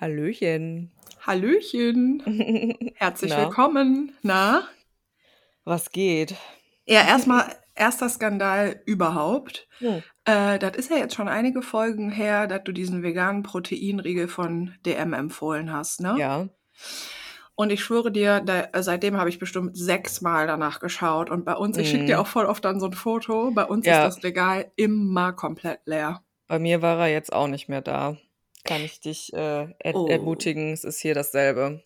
Hallöchen. Hallöchen. Herzlich Na, willkommen. Na? was geht? Ja, erstmal erster Skandal überhaupt. Hm. Äh, das ist ja jetzt schon einige Folgen her, dass du diesen veganen Proteinriegel von DM empfohlen hast, ne? Ja, Und ich schwöre dir, da, äh, seitdem habe ich bestimmt sechsmal danach geschaut. Und bei uns, ich schicke dir mhm. auch voll oft dann so ein Foto, bei uns ist Ja, das Regal immer komplett leer. bei mir war er jetzt auch nicht mehr da. Kann ich dich äh, er Oh. ermutigen, es ist hier dasselbe.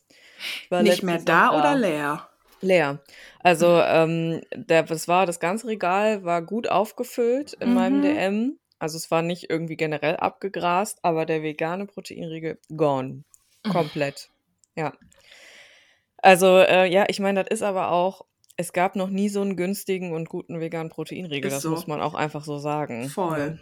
Nicht mehr noch da oder da. leer? Leer. Also, ähm, der, das war, das ganze Regal war gut aufgefüllt in meinem Mhm. DM. Also es war nicht irgendwie generell abgegrast, aber der vegane Proteinriegel gone. Komplett. Ja. Also, äh, ja, ich meine, das ist aber auch, es gab noch nie so einen günstigen und guten veganen Proteinriegel. Ist Das muss so. man auch einfach so sagen. Ne? Voll.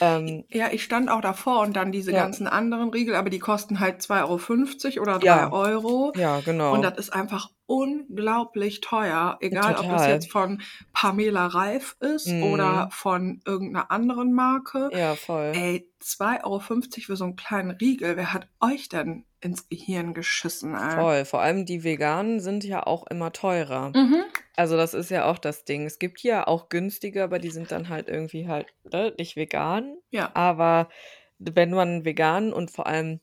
Ähm, Ja, ich stand auch davor und dann diese ja, ganzen anderen Riegel, aber die kosten halt 2,50 Euro oder 3 ja, Euro. ja, Und genau. das ist einfach unglaublich teuer, egal ob das Total. jetzt von Pamela Reif ist oder Mhm. von irgendeiner anderen Marke. Ja, voll. Ey, 2,50 Euro für so einen kleinen Riegel. Wer hat euch denn ins Gehirn geschissen, ey? Voll. Vor allem die veganen sind ja auch immer teurer. Mhm. Also das ist ja auch das Ding. Es gibt ja auch günstige, aber die sind dann halt irgendwie halt ne, nicht vegan. Ja. Aber wenn man veganen und vor allem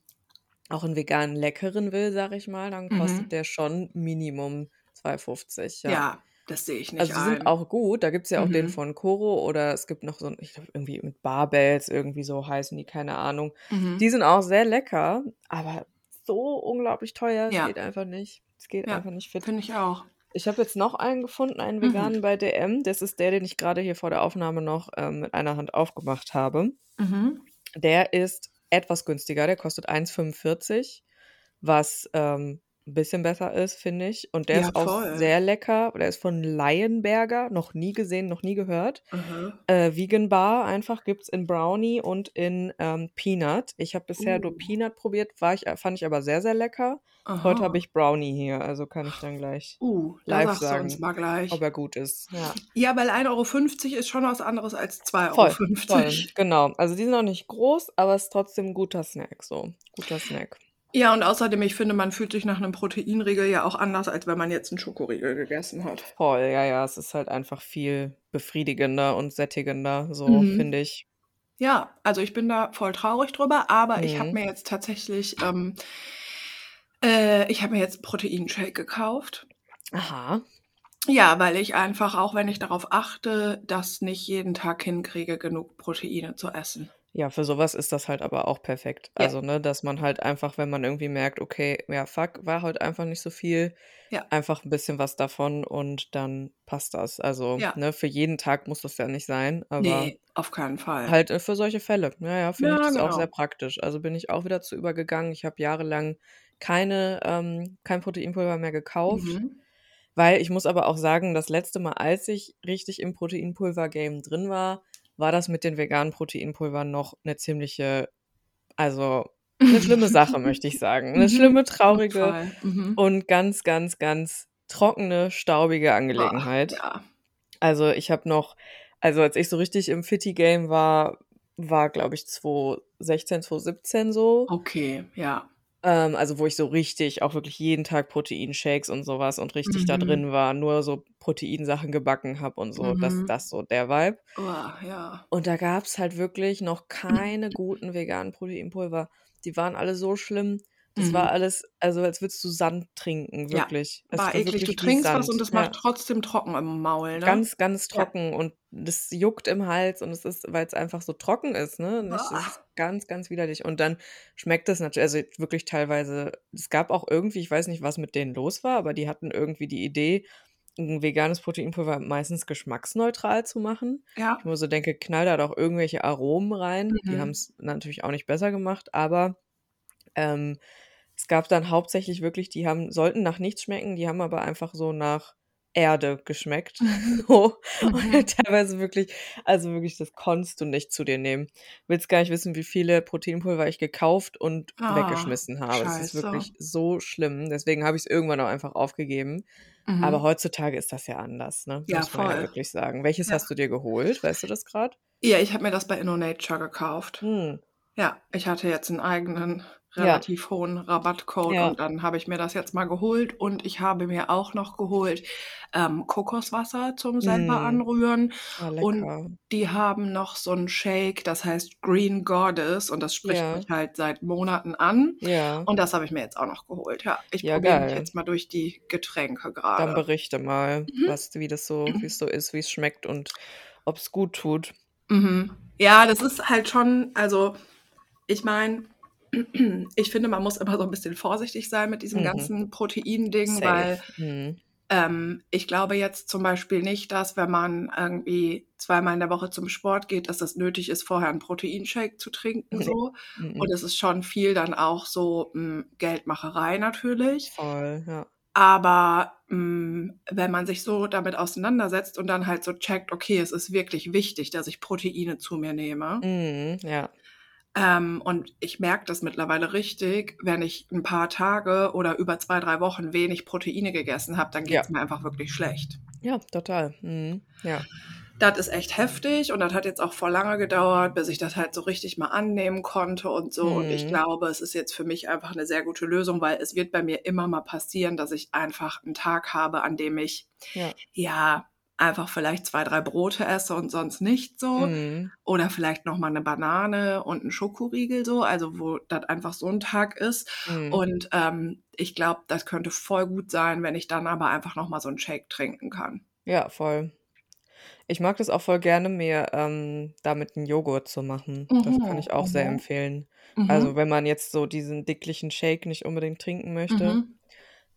auch einen veganen leckeren will, sag ich mal, dann kostet Mhm. der schon Minimum 2,50, ja. Ja, das sehe ich nicht Also die sind ein. auch gut. Da gibt es ja auch den Mhm. von Koro oder es gibt noch so ein, ich glaube irgendwie mit Barbells, irgendwie so heißen die, keine Ahnung. Mhm. Die sind auch sehr lecker, aber so unglaublich teuer, es Ja, geht einfach nicht. Es geht ja, einfach nicht fit. finde ich auch. Ich habe jetzt noch einen gefunden, einen Mhm. veganen bei DM. Das ist der, den ich gerade hier vor der Aufnahme noch ähm, mit einer Hand aufgemacht habe. Mhm. Der ist etwas günstiger, der kostet 1,45, was ähm, ein bisschen besser ist, finde ich. Und der Ja, ist auch voll. sehr lecker. Der ist von Lionberger, noch nie gesehen, noch nie gehört. Mhm. Äh, Vegan Bar einfach gibt es in Brownie und in ähm, Peanut. Ich habe bisher nur Uh. Peanut probiert, war ich, fand ich aber sehr, sehr lecker. Heute habe Aha. ich Brownie hier, also kann ich dann gleich Uh, live sagen, mal ob er gut ist. Ja. Ja, weil 1,50 Euro ist schon was anderes als 2,50 Voll, Euro. voll, genau. Also die sind auch nicht groß, aber es ist trotzdem ein guter Snack, so. Guter Snack. Ja, und außerdem, ich finde, man fühlt sich nach einem Proteinriegel ja auch anders, als wenn man jetzt einen Schokoriegel gegessen hat. Voll, ja, ja, es ist halt einfach viel befriedigender und sättigender, so Mhm. finde ich. Ja, also ich bin da voll traurig drüber, aber ich habe Mhm. mir jetzt tatsächlich, ähm, äh, ich habe mir jetzt einen Proteinshake gekauft. Aha. Ja, weil ich einfach, auch wenn ich darauf achte, das nicht jeden Tag hinkriege, genug Proteine zu essen. Ja, für sowas ist das halt aber auch perfekt. Ja, Also, ne, dass man halt einfach, wenn man irgendwie merkt, okay, ja, fuck, war heute einfach nicht so viel, ja, einfach ein bisschen was davon und dann passt das. Also, ja. ne, für jeden Tag muss das ja nicht sein, aber Nee, auf keinen Fall. halt äh, für solche Fälle. Ja, ja, finde ich Ja, das auch sehr genau. praktisch. Also bin ich auch wieder zu übergegangen. Ich habe jahrelang keine, ähm, kein Proteinpulver mehr gekauft, Mhm. weil ich muss aber auch sagen, das letzte Mal, als ich richtig im Proteinpulver-Game drin war, war das mit den veganen Proteinpulvern noch eine ziemliche, also eine schlimme Sache, möchte ich sagen. Eine Mhm. schlimme, traurige. Mhm. und ganz, ganz, ganz trockene, staubige Angelegenheit. ja. Also ich habe noch, also als ich so richtig im Fitty-Game war, war glaube ich 2016, 2017 so. Okay, ja. Ähm, also wo ich so richtig, auch wirklich jeden Tag Proteinshakes und sowas und richtig da Mhm. drin war, nur so Proteinsachen gebacken habe und so. Das, Mhm. das so der Vibe. Oh, ja. Und da gab es halt wirklich noch keine guten veganen Proteinpulver. Die waren alle so schlimm. Das war Mhm. alles, also als würdest du Sand trinken, Ja, wirklich. Es war war eklig. Du trinkst was und Sand. es macht Ja. trotzdem trocken im Maul, ne? Ganz, ganz Ja. trocken und das juckt im Hals und es ist, weil es einfach so trocken ist, ne? Nicht, es Ah. ist ganz, ganz widerlich. Und dann schmeckt es natürlich, also wirklich teilweise, es gab auch irgendwie, ich weiß nicht, was mit denen los war, aber die hatten irgendwie die Idee, ein veganes Proteinpulver meistens geschmacksneutral zu machen. Ja. Ich mir so denke, knall da doch irgendwelche Aromen rein. Die haben Mhm. es natürlich auch nicht besser gemacht, aber ähm, es gab dann hauptsächlich wirklich, die haben, sollten nach nichts schmecken, die haben aber einfach so nach Erde geschmeckt. So. Und teilweise wirklich, also wirklich, das konntest du nicht zu dir nehmen. Willst gar nicht wissen, wie viele Proteinpulver ich gekauft und Ah, weggeschmissen habe. Es ist scheiße. wirklich so schlimm. Deswegen habe ich es irgendwann auch einfach aufgegeben. Aber Mhm. heutzutage ist das ja anders, ne? Ja, Muss man ja voll. wirklich sagen. Welches Ja. hast du dir geholt? Weißt du das gerade? Ja, ich habe mir das bei InnoNature gekauft. Hm. Ja, ich hatte jetzt einen eigenen Ja. relativ hohen Rabattcode Ja. und dann habe ich mir das jetzt mal geholt und ich habe mir auch noch geholt ähm, Kokoswasser zum selber Mm. anrühren Ah, und die haben noch so einen Shake, das heißt Green Goddess und das spricht Ja. mich halt seit Monaten an Ja. und das habe ich mir jetzt auch noch geholt. Ja, ich Ja, probiere mich jetzt mal durch die Getränke Dann gerade. berichte mal, Mhm. was, wie das so, wie es so ist, wie es schmeckt und ob es gut tut. Mhm. Ja, das ist halt schon, also ich meine, ich finde, man muss immer so ein bisschen vorsichtig sein mit diesem Mhm. ganzen Protein-Ding, weil. Mhm. ähm, ich glaube jetzt zum Beispiel nicht, dass wenn man irgendwie zweimal in der Woche zum Sport geht, dass das nötig ist, vorher einen Proteinshake zu trinken Nee. so. Mhm. Und es ist schon viel dann auch so mh, Geldmacherei natürlich. Voll, ja. Aber mh, wenn man sich so damit auseinandersetzt und dann halt so checkt, okay, es ist wirklich wichtig, dass ich Proteine zu mir nehme. Mhm. Ja. Ähm, und ich merke das mittlerweile richtig, wenn ich ein paar Tage oder über zwei, drei Wochen wenig Proteine gegessen habe, dann Ja. geht's mir einfach wirklich schlecht. Ja, total. Mhm. Ja. Das ist echt heftig und das hat jetzt auch vor lange gedauert, bis ich das halt so richtig mal annehmen konnte und so. Und ich Mhm. glaube, es ist jetzt für mich einfach eine sehr gute Lösung, weil es wird bei mir immer mal passieren, dass ich einfach einen Tag habe, an dem ich Ja. ja einfach vielleicht zwei, drei Brote esse und sonst nicht so. Mhm. Oder vielleicht noch mal eine Banane und einen Schokoriegel so, also wo das einfach so ein Tag ist. Mhm. Und ähm, ich glaube, das könnte voll gut sein, wenn ich dann aber einfach noch mal so einen Shake trinken kann. Ja, voll. Ich mag das auch voll gerne, mir ähm, damit einen Joghurt zu machen. Das kann Mhm, ich auch sehr mhm, empfehlen. Also mhm, wenn man jetzt so diesen dicklichen Shake nicht unbedingt trinken möchte, mhm.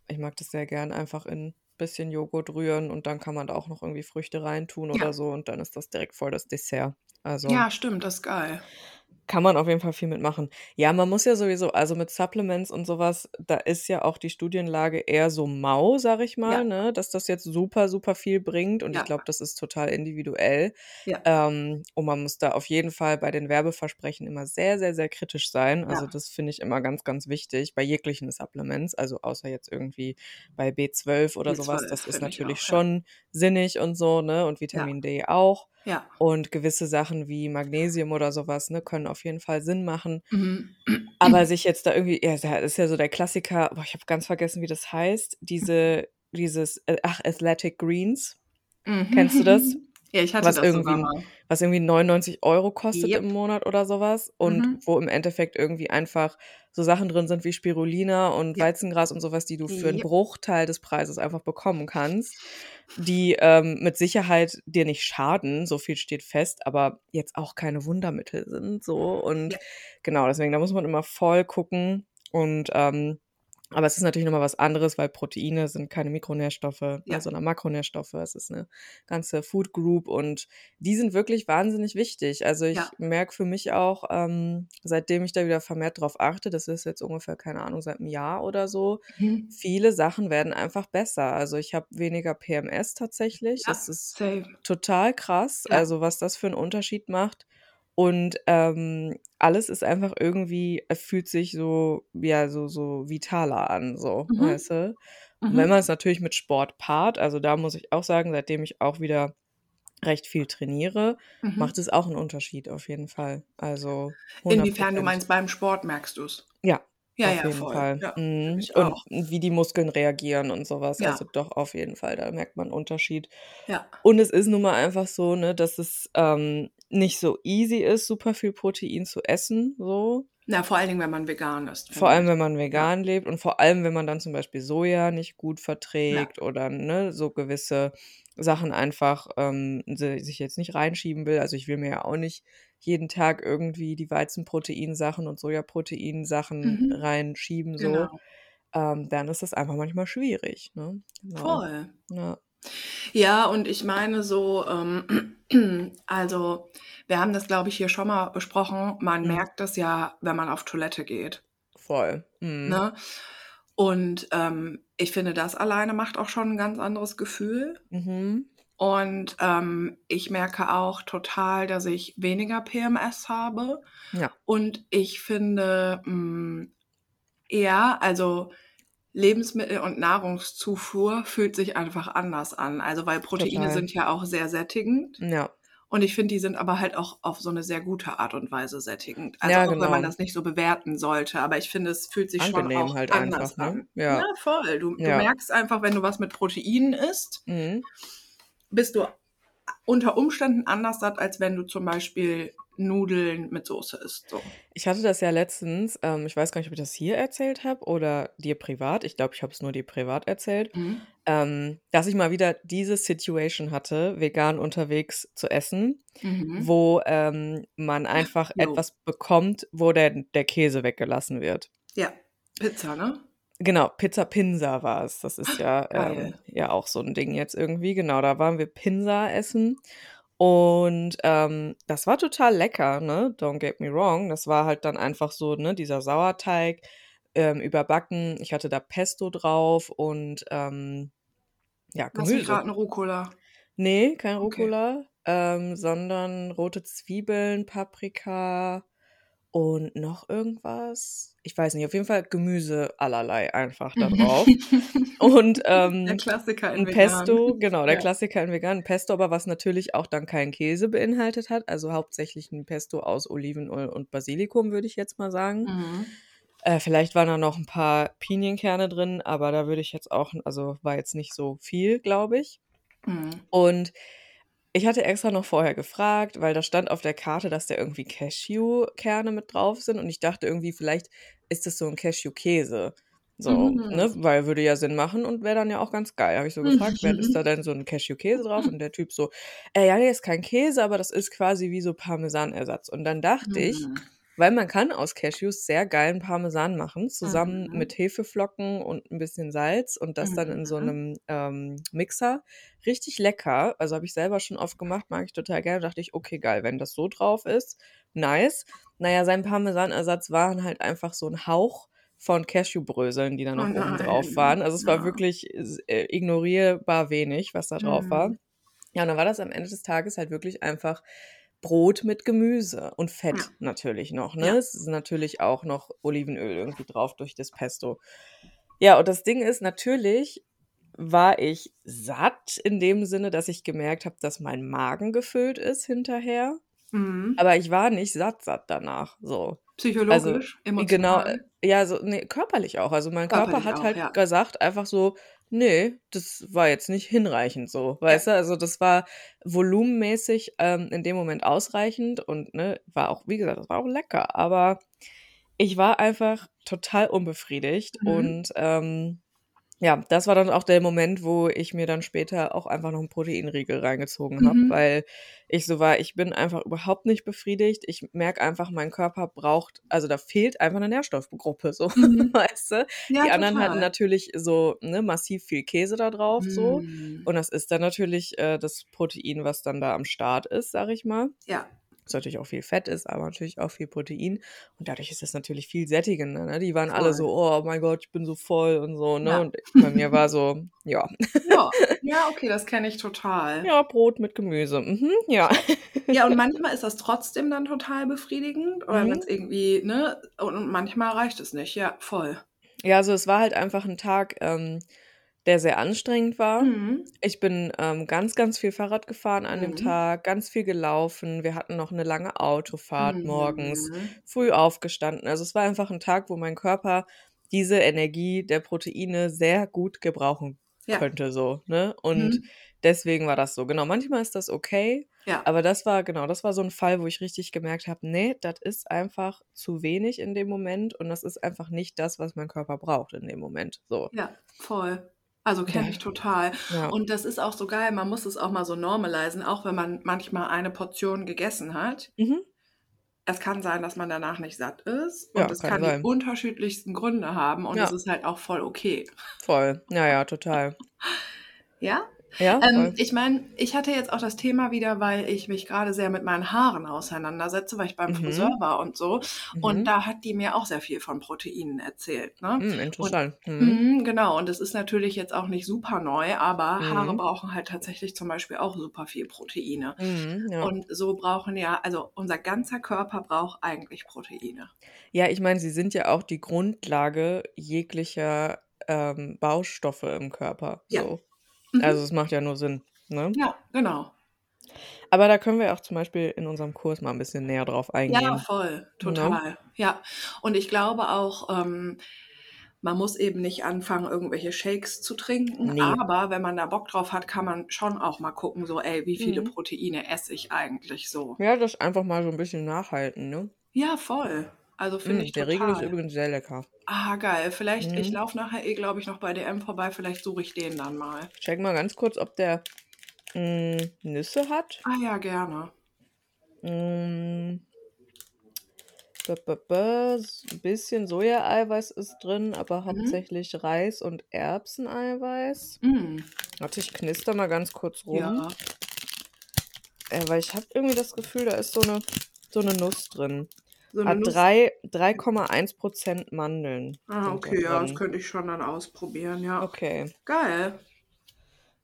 ich mag das sehr gern einfach in bisschen Joghurt rühren und dann kann man da auch noch irgendwie Früchte reintun Ja, oder so und dann ist das direkt voll das Dessert. Also ja, stimmt, das ist geil. Kann man auf jeden Fall viel mitmachen. Ja, man muss ja sowieso, also mit Supplements und sowas, da ist ja auch die Studienlage eher so mau, sag ich Ja, mal, ne, dass das jetzt super, super viel bringt und ich ja, glaube, das ist total individuell. ja, Ähm, und man muss da auf jeden Fall bei den Werbeversprechen immer sehr, sehr, sehr kritisch sein. Also ja, das finde ich immer ganz, ganz wichtig bei jeglichen Supplements, also außer jetzt irgendwie bei B12 oder sowas. B12 Das ist ich natürlich auch, ja. schon sinnig und so, ne, und Ja, Vitamin D auch. Ja. Und gewisse Sachen wie Magnesium oder sowas, ne, können auf jeden Fall Sinn machen. Mhm. Aber sich jetzt da irgendwie, ja, das ist ja so der Klassiker, boah, ich habe ganz vergessen, wie das heißt, diese, dieses, äh, ach, Athletic Greens. Kennst du das? Mhm. Ja, ich hatte Was das sogar irgendwie, mal. Was irgendwie 99 Euro kostet Yep. im Monat oder sowas und Mhm. wo im Endeffekt irgendwie einfach so Sachen drin sind wie Spirulina und Ja. Weizengras und sowas, die du für einen Yep. Bruchteil des Preises einfach bekommen kannst, die ähm, mit Sicherheit dir nicht schaden, so viel steht fest, aber jetzt auch keine Wundermittel sind, so und genau, deswegen, da muss man immer voll gucken und ähm, aber es ist natürlich nochmal was anderes, weil Proteine sind keine Mikronährstoffe, Ja. sondern Makronährstoffe. Es ist eine ganze Food Group und die sind wirklich wahnsinnig wichtig. Also ich Ja. merke für mich auch, ähm, seitdem ich da wieder vermehrt drauf achte, das ist jetzt ungefähr, keine Ahnung, seit einem Jahr oder so, Mhm. viele Sachen werden einfach besser. Also ich habe weniger PMS tatsächlich. Ja, Das ist same. total krass, also was das für einen Unterschied macht. Und ähm, alles ist einfach irgendwie, es fühlt sich so, ja, so, so vitaler an, so, Mhm. weißt du? Und wenn Mhm. man es natürlich mit Sport paart, also da muss ich auch sagen, seitdem ich auch wieder recht viel trainiere, Mhm. macht es auch einen Unterschied auf jeden Fall. Also 100 Inwiefern du meinst, beim Sport merkst du es? Ja, Ja, auf ja, jeden voll. Fall. Ja, Mhm. Und wie die Muskeln reagieren und sowas. Ja, Also doch, auf jeden Fall, da merkt man einen Unterschied. ja, Und es ist nun mal einfach so, ne, dass es ähm, nicht so easy ist, super viel Protein zu essen, so. Na, vor allen Dingen, wenn man vegan ist, Vor allem, wenn man Ja, vegan lebt und vor allem, wenn man dann zum Beispiel Soja nicht gut ja, verträgt oder ne, so gewisse Sachen einfach ähm, si- sich jetzt nicht reinschieben will. Also ich will mir ja auch nicht jeden Tag irgendwie die Weizenproteinsachen und Sojaproteinsachen mhm. reinschieben, so. Genau. Ähm, dann ist das einfach manchmal schwierig, ne? Genau. Voll. Ja. Ja, und ich meine so, ähm, also wir haben das, glaube ich, hier schon mal besprochen. Man Mhm. merkt das ja, wenn man auf Toilette geht. Voll. Mhm. Ne? Und ähm, ich finde, das alleine macht auch schon ein ganz anderes Gefühl. Mhm. Und ähm, ich merke auch total, dass ich weniger PMS habe. Ja, Und ich finde, mh, ja, also Lebensmittel- und Nahrungszufuhr fühlt sich einfach anders an. Also weil Proteine total. sind ja auch sehr sättigend. Ja. Und ich finde, die sind aber halt auch auf so eine sehr gute Art und Weise sättigend. Also Ja, auch wenn man genau. das nicht so bewerten sollte. Aber ich finde, es fühlt sich schon Angenehm auch halt anders einfach, ne? an. Ja. Ja, voll. Du, du Ja. merkst einfach, wenn du was mit Proteinen isst, Mhm. bist du unter Umständen anders satt, als wenn du zum Beispiel Nudeln mit Soße isst. So. Ich hatte das ja letztens, ähm, ich weiß gar nicht, ob ich das hier erzählt habe oder dir privat. Ich glaube, ich habe es nur dir privat erzählt, Mhm. ähm, dass ich mal wieder diese Situation hatte, vegan unterwegs zu essen, Mhm. wo ähm, man einfach Jo. etwas bekommt, wo der, der Käse weggelassen wird. Ja, Pizza, ne? Genau, Pizza Pinsa war es. Das ist ja, ähm, ja auch so ein Ding jetzt irgendwie. Genau, da waren wir Pinsa essen. Und ähm, das war total lecker, ne? Don't get me wrong. Das war halt dann einfach so, ne, dieser Sauerteig ähm, überbacken. Ich hatte da Pesto drauf und ähm, ja, Lass mich Gemüse. raten, Rucola. Nee, kein Okay. Rucola, ähm, sondern rote Zwiebeln, Paprika und noch irgendwas. Ich weiß nicht, auf jeden Fall Gemüse allerlei einfach da drauf. Und Der ähm, Klassiker in ein vegan. Pesto, genau, der Ja. Klassiker in vegan. Pesto, aber was natürlich auch dann keinen Käse beinhaltet hat. Also hauptsächlich ein Pesto aus Olivenöl und Basilikum, würde ich jetzt mal sagen. Mhm. Äh, vielleicht waren da noch ein paar Pinienkerne drin, aber da würde ich jetzt auch, also war jetzt nicht so viel, glaube ich. Mhm. Und ich hatte extra noch vorher gefragt, weil da stand auf der Karte, dass da irgendwie Cashew-Kerne mit drauf sind. Und ich dachte irgendwie, vielleicht ist das so ein Cashew-Käse. So, ne? Mhm. Weil würde ja Sinn machen und wäre dann ja auch ganz geil. Habe ich so gefragt, wer ist da denn so ein Cashew-Käse drauf? Und der Typ so, äh, ja, nee, ist kein Käse, aber das ist quasi wie so Parmesanersatz. Und dann dachte ich, Mhm. Weil man kann aus Cashews sehr geilen Parmesan machen, zusammen Mhm. mit Hefeflocken und ein bisschen Salz und das dann in so Mhm. einem ähm, Mixer. Richtig lecker. Also habe ich selber schon oft gemacht, mag ich total gerne. Dachte ich, okay, geil, wenn das so drauf ist, nice. Naja, sein Parmesanersatz waren halt einfach so ein Hauch von Cashewbröseln, die da Oh noch oben drauf waren. Also es war Ja. wirklich äh, ignorierbar wenig, was da drauf war. Mhm. Ja, und dann war das am Ende des Tages halt wirklich einfach Brot mit Gemüse und Fett Ja. natürlich noch. Ne? Ja. Es ist natürlich auch noch Olivenöl irgendwie drauf durch das Pesto. Ja, und das Ding ist, natürlich war ich satt in dem Sinne, dass ich gemerkt habe, dass mein Magen gefüllt ist hinterher. Mhm. Aber ich war nicht satt, satt danach. So. Also, Psychologisch, genau, äh, emotional. ja, so, nee, körperlich auch. Also mein Körper Körperlich hat auch, halt ja. gesagt, einfach so, nee, das war jetzt nicht hinreichend so, weißt du? Also das war volumenmäßig ähm, in dem Moment ausreichend und ne, war auch, wie gesagt, das war auch lecker, aber ich war einfach total unbefriedigt Mhm. und ähm, ja, das war dann auch der Moment, wo ich mir dann später auch einfach noch einen Proteinriegel reingezogen habe, Mhm. weil ich so war, ich bin einfach überhaupt nicht befriedigt. Ich merke einfach, mein Körper braucht, also da fehlt einfach eine Nährstoffgruppe, so, Mhm. weißt du? Ja, Die anderen hatten natürlich so ne, massiv viel Käse da drauf, so. Mhm. Und das ist dann natürlich äh, das Protein, was dann da am Start ist, sag ich mal. Ja. Was natürlich auch viel Fett ist, aber natürlich auch viel Protein. Und dadurch ist es natürlich viel sättigender. Ne? Die waren alle Voll. so, oh mein Gott, ich bin so voll und so. Ne? Ja. Und bei mir war so, ja, Ja. Ja, okay, das kenne ich total. ja, Brot mit Gemüse. Mhm, ja. Ja, und manchmal ist das trotzdem dann total befriedigend. Oder wenn Mhm. es irgendwie, ne? Und und manchmal reicht es nicht. Ja, voll. Ja, also es war halt einfach ein Tag, ähm, der sehr anstrengend war. Mhm. Ich bin ähm, ganz, ganz viel Fahrrad gefahren an dem Mhm. Tag, ganz viel gelaufen. Wir hatten noch eine lange Autofahrt morgens, Mhm. früh aufgestanden. Also es war einfach ein Tag, wo mein Körper diese Energie der Proteine sehr gut gebrauchen Ja. könnte, so, ne? Und Mhm. deswegen war das so. Genau, manchmal ist das okay, Ja. aber das war, genau, das war so ein Fall, wo ich richtig gemerkt habe, nee, das ist einfach zu wenig in dem Moment und das ist einfach nicht das, was mein Körper braucht in dem Moment. So. Ja, voll. Also kenne Ja. ich total. Ja. Und das ist auch so geil, man muss es auch mal so normalisieren, auch wenn man manchmal eine Portion gegessen hat. Mhm. Es kann sein, dass man danach nicht satt ist und Ja, es kann kann die unterschiedlichsten Gründe haben und es ist halt auch voll okay. Voll. Ja, ja, total. Ja? Ja, Ähm, ich meine, ich hatte jetzt auch das Thema wieder, weil ich mich gerade sehr mit meinen Haaren auseinandersetze, weil ich beim Friseur Mhm. war und so. Und Mhm. da hat die mir auch sehr viel von Proteinen erzählt. Ne? Hm, Und interessant. Mhm. Mhm, genau, und es ist natürlich jetzt auch nicht super neu, aber Haare Mhm. brauchen halt tatsächlich zum Beispiel auch super viel Proteine. Mhm, ja. Und so brauchen ja, also unser ganzer Körper braucht eigentlich Proteine. Ja, ich meine, sie sind ja auch die Grundlage jeglicher ähm, Baustoffe im Körper. Ja. So. Mhm. Also es macht ja nur Sinn. Ne? Ja, genau. Aber da können wir auch zum Beispiel in unserem Kurs mal ein bisschen näher drauf Ja, eingehen. voll, Ne? total. Ja. Und ich glaube auch, ähm, man muss eben nicht anfangen, irgendwelche Shakes zu trinken, Ne. aber wenn man da Bock drauf hat, kann man schon auch mal gucken, so, ey, wie viele Mhm. Proteine esse ich eigentlich so? Ja, das einfach mal so ein bisschen nachhalten, ne? Ja, voll. Also finde Mm, ich der Riegel ist übrigens sehr lecker. Ah, geil. Vielleicht, ich Mhm. laufe nachher eh, glaube ich, noch bei DM vorbei. Vielleicht suche ich den dann mal. Check mal ganz kurz, ob der mm, Nüsse hat. Ah ja, gerne. Mm, b -b -b ein bisschen Sojaeiweiß ist drin, aber Mhm. hauptsächlich Reis und Erbseneiweiß. Mm. Warte, ich knister mal ganz kurz rum. Ja. Äh, weil ich habe irgendwie das Gefühl, da ist so eine, so eine Nuss drin. So Hat Nuss. drei- 3,1% Mandeln. Ah, okay, ja, das könnte ich schon dann ausprobieren, ja. Okay. Geil.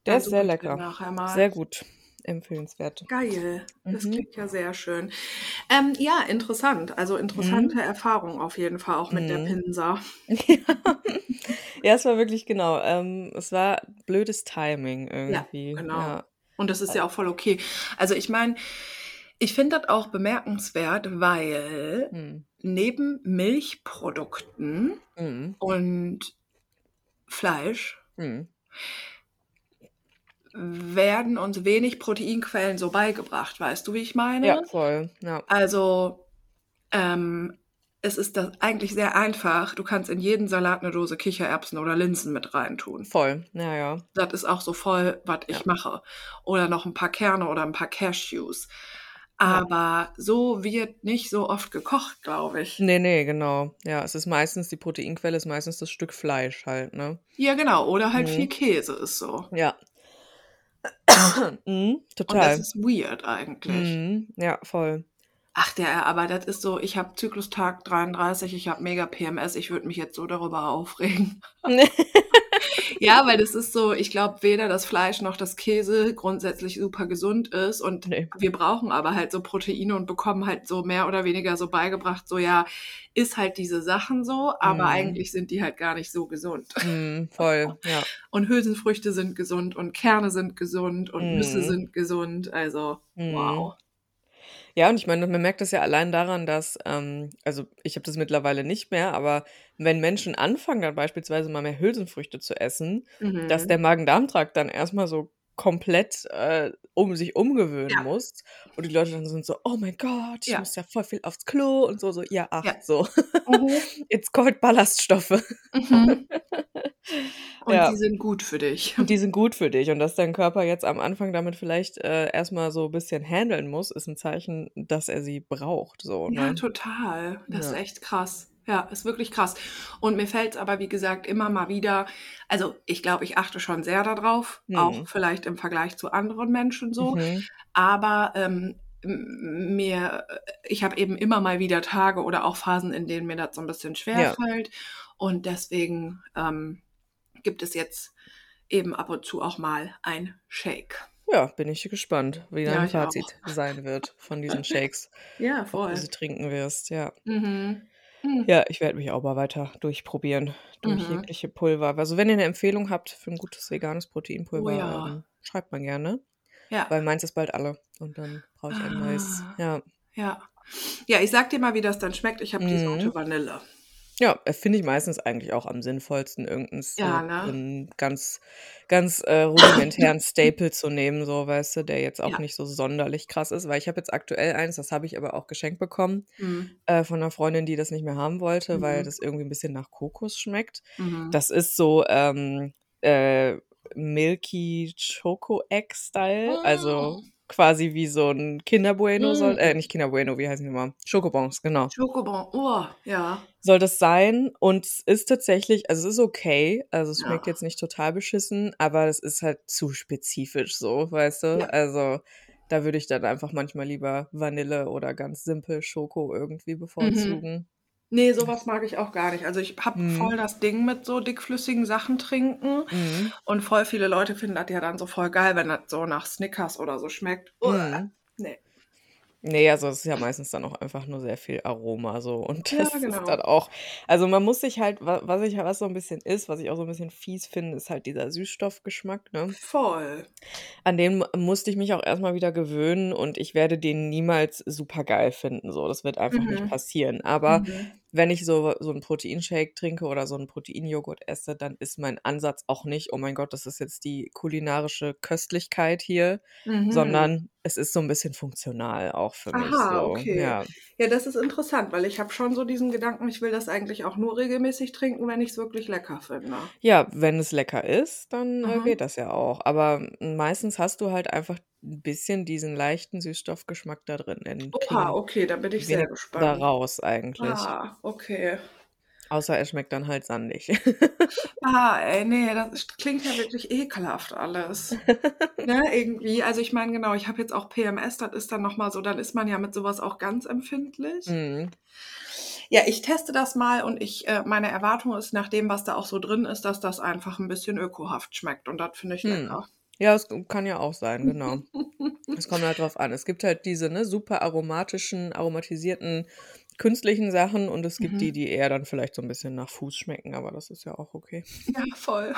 Der Dann ist sehr lecker. nachher mal. Sehr gut. Empfehlenswert. Geil, das Mhm. klingt ja sehr schön. Ähm, ja, interessant. Also interessante Mhm. Erfahrung auf jeden Fall auch mit der Mhm. Pinsa. ja. ja, es war wirklich genau. Ähm, es war blödes Timing Ja, irgendwie. genau. Ja. Und das ist ja auch voll okay. Also ich meine, ich finde das auch bemerkenswert, weil Hm. neben Milchprodukten Mhm. und Fleisch Mhm. werden uns wenig Proteinquellen so beigebracht. Weißt du, wie ich meine? Ja, voll. Ja. Also, ähm, es ist das eigentlich sehr einfach. Du kannst in jeden Salat eine Dose Kichererbsen oder Linsen mit reintun. Voll. Ja, ja. Das ist auch so voll, was ich Ja. mache. Oder noch ein paar Kerne oder ein paar Cashews. Aber so wird nicht so oft gekocht, glaube ich. Nee, nee, genau. Ja, es ist meistens, die Proteinquelle ist meistens das Stück Fleisch halt, ne? Ja, genau. Oder halt viel Mhm. Käse ist so. Ja. mhm, Und das total. ist weird eigentlich. Mhm. Ja, voll. Ach, der, aber das ist so, ich habe Zyklustag 33, ich habe mega PMS, ich würde mich jetzt so darüber aufregen. Ja, weil das ist so, ich glaube, weder das Fleisch noch das Käse grundsätzlich super gesund ist und nee. wir brauchen aber halt so Proteine und bekommen halt so mehr oder weniger so beigebracht, so ja, ist halt diese Sachen so, aber Mhm. eigentlich sind die halt gar nicht so gesund. Mhm, voll. Ja. Und Hülsenfrüchte sind gesund und Kerne sind gesund und Nüsse Mhm. sind gesund, also Mhm. wow. Ja, und ich meine, man merkt das ja allein daran, dass, ähm, also ich habe das mittlerweile nicht mehr, aber wenn Menschen anfangen, dann beispielsweise mal mehr Hülsenfrüchte zu essen, dass Mhm. der Magen-Darm-Trakt dann erstmal so komplett äh, um sich umgewöhnen Ja. muss. Und die Leute dann sind so, oh mein Gott, ich Ja. muss ja voll viel aufs Klo und so, so, ja, ach, Ja. so. Mhm. It's called Ballaststoffe. Mhm. Und Ja. die sind gut für dich. Und die sind gut für dich. Und dass dein Körper jetzt am Anfang damit vielleicht äh, erstmal so ein bisschen handeln muss, ist ein Zeichen, dass er sie braucht. So, Ja, ne? total. Das ist Ja. echt krass. Ja, ist wirklich krass. Und mir fällt es aber, wie gesagt, immer mal wieder, also ich glaube, ich achte schon sehr darauf, auch Mhm. vielleicht im Vergleich zu anderen Menschen so, Mhm. aber ähm, mir, ich habe eben immer mal wieder Tage oder auch Phasen, in denen mir das so ein bisschen schwer Ja. fällt. Und deswegen ähm, gibt es jetzt eben ab und zu auch mal ein Shake. Ja, bin ich gespannt, wie Ja, dein auch. Fazit sein wird von diesen Shakes, Ja, ob du voll. sie trinken wirst. Ja. Mhm. Mhm. Ja, ich werde mich auch mal weiter durchprobieren durch Mhm. jegliche Pulver. Also wenn ihr eine Empfehlung habt für ein gutes veganes Oh Proteinpulver, ja. ähm, schreibt mal gerne, Ja. weil meins ist bald alle und dann brauche ich ein neues. Ah. Ja, Ja. Ja, ich sag dir mal, wie das dann schmeckt. Ich habe die Sorte mhm. Vanille. Ja, äh, finde ich meistens eigentlich auch am sinnvollsten, irgendeinen Ja, ne? einen ganz, ganz äh, rudimentären Staple zu nehmen, so weißt du, der jetzt auch Ja. nicht so sonderlich krass ist, weil ich habe jetzt aktuell eins, das habe ich aber auch geschenkt bekommen Mhm. äh, von einer Freundin, die das nicht mehr haben wollte, weil Mhm. das irgendwie ein bisschen nach Kokos schmeckt. Mhm. Das ist so ähm, äh, Milky Choco Egg Style, also Mm. Quasi wie so ein Kinder Bueno soll, Mm. äh, nicht Kinder Bueno, wie heißen die mal? Schokobons, genau. Schokobon. Oh, ja. Soll das sein und es ist tatsächlich, also es ist okay, also es schmeckt Ja. jetzt nicht total beschissen, aber es ist halt zu spezifisch so, weißt du? Ja. Also da würde ich dann einfach manchmal lieber Vanille oder ganz simpel Schoko irgendwie Mhm. Nee, sowas mag ich auch gar nicht. Also ich habe voll Mhm. das Ding mit so dickflüssigen Sachen trinken. Mhm. Und voll viele Leute finden das ja dann so voll geil, wenn das so nach Snickers oder so schmeckt. Uah. Mhm. Nee. Ne, also es ist ja meistens dann auch einfach nur sehr viel Aroma so und Ja, das ist dann genau. auch also man muss sich halt wa was ich was so 'n bisschen ist, was ich auch so 'n bisschen fies finde, ist halt dieser Süßstoffgeschmack, ne? Voll. An den musste ich mich auch erst mal wieder gewöhnen und ich werde den niemals supergeil finden so. Das wird einfach nicht Mhm. passieren. Aber Mhm. Wenn ich so so 'n Proteinshake trinke oder so 'n Proteinjoghurt esse, dann ist mein Ansatz auch nicht: „Oh mein Gott, das ist jetzt die kulinarische Köstlichkeit hier“, Mhm. sondern es ist so 'n bisschen funktional auch für mich Aha, so, okay. ja. Ja, das ist interessant, weil ich habe schon so diesen Gedanken, ich will das eigentlich auch nur regelmäßig trinken, wenn ich's wirklich lecker finde. Ja, wenn es lecker ist, dann, äh, Mhm. geht das ja auch. Aber meistens hast du halt einfach 'n bisschen diesen leichten Süßstoffgeschmack da drin. Den Oha, okay, da bin ich sehr wenige da gespannt. raus eigentlich. Ah, okay. Außer er schmeckt dann halt sandig. Ah, ey, ne, das klingt ja wirklich ekelhaft alles, ne, irgendwie. Also, ich meine, genau, ich habe jetzt auch PMS, das ist dann noch mal so dann ist man ja mit so was auch ganz empfindlich. Mhm. Ja, ich teste das mal und ich äh, meine Erwartung ist nach dem, was da auch so drin ist, dass das einfach 'n bisschen ökohaft schmeckt und das finde ich Mhm. lecker. Ja, das kann ja auch sein, genau. Es kommt halt drauf an. Es gibt halt diese, ne, super aromatischen aromatisierten künstlichen Sachen und es gibt die, Mhm. die eher dann vielleicht so 'n bisschen nach Fuß schmecken, aber das ist ja auch okay. Ja, voll.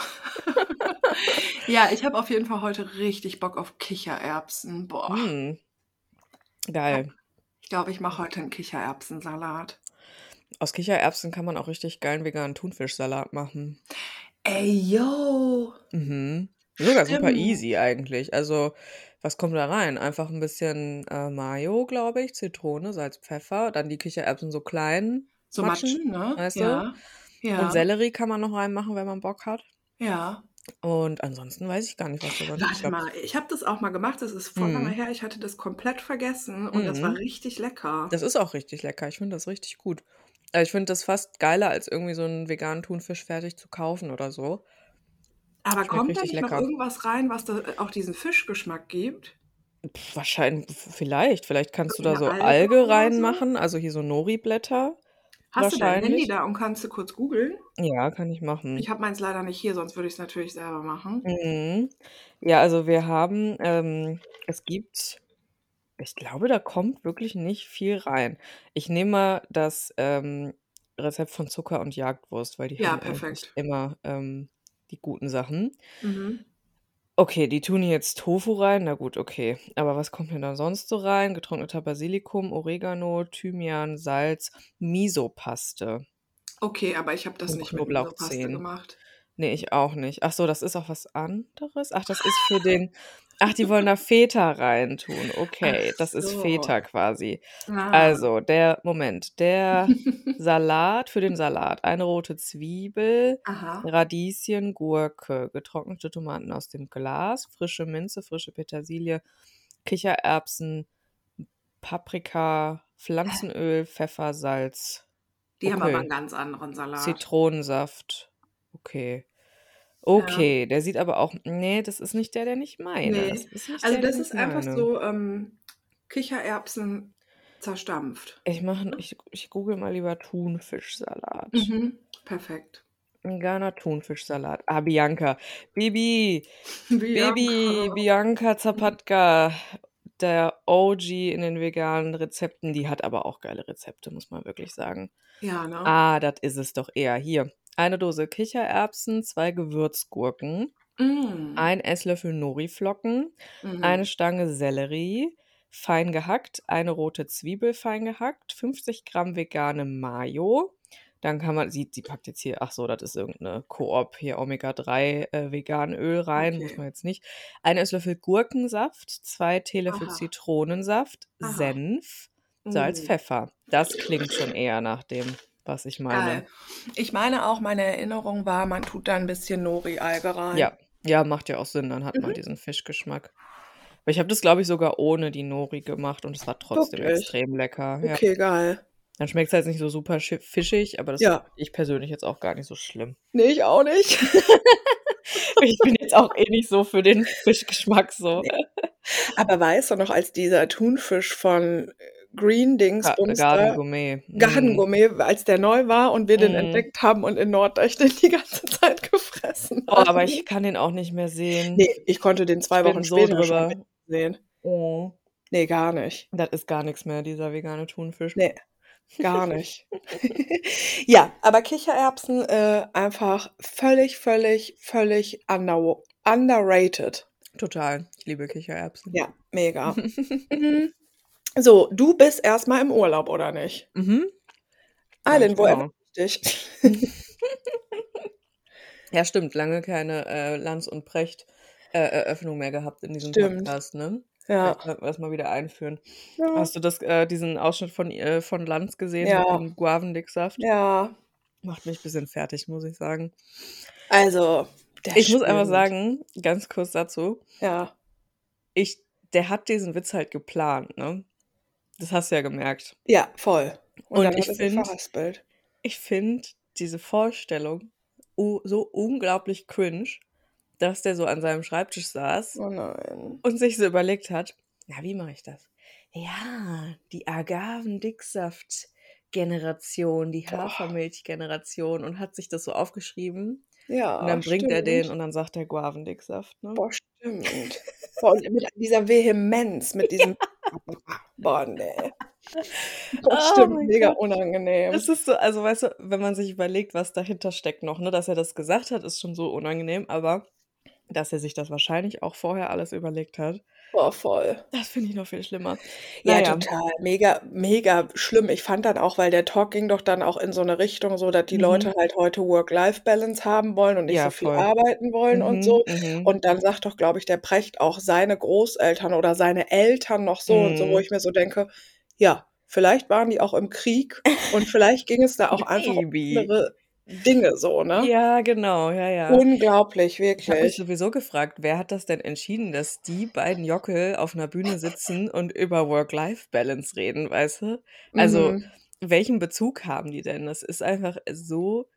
Ja, ich habe auf jeden Fall heute richtig Bock auf Kichererbsen. Boah. Ja. Geil. Ich glaube, ich mache heute 'n Kichererbsensalat. Aus Kichererbsen kann man auch richtig geilen veganen Thunfischsalat machen. Ey, yo. Mhm. Sogar super easy eigentlich. Also, was kommt da rein? Einfach 'n bisschen, äh, Mayo, glaube ich, Zitrone, Salz, Pfeffer, dann die Kichererbsen so klein So matschen, matschen, ne? weißt du? Ja. Und Ja. Sellerie kann man noch reinmachen, wenn man Bock hat. Ja. Und ansonsten weiß ich gar nicht, was da sonst Warte mal, ich habe das auch mal gemacht, das ist voll lange Mhm. her. Ich hatte das komplett vergessen und das war Mhm. richtig lecker. Das ist auch richtig lecker. Ich finde das richtig gut. Also, ich finde das fast geiler, als irgendwie so 'n veganen Thunfisch fertig zu kaufen oder so. Aber Schmeckt kommt da nicht noch lecker. irgendwas rein, was da, äh, auch diesen Fischgeschmack gibt? Wahrschein v vielleicht. Vielleicht kannst du da so Alge Alge oder so? reinmachen, also hier so Nori-Blätter Hast du dein Handy wahrscheinlich. da und kannst du kurz googeln? Ja, kann ich machen. Ich habe meins leider nicht hier, sonst würde ich's natürlich selber machen. Mhm. Ja, also wir haben ähm, es gibt ich glaube, da kommt wirklich nicht viel rein. Ich nehme mal das, ähm, Rezept von Zucker und Jagdwurst, weil die Ja, haben perfekt. immer, ähm, die guten Sachen. Mhm. Okay, die tun jetzt Tofu rein. Na gut, okay. Aber was kommt denn da sonst so rein? Getrockneter Basilikum, Oregano, Thymian, Salz, Misopaste. Okay, aber ich habe das Und nicht mit Misopaste gemacht. Ne, ich auch nicht. Ach so, das ist auch was anderes? Ach, das ist für den ach, die wollen da Feta reintun. Ach Okay, das ist so. Feta quasi. Ah. Also, der Moment, der Salat für den Salat: Eine rote Zwiebel, Aha. Radieschen, Gurke, getrocknete Tomaten aus dem Glas, frische Minze, frische Petersilie, Kichererbsen, Paprika? Pflanzenöl, Pfeffer, Salz. Die haben aber 'n Okay. ganz anderen Salat. Zitronensaft. Okay. Ja. Okay, der sieht aber auch ne, das ist nicht der, den ich meine. Ne. Das ist nicht Also, der, das ist einfach meine. so, ähm, Kichererbsen zerstampft. Ich mache ich ich google mal lieber Thunfischsalat. Mhm, perfekt. Veganer Thunfischsalat. Ah, Bianca. Bibi, Bibi, Bianca. Bianca Zapatka, der OG in den veganen Rezepten. Die hat aber auch geile Rezepte, muss man wirklich sagen. Ja, ne? Ah, das ist es doch eher. Hier, eine Dose Kichererbsen, 2 Gewürzgurken, Mm. 1 Esslöffel Noriflocken, eine Mhm. Stange Sellerie, fein gehackt, eine rote Zwiebel fein gehackt, 50 Gramm vegane Mayo. Dann kann man sie sie packt jetzt hier ach so, das ist irgend 'ne Coop hier Omega-3, äh, Veganöl rein, muss Okay. man jetzt nicht. Ein Esslöffel Gurkensaft, 2 Teelöffel Aha. Zitronensaft, Aha. Senf, Salz, Mm. Pfeffer. Das klingt schon eher nach dem, was ich meine. Ich meine auch, meine Erinnerung war, man tut da 'n bisschen Nori-Alge rein. Ja, ja, macht ja auch Sinn, dann hat man Mhm. diesen Fischgeschmack. Aber ich habe das, glaube ich, sogar ohne die Nori gemacht und es war trotzdem Wirklich? extrem lecker, ja. Okay, geil. Dann schmeckt's halt nicht so super schi fischig, aber das Ja. ich persönlich jetzt auch gar nicht so schlimm. Ne, ich auch nicht. Ich bin jetzt auch eh nicht so für den Fischgeschmack so. Ne. Aber weißt du noch, als dieser Thunfisch von, äh, Green Dingsbums Garden Gourmet. Garden Mhm. Gourmet, als der neu war und wir den Mhm. entdeckt haben und in Norddeich den die ganze Zeit gefressen Oh, aber haben. ich kann den auch nicht mehr sehen. Ne, ich konnte den 2 Ich Wochen so später schon drüber. nicht sehen. Mhm. Nee, gar nicht. Das ist gar nichts mehr, dieser vegane Thunfisch. Nee, gar nicht. ja, aber Kichererbsen äh, einfach völlig, völlig, völlig under underrated. Total. Ich liebe Kichererbsen. Ja, mega. Mhm. So, du bist erstmal im Urlaub, oder nicht? Mhm. Eileen, wo genau. dich? Ja, stimmt. Lange keine äh, Lanz und Precht äh, Eröffnung mehr gehabt in diesem Stimmt. Podcast, ne? Ja. Vielleicht das mal wieder einführen. Ja. Hast du das, äh, diesen Ausschnitt von, äh, von Lanz gesehen Ja. mit dem Guavendicksaft? ja, Macht mich ein bisschen fertig, muss ich sagen. also. der Ich muss einfach sagen, ganz kurz dazu, Ja, ich, der hat diesen Witz halt geplant, ne? Das hast du ja gemerkt. ja, voll. Und, Und ich hat sich find- verhaspelt. Ich finde diese Vorstellung so unglaublich cringe, dass der so an seinem Schreibtisch saß Oh und sich so überlegt hat, na, wie mache ich das? Ja, die Agavendicksaft-Generation, die. Hafermilch-Generation und hat sich das so aufgeschrieben. Ja. und dann bringt er den stimmt. und dann sagt er Guavendicksaft. Ne? Boah, stimmt. Boah, und mit dieser Vehemenz, mit diesem. Boah, nee. Das Oh stimmt, mega Gott. unangenehm. Es ist so, also weißt du, wenn man sich überlegt, was dahinter steckt noch, ne, dass er das gesagt hat, ist schon so unangenehm, aber dass er sich das wahrscheinlich auch vorher alles überlegt hat, Boah, voll. das finde ich noch viel schlimmer. Ja, Naja. total. Mega, mega schlimm. Ich fand dann auch, weil der Talk ging doch dann auch in so eine Richtung, so dass die Mhm. Leute halt heute Work-Life-Balance haben wollen und nicht Ja, so viel voll. arbeiten wollen und Mhm, so. mhm. Und dann sagt doch, glaube ich, der Precht auch seine Großeltern oder seine Eltern noch so und so, wo Mhm. ich mir so denke, ja, vielleicht waren die auch im Krieg und vielleicht ging es da auch einfach um andere Dinge so, ne? Ja, genau, ja, ja. Unglaublich, Ich habe mich wirklich. sowieso gefragt, wer hat das denn entschieden, dass die beiden Jockel auf einer Bühne sitzen und über Work-Life-Balance reden, weißt du? Also, Mhm. welchen Bezug haben die denn? Das ist einfach so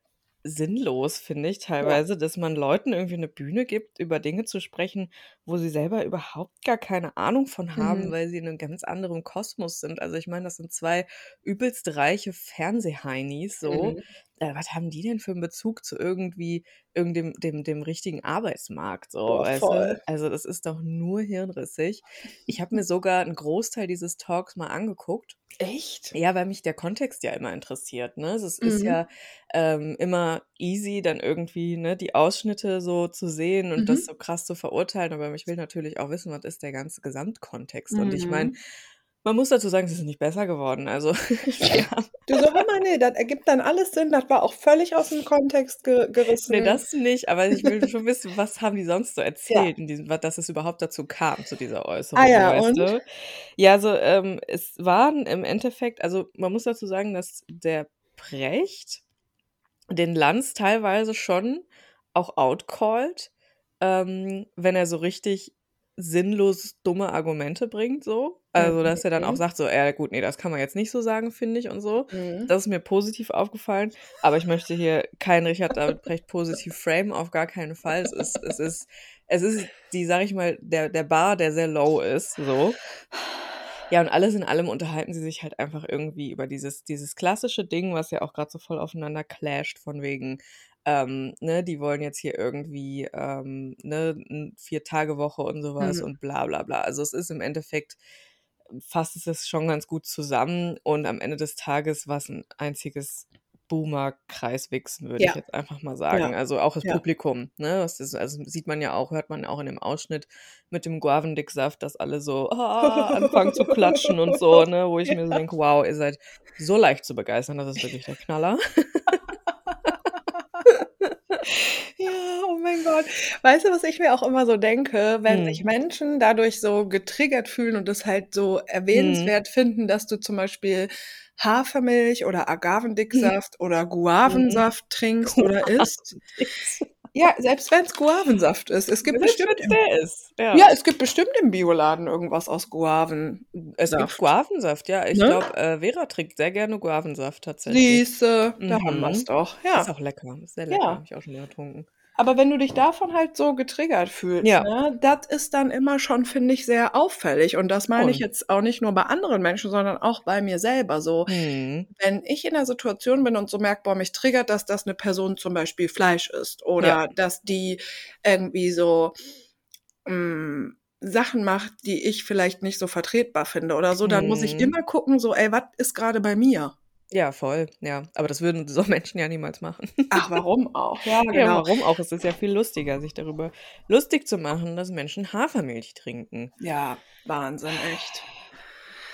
sinnlos, finde ich teilweise, dass man Leuten irgendwie eine Bühne gibt, über Dinge zu sprechen, wo sie selber überhaupt gar keine Ahnung von haben, Mhm. weil sie in einem ganz anderen Kosmos sind. Also ich meine, das sind zwei übelst reiche Fernsehheinis, so. Mhm. Äh, was haben die denn für einen Bezug zu irgendwie irgendeinem dem, dem richtigen Arbeitsmarkt, so, Boah, weißt du? Also das ist doch nur hirnrissig. Ich habe mir sogar einen Großteil dieses Talks mal angeguckt. Echt? Ja, weil mich der Kontext ja immer interessiert. Ne? Es ist Mhm. ja ähm, immer easy, dann irgendwie ne, die Ausschnitte so zu sehen und Mhm. das so krass zu verurteilen. Aber ich will natürlich auch wissen, was ist der ganze Gesamtkontext. Und ich meine, Mhm. Man muss dazu sagen, es ist nicht besser geworden. Also haben Du so, mal, nee, das ergibt dann alles Sinn. Das war auch völlig aus dem Kontext ge gerissen. Nee, das nicht, aber ich will schon wissen, was haben die sonst so erzählt, in diesem, dass es überhaupt dazu kam, zu dieser Äußerung, Ah ja, und? du? Ja, also ähm, es waren im Endeffekt, also man muss dazu sagen, dass der Precht den Lanz teilweise schon auch outcallt, ähm, wenn er so richtig sinnlos dumme Argumente bringt, so. Also, dass er dann auch Mhm. sagt, so, ja gut, nee, das kann man jetzt nicht so sagen, finde ich und so. Mhm. Das ist mir positiv aufgefallen, aber ich möchte hier kein Richard David Precht positiv frame, auf gar keinen Fall. Es ist, es ist, es ist die, sag ich mal, der, der Bar, der sehr low ist, so. Ja, und alles in allem unterhalten sie sich halt einfach irgendwie über dieses, dieses klassische Ding, was ja auch gerade so voll aufeinander clasht, von wegen, ähm, ne, die wollen jetzt hier irgendwie, ähm, ne, Vier-Tage-Woche und sowas Mhm. und bla bla bla. Also es ist im Endeffekt, fasst es es schon ganz gut zusammen und am Ende des Tages war es ein einziges Boomer-Kreiswichsen, würde ich Ja. jetzt einfach mal sagen. Ja. Also auch das Ja. Publikum, ne? Das ist, also sieht man ja auch, hört man auch in dem Ausschnitt mit dem Guavendicksaft, dass alle so ah, anfangen zu klatschen und so, ne? Wo ich mir so denke, wow, ihr seid so leicht zu begeistern, das ist wirklich der Knaller. Ja, oh mein Gott. Weißt du, was ich mir auch immer so denke, wenn Hm. sich Menschen dadurch so getriggert fühlen und es halt so Hm. erwähnenswert finden, dass du zum Beispiel Hafermilch oder Agavendicksaft oder Mhm. Guavensaft trinkst oder isst. Ja, selbst wenn es Guavensaft ist. Es gibt Selbst bestimmt im, der ist, ja. ja, es gibt bestimmt im Bioladen irgendwas aus Guavensaft. Es gibt Guavensaft, ja. Ich Ne? glaube, äh, Vera trinkt sehr gerne Guavensaft tatsächlich. Siehste, da haben Mhm. wir es doch. Ist Ja. auch lecker, ist sehr lecker, Ja. habe ich auch schon mal getrunken. Aber wenn du dich davon halt so getriggert fühlst, Ja. ne, das ist dann immer schon, finde ich, sehr auffällig. Und das meine ich Schon. jetzt auch nicht nur bei anderen Menschen, sondern auch bei mir selber. So, Mhm. wenn ich in der Situation bin und so merke, boah, mich triggert das, dass eine Person zum Beispiel Fleisch isst oder Ja. dass die irgendwie so, mh, Sachen macht, die ich vielleicht nicht so vertretbar finde oder so, dann muss ich Mhm. immer gucken, so, ey, was ist gerade bei mir? Ja, voll, ja. Aber das würden so Menschen ja niemals machen. Ach, warum auch? Ja, Ja, genau. warum auch? Es ist ja viel lustiger, sich darüber lustig zu machen, dass Menschen Hafermilch trinken. Ja, Wahnsinn, echt.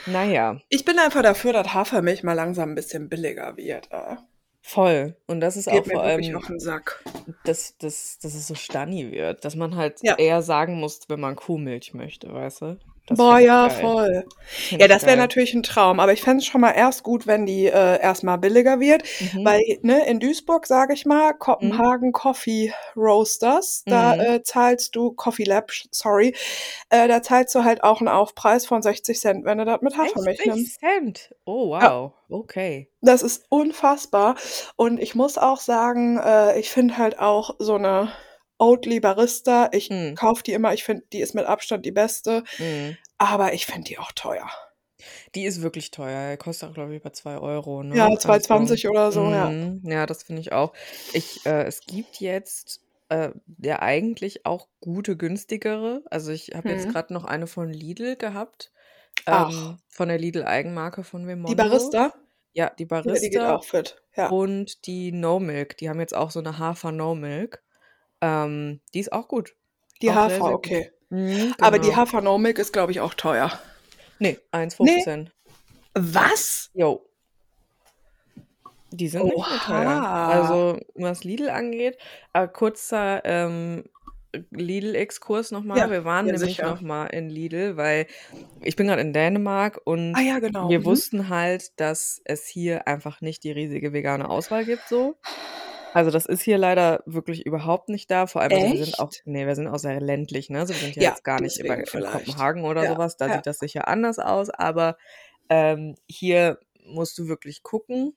Na ja, Ich bin einfach dafür, dass Hafermilch mal langsam ein bisschen billiger wird. Äh. voll. Und das ist Geht auch vor allem, auf den Sack. dass, dass, dass es so stanni wird, dass man halt Ja. eher sagen muss, wenn man Kuhmilch möchte, weißt du? Das Boah, ja, geil. voll. Find Ja, das wäre natürlich ein Traum, aber ich fände es schon mal erst gut, wenn die äh, erstmal billiger wird, Mhm. weil ne, in Duisburg, sage ich mal, Kopenhagen Coffee Roasters, da Mhm. äh, zahlst du, Coffee Lab, sorry, äh, da zahlst du halt auch einen Aufpreis von 60 Cent, wenn du das mit Hafermilch 60 nimmst. Cent. Oh, Ja. wow. Okay. Das ist unfassbar. Und ich muss auch sagen, äh, ich finde halt auch so eine Oatly Barista, ich Mhm. kaufe die immer, ich finde, die ist mit Abstand die beste, Mhm. aber ich finde die auch teuer. Die ist wirklich teuer. Die kostet auch, glaube ich, über 2 Euro, ne? Ja, Also, 2,20 oder so, ja. mhm. Ja, das finde ich auch. Ich, äh, es gibt jetzt äh, ja eigentlich auch gute, günstigere. Also ich habe jetzt Mhm. gerade noch eine von Lidl gehabt. Ach. Ähm, von der Lidl-Eigenmarke von Die Vemondo. Barista? Ja, die Ja, die geht Barista auch fit. Ja. und die No Milk. Die haben jetzt auch so eine Hafer No Milk. Ähm, die ist auch gut. Die Auch Hafer, sehr okay. Mhm, Aber die genau. Hafer No Milk ist, glaube ich, auch teuer. Nee, Nee? 1,15. Was? Jo. Die sind nicht mehr teuer. Oha. Also, was Lidl angeht, äh, kurzer ähm, Lidl-Exkurs nochmal. Ja, Wir waren ja, nämlich nochmal in Lidl, weil ich bin gerade in Dänemark Ah und ja, genau. wir Mhm. wussten halt, dass es hier einfach nicht die riesige vegane Auswahl gibt so. Also das ist hier leider wirklich überhaupt nicht da. Vor allem, also wir sind auch, nee, wir sind auch sehr ländlich, ne? Also wir sind ja Ja, jetzt gar nicht in vielleicht. Kopenhagen oder Ja, sowas. Da ja. sieht das sicher anders aus, aber ähm, hier musst du wirklich gucken.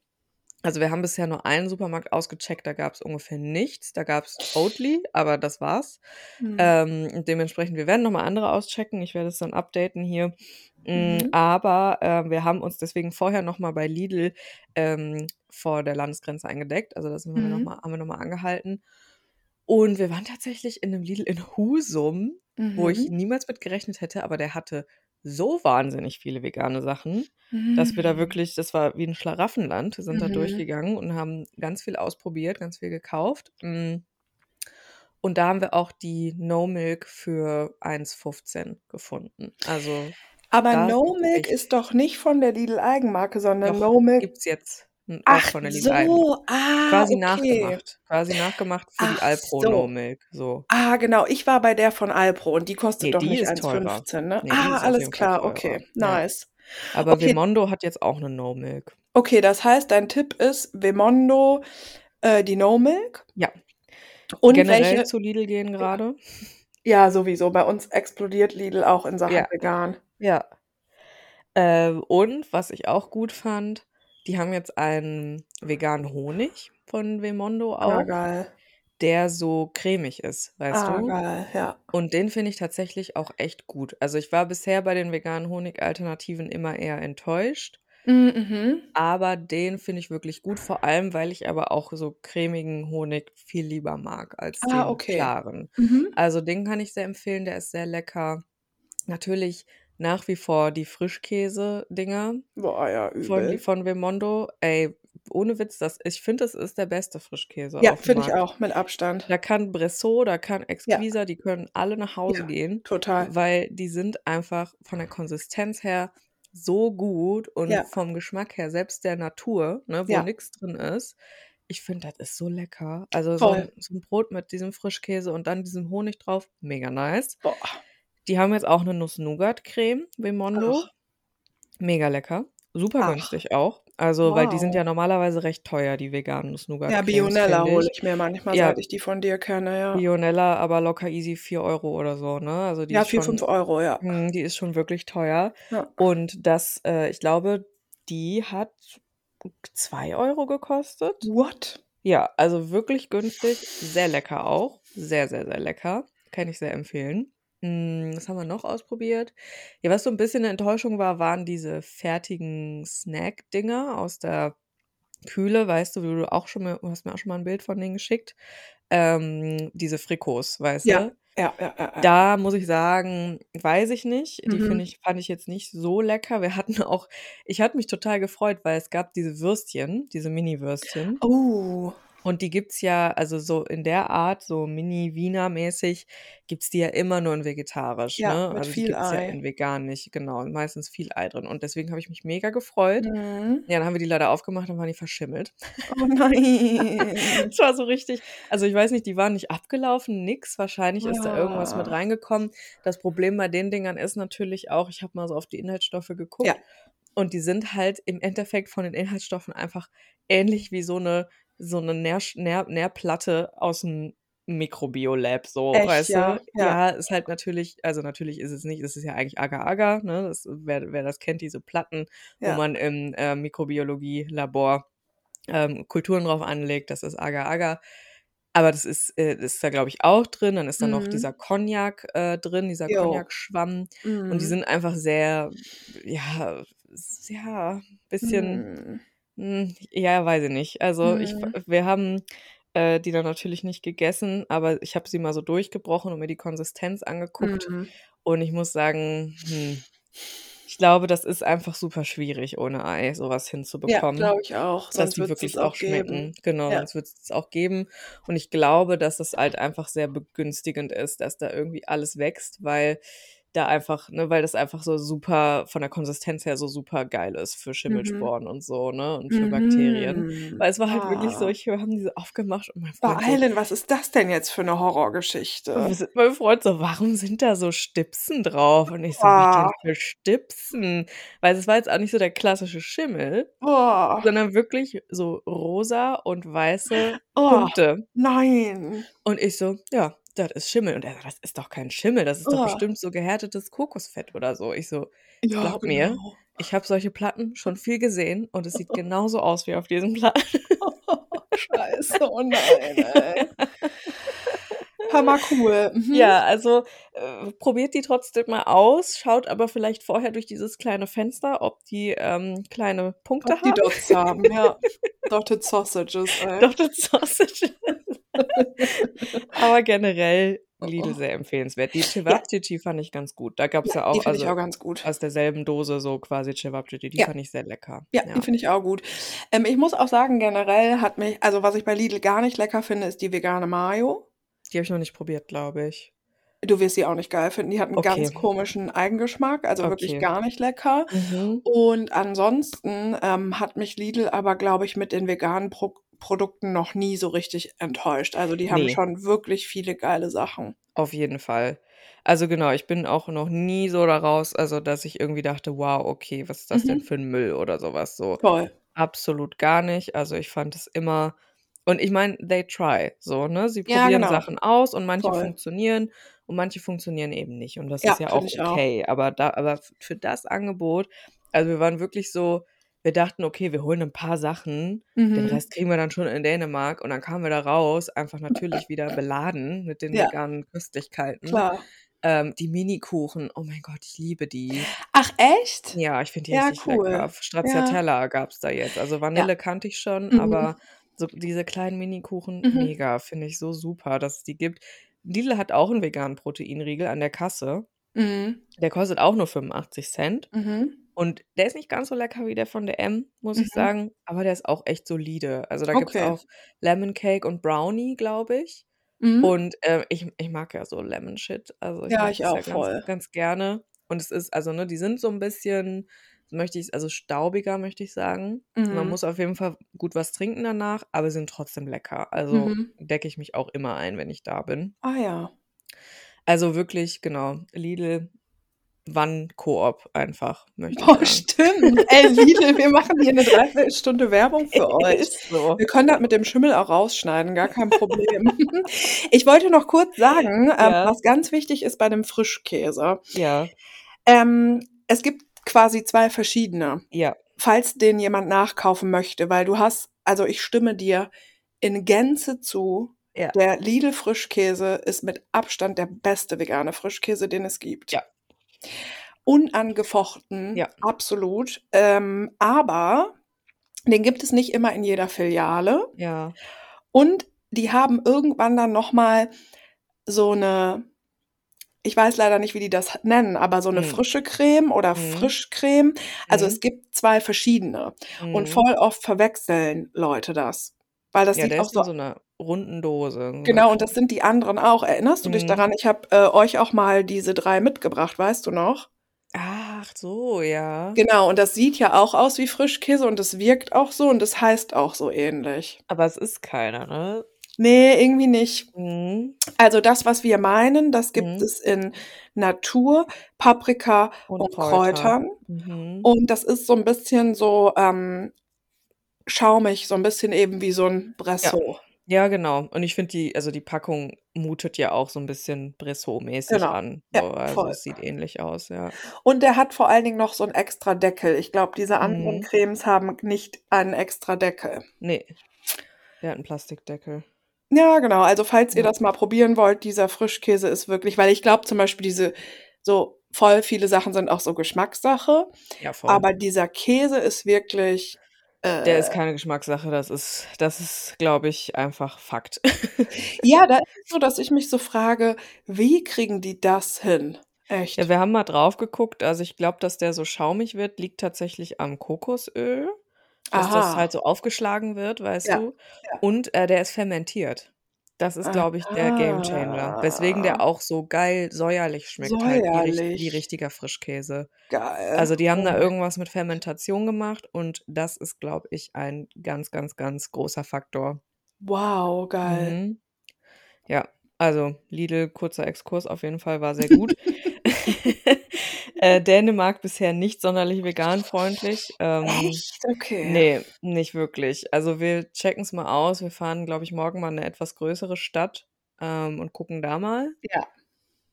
Also wir haben bisher nur einen Supermarkt ausgecheckt, da gab es ungefähr nichts. Da gab es Oatly, aber das war's. Mhm. Ähm, dementsprechend, wir werden nochmal andere auschecken. Ich werde es dann updaten hier. Mm, Mhm. aber äh, wir haben uns deswegen vorher nochmal bei Lidl ähm, vor der Landesgrenze eingedeckt. Also da sind wir noch Mhm. mal, haben wir nochmal angehalten. Und wir waren tatsächlich in einem Lidl in Husum, wo ich Mhm. niemals mit gerechnet hätte, aber der hatte so wahnsinnig viele vegane Sachen, dass wir da Mhm. wirklich, das war wie ein Schlaraffenland. Sind da Mhm. durchgegangen und haben ganz viel ausprobiert, ganz viel gekauft. Mm. Und da haben wir auch die No Milk für 1,15 gefunden. Also Aber da No gibt's Milk echt, ist doch nicht von der Auch sondern doch, No Milk. gibt's jetzt n- auch Ach von der Lidl Eigen. so, ah, Quasi okay. nachgemacht. Quasi nachgemacht für die Ach Alpro No so. Milk. So. Ah, genau. Ich war bei der von Alpro und die kostet Nee, doch die nicht ist teurer. 1,15, ne? Nee, die Ah, ist auf alles jeden Fall klar, teurer. okay. Ja. Nice. Aber Okay, Vemondo hat jetzt auch eine No Milk. okay, das heißt, dein Tipp ist Vemondo, äh, die No Milk. Ja. Und Generell welche? zu Lidl gehen gerade. Ja, sowieso. Bei uns explodiert Lidl auch in Sachen Ja. vegan. Ja. Äh, und was ich auch gut fand, die haben jetzt einen veganen Honig von Vemondo Ah, auch, geil. der so cremig ist, weißt Ah, du? geil, ja. Und den finde ich tatsächlich auch echt gut. Also ich war bisher bei den veganen Honigalternativen immer eher enttäuscht, Mhm. aber den finde ich wirklich gut, vor allem weil ich aber auch so cremigen Honig viel lieber mag als Ah, den okay. klaren. Mhm. Also den kann ich sehr empfehlen, der ist sehr lecker. Natürlich nach wie vor die Frischkäse-Dinger Boah, ja, von, übel. von Vemondo. Ey, ohne Witz, das, ich finde, das ist der beste Frischkäse Ja, finde ich auch, mit Abstand. Da kann Bressot, da kann Ja, Exquisa, die können alle nach Hause ja, gehen, total. weil die sind einfach von der Konsistenz her so gut und Ja, vom Geschmack her, selbst der Natur, ne, wo ja, nichts drin ist. Ich finde, das ist so lecker. Also so ein, so ein Brot mit diesem Frischkäse und dann diesem Honig drauf, mega nice. Boah. Die haben jetzt auch eine Nuss-Nougat-Creme, Vemondo. Ach, Mega lecker. Super ach, günstig auch. Also, weil die sind ja wow. normalerweise recht teuer, die veganen Ja, Nuss-Nougat-Cremes, Bionella hole ich. mir manchmal, Ja, seit ich die von dir kenne, ja. Bionella, aber locker easy 4 Euro oder so, ne? Also die Ja, ist 4, 5 schon, Euro, ja. hm, die ist schon wirklich teuer. Ja. Und das, äh, ich glaube, die hat 2 Euro gekostet. What? Ja, also wirklich günstig, sehr lecker auch. Sehr, sehr, sehr lecker. Kann ich sehr empfehlen. Hm, was haben wir noch ausprobiert? Ja, was so ein bisschen eine Enttäuschung war, waren diese fertigen Snack-Dinger aus der Kühle, weißt du, wie du auch schon mal, du hast mir auch schon mal ein Bild von denen geschickt. Ähm, diese Frikos, weißt Ja, du? Ja, ja, ja, ja. Da muss ich sagen, weiß ich nicht. Die Mhm. finde ich fand ich jetzt nicht so lecker. Wir hatten auch ich hatte mich total gefreut, weil es gab diese Würstchen, diese Mini-Würstchen. Oh. Und die gibt's ja also so in der Art, so Mini-Wiener-mäßig, gibt's die ja immer nur in vegetarisch, Ja, ne? mit Also die viel gibt's ja Ei. in vegan nicht, genau. Und meistens viel Ei drin. Und deswegen habe ich mich mega gefreut. Mhm. Ja, dann haben wir die leider aufgemacht, dann waren die verschimmelt. Oh nein. Es war so richtig also ich weiß nicht, die waren nicht abgelaufen, nix. Wahrscheinlich ist da irgendwas mit Ja. reingekommen. Das Problem bei den Dingern ist natürlich auch, ich habe mal so auf die Inhaltsstoffe geguckt Ja. und die sind halt im Endeffekt von den Inhaltsstoffen einfach ähnlich wie so 'ne so 'ne Nährsch Nähr Nährplatte aus'm Mikrobiolab so, Echt, weißt ja? du? Ja. Ja, ist halt natürlich also natürlich ist es nicht es ist ja eigentlich Agar-Agar, ne? Das wer wer das kennt, diese Platten, wo Ja. man im, äh, Mikrobiologie-Labor, ähm, Kulturen drauf anlegt, das ist Agar-Agar. Aber das ist äh, ist da, glaube ich, auch drin. Dann ist da noch Mhm. dieser Cognac, äh, drin, dieser. Cognac-Schwamm. Und die Mhm. sind einfach sehr, ja, ja, bisschen, Mhm. Hm, ja, weiß ich nicht. Also ich Mhm. wir haben, äh, die dann natürlich nicht gegessen, aber ich habe sie mal so durchgebrochen und mir die Konsistenz angeguckt. Mhm. Und ich muss sagen, hm, ich glaube, das ist einfach super schwierig, ohne Ei so was Ja, hinzubekommen, glaube ich auch. dass Sonst die wirklich es auch auch schmecken. geben. Genau, Ja. sonst wird's das auch geben. Und ich glaube, dass es halt einfach sehr begünstigend ist, dass da irgendwie alles wächst, weil da einfach ne, weil das einfach so super von der Konsistenz her so super geil ist für Mhm. Schimmelsporen und so, ne, und für Bakterien. Mhm. Weil es war halt wirklich so, Ah. ich wir haben diese aufgemacht und mein Freund so Eileen, was ist das denn jetzt für 'ne und Horrorgeschichte? mein Freund so: „Warum sind da so Stipsen drauf?“ Und ich so: „Wie Boah. denn für Stipsen?“ Weil es war jetzt auch nicht so der klassische Schimmel, Boah. sondern wirklich so rosa und weiße Oh, Punkte. nein. Und ich so: „Ja, das ist Schimmel.“ Und er so: „Das ist doch kein Schimmel, das ist doch Oh. bestimmt so gehärtetes Kokosfett oder so.“ Ich so: Ja, „Glaub mir, genau. ich habe solche Platten schon viel gesehen und es sieht genauso aus wie auf diesen Platten.“ Scheiße, oh nein, ey. Hammercool. Mhm. Ja, also, äh, probiert die trotzdem mal aus, schaut aber vielleicht vorher durch dieses kleine Fenster, ob die, ähm, kleine Punkte Ob die haben. Dots haben, ja. Dotted Sausages, ey. Dotted Sausages. Aber generell Lidl Oh. sehr empfehlenswert. Die Ja. Cevapcici fand ich ganz gut. Da gab's Ja, ja auch die finde ich also auch ganz gut. aus derselben Dose so quasi Cevapcici, die Ja. fand ich sehr lecker. Ja, die Ja. finde ich auch gut. Ähm, ich muss auch sagen, generell hat mich also, was ich bei Lidl gar nicht lecker finde, ist die vegane Mayo. Die habe ich noch nicht probiert, glaube ich. Du wirst sie auch nicht geil finden. Die hat 'n ganz Okay. komischen Eigengeschmack, also wirklich Okay. gar nicht lecker. Mhm. Und ansonsten, ähm, hat mich Lidl aber, glaube ich, mit den veganen Pro Produkten noch nie so richtig enttäuscht. Also, die haben Ne. schon wirklich viele geile Sachen. Auf jeden Fall. Also genau, ich bin auch noch nie so da raus also, dass ich irgendwie dachte: „Wow, okay, was ist das denn Mhm. für 'n Müll“ oder so was so. Toll. Absolut gar nicht. Also, ich fand es immer und ich meine, they try so, ne? Sie Ja, probieren genau. Sachen aus und manche Voll. funktionieren und manche funktionieren eben nicht. Und das Ja, ist ja auch ich auch. okay. Aber da aber für das Angebot also, wir waren wirklich so wir dachten: „Okay, wir holen 'n paar Sachen, den Mhm. Rest kriegen wir dann schon in Dänemark.“ Und dann kamen wir da raus, einfach natürlich wieder beladen mit den Ja. veganen Köstlichkeiten. Klar. Ähm, die Minikuchen, oh mein Gott, ich liebe die. Ach echt? Ja, ich finde die Ja, richtig cool. lecker. Ja. Stracciatella gab's da jetzt. Also, Ja. Vanille kannte ich schon, Mhm. aber so diese kleinen Minikuchen, Mhm. mega, finde ich so super, dass es die gibt. Lidl hat auch 'n veganen Proteinriegel an der Kasse. Mhm. Der kostet auch nur 85 Mhm. Und der ist nicht ganz so lecker wie der von DM, muss ich Mhm. sagen, aber der ist auch echt solide. Also, da gibt's Okay. auch Lemon Cake und Brownie, glaube ich. Mhm. Und, äh, ich ich mag ja so Lemon Shit. Also, ich Ja, mag ich das ja auch ganz voll. ganz gerne. Und es ist also, ne, die sind so 'n bisschen, möchte ich also, staubiger, möchte ich sagen. Man Mhm. muss auf jeden Fall gut was trinken danach, aber sind trotzdem lecker. Also, Mhm. decke ich mich auch immer ein, wenn ich da bin. Ah ja. Also, wirklich, genau, Lidl, Wann-Koop einfach, möchte sagen. stimmt. Ey, Lidl, wir machen hier 'ne Dreiviertelstunde Werbung für euch. Ist so. Wir können das mit dem Schimmel auch rausschneiden, gar kein Problem. Ich wollte noch kurz sagen, ähm, Ja. was ganz wichtig ist bei dem Frischkäse. Ja. Ähm, es gibt quasi 2 verschiedene, Ja. falls den jemand nachkaufen möchte, weil du hast also, ich stimme dir in Gänze zu. Ja. Der Lidl Frischkäse ist mit Abstand der beste vegane Frischkäse, den es gibt. Ja. Unangefochten, Ja. absolut. Ähm, aber den gibt es nicht immer in jeder Filiale. Ja. Und die haben irgendwann dann noch mal so 'ne ich weiß leider nicht, wie die das nennen, aber so 'ne Mhm. frische Creme oder Mhm. Frischcreme. Also, Mhm. es gibt 2 verschiedene und Mhm. voll oft verwechseln Leute das, weil das Ja, sieht der auch so so 'ner runden Dose, so Genau, und das sind die anderen auch. Erinnerst du dich Mhm. daran? Ich habe, äh, euch auch mal diese 3 mitgebracht, weißt du noch? Ach so, ja. Genau, und das sieht ja auch aus wie Frischkäse und das wirkt auch so und das heißt auch so ähnlich. Aber es ist keiner, ne? Ne, irgendwie nicht. Mhm. Also, das, was wir meinen, das gibt Mhm. es in Natur, Paprika Und und Kräuter. Kräutern. Mhm. Und das ist so 'n bisschen so, ähm, schaumig, so 'n bisschen eben wie so 'n Ja. Bressot. Ja, genau. Und ich finde die also, die Packung mutet ja auch so 'n bisschen Bressot-mäßig Genau. an. Ja, So, also, voll. es sieht ähnlich aus, ja. Und der hat vor allen Dingen noch so 'n extra Deckel. Ich glaube, diese anderen Mhm. Cremes haben nicht einen extra Deckel. Ne. Der hat 'n Plastikdeckel. Ja, genau. Also, falls ihr Ja. das mal probieren wollt, dieser Frischkäse ist wirklich weil ich glaube zum Beispiel diese so voll viele Sachen sind auch so Geschmackssache, Ja, voll. aber dieser Käse ist wirklich, Der ist äh keine Geschmackssache, das ist das ist, glaube ich, einfach Fakt. Ja, da ist es so, dass ich mich so frage: „Wie kriegen die das hin?“ Ja, Echt. wir haben mal drauf geguckt. Also, ich glaube, dass der so schaumig wird, liegt tatsächlich am Kokosöl, dass das Aha. halt so aufgeschlagen wird, weißt Ja, du? ja. Und, äh, der ist fermentiert. Das ist, glaube ich, der Gamechanger, weswegen der auch so geil säuerlich schmeckt, halt wie wie Säuerlich. richtiger Frischkäse. Geil. Also, die haben da irgendwas mit Fermentation gemacht und das ist, glaube ich, ein ganz, ganz, ganz großer Faktor. Wow, geil. Mhm. Ja, also, Lidl, kurzer Exkurs auf jeden Fall, war sehr gut. Äh, Dänemark bisher nicht sonderlich veganfreundlich. Ähm, Echt? Okay. ne, nicht wirklich. Also, wir checken's mal aus. Wir fahren, glaube ich, morgen mal in 'ne etwas größere Stadt, ähm, und gucken da mal. Ja.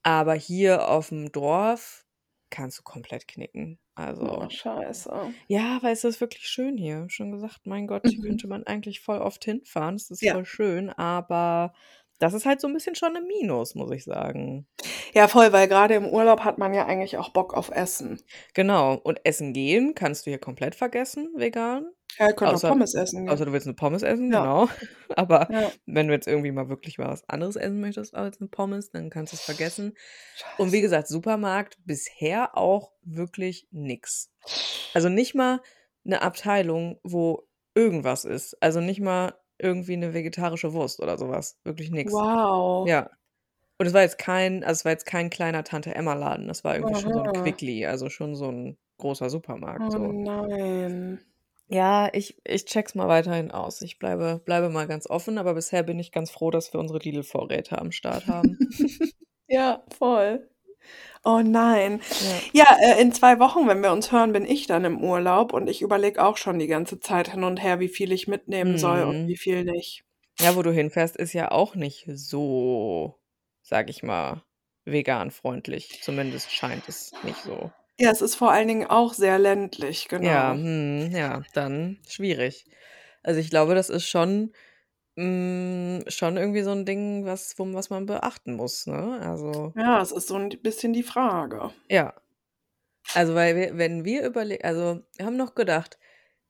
Aber hier auf'm Dorf kannst du komplett knicken. Oh, Also scheiße. ja, weil es ist wirklich schön hier. Schon gesagt, mein Gott, hier Mhm. könnte man eigentlich voll oft hinfahren. Es ist Ja. voll schön, aber das ist halt so 'n bisschen schon 'n Minus, muss ich sagen. Ja, voll, weil grade im Urlaub hat man ja eigentlich auch Bock auf Essen. Genau. Und essen gehen kannst du hier komplett vergessen, vegan. Ja, ihr könnt auch Außer Pommes essen gehen. außer du willst 'ne Pommes essen, Ja. genau. Aber Ja. wenn du jetzt irgendwie mal wirklich mal was anderes essen möchtest als 'ne Pommes, dann kannst du's vergessen. Und wie Scheiße. gesagt, Supermarkt bisher auch wirklich nix. Also, nicht mal 'ne Abteilung, wo irgendwas ist. Also, nicht mal irgendwie 'ne vegetarische Wurst oder so was. Wirklich nix. Wow. Ja. Und es war jetzt kein also, es war jetzt kein kleiner Tante-Emma-Laden. Das war irgendwie schon so 'n Aha. Quickly, also, schon so 'n großer Supermarkt Oh so. nein. Ja, ich ich check's mal weiterhin aus. Ich bleibe bleibe mal ganz offen, aber bisher bin ich ganz froh, dass wir unsere Lidl-Vorräte am Start haben. Ja, voll. Oh nein. Ja. Ja, äh, in 2 Wochen, wenn wir uns hören, bin ich dann im Urlaub und ich überlege auch schon die ganze Zeit hin und her, wie viel ich mitnehmen soll und Mhm. wie viel nicht. Ja, wo du hinfährst, ist ja auch nicht so, sage ich mal, veganfreundlich. Zumindest scheint es nicht so. Ja, es ist vor allen Dingen auch sehr ländlich, Ja, genau. mhm, ja, dann schwierig. Also, ich glaube, das ist schon hm, schon irgendwie so 'n Ding, was wo was man beachten muss, ne? Also Ja, es ist so 'n bisschen die Frage. Ja. Also, weil wir wenn wir überle also, wir haben noch gedacht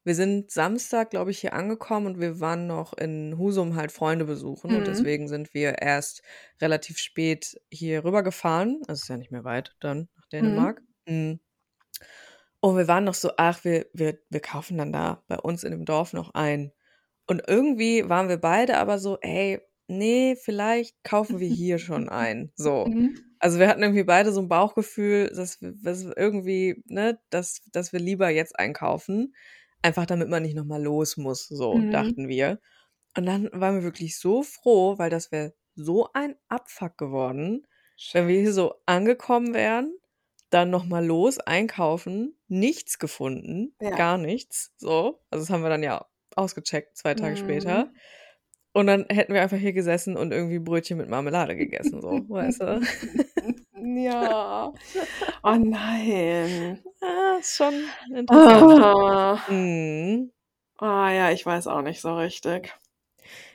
wir sind Samstag, glaube ich, hier angekommen und wir waren noch in Husum halt Freunde besuchen und Mhm. deswegen sind wir erst relativ spät hier rübergefahren. Also, ist ja nicht mehr weit dann nach Mhm. Dänemark. Hm. Und wir waren noch so: „Ach, wir wir wir kaufen dann da bei uns in dem Dorf noch ein.“ Und irgendwie waren wir beide aber so: „Ey, ne, vielleicht kaufen wir hier schon ein.“ So. Mhm. Also, wir hatten irgendwie beide so 'n Bauchgefühl, dass w was irgendwie ne, dass dass wir lieber jetzt einkaufen, einfach damit man nicht noch mal los muss, so Mhm. dachten wir. Und dann waren wir wirklich so froh, weil das wäre so ein Abfuck geworden, wenn wir hier so angekommen wären, dann noch mal los einkaufen, nichts gefunden, Ja. gar nichts, so. Also, das haben wir dann ja ausgecheckt 2 Tage später. Mhm. Und dann hätten wir einfach hier gesessen und irgendwie Brötchen mit Marmelade gegessen, so, weißt du? Ja. Oh nein. Ah, ist schon interessant. Ah. Mhm. Ah ja, ich weiß auch nicht so richtig.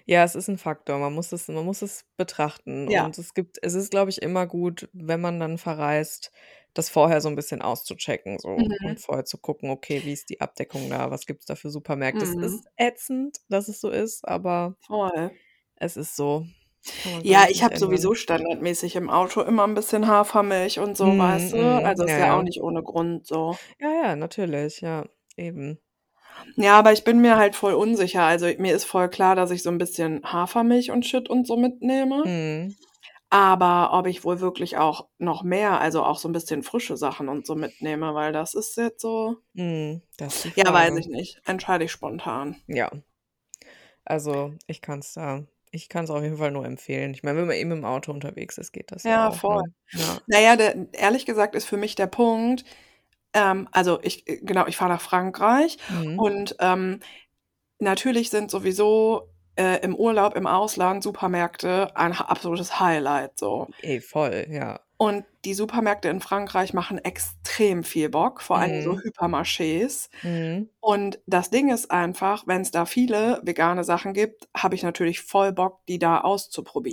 Ja, es ist 'n Faktor. Man muss es man muss es betrachten Ja. und es gibt es ist, glaube ich, immer gut, wenn man dann verreist, das vorher so 'n bisschen auszuchecken so Mhm. und vorher zu gucken: „Okay, wie ist die Abdeckung da? Was gibt's da für Supermärkte?“ Es Mhm. ist ätzend, dass es so ist, aber Voll. es ist so. Ja, ich habe sowieso standardmäßig im Auto immer ein bisschen Hafermilch und so, Mhm, weißt du? mhm. Also, ist Ja, ja auch ja. nicht ohne Grund so. Ja, ja, natürlich, ja, eben. Ja, aber ich bin mir halt voll unsicher. Also, mir ist voll klar, dass ich so ein bisschen Hafermilch und Shit und so mitnehme. Mhm. Aber ob ich wohl wirklich auch noch mehr, also auch so ein bisschen frische Sachen und so mitnehme, weil das ist jetzt so das ist ja, weiß ich nicht. Entscheide ich spontan. Ja. Also, ich kann's da ich kann's auf jeden Fall nur empfehlen. Ich meine, wenn man eben im Auto unterwegs ist, geht das ja Ja, auch, voll. ne? Ja. Na ja, der ehrlich gesagt ist für mich der Punkt ähm, also ich äh, genau, ich fahre nach Frankreich Mhm. und, ähm, natürlich sind sowieso, äh, im Urlaub im Ausland Supermärkte ein absolutes Highlight so. Ey, voll, ja. Und die Supermärkte in Frankreich machen extrem viel Bock, vor allem so Mhm. Hypermarchés. Mhm. Und das Ding ist einfach, wenn's da viele vegane Sachen gibt, habe ich natürlich voll Bock, die da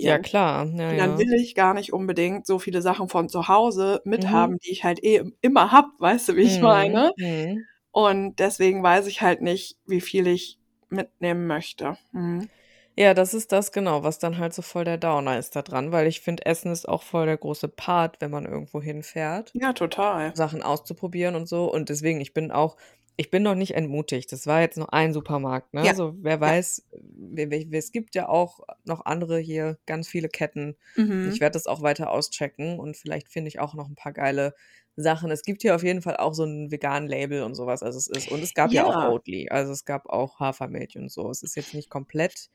Ja auszuprobieren. klar, ja, Und dann ja. will ich gar nicht unbedingt so viele Sachen von zu Hause Mhm. mithaben, die ich halt eh immer habe, weißt du, wie ich Mhm, meine? mhm. Und deswegen weiß ich halt nicht, wie viel ich mitnehmen möchte. Mhm. Ja, das ist das genau, was dann halt so voll der Downer ist da dran, weil ich finde, Essen ist auch voll der große Part, wenn man irgendwo hinfährt, Ja, total. Sachen auszuprobieren und so. Und deswegen, ich bin auch ich bin noch nicht entmutigt. Das war jetzt noch ein Supermarkt, ne? Ja, Also, wer ja. weiß, we we es gibt ja auch noch andere hier, ganz viele Ketten. Mhm. Ich werde das auch weiter auschecken und vielleicht finde ich auch noch ein paar geile Sachen. Es gibt hier auf jeden Fall auch so 'n veganen Label und so was. Also, es ist und es gab ja auch Ja. Oatly. Also, es gab auch Hafermilch und so. Es ist jetzt nicht komplett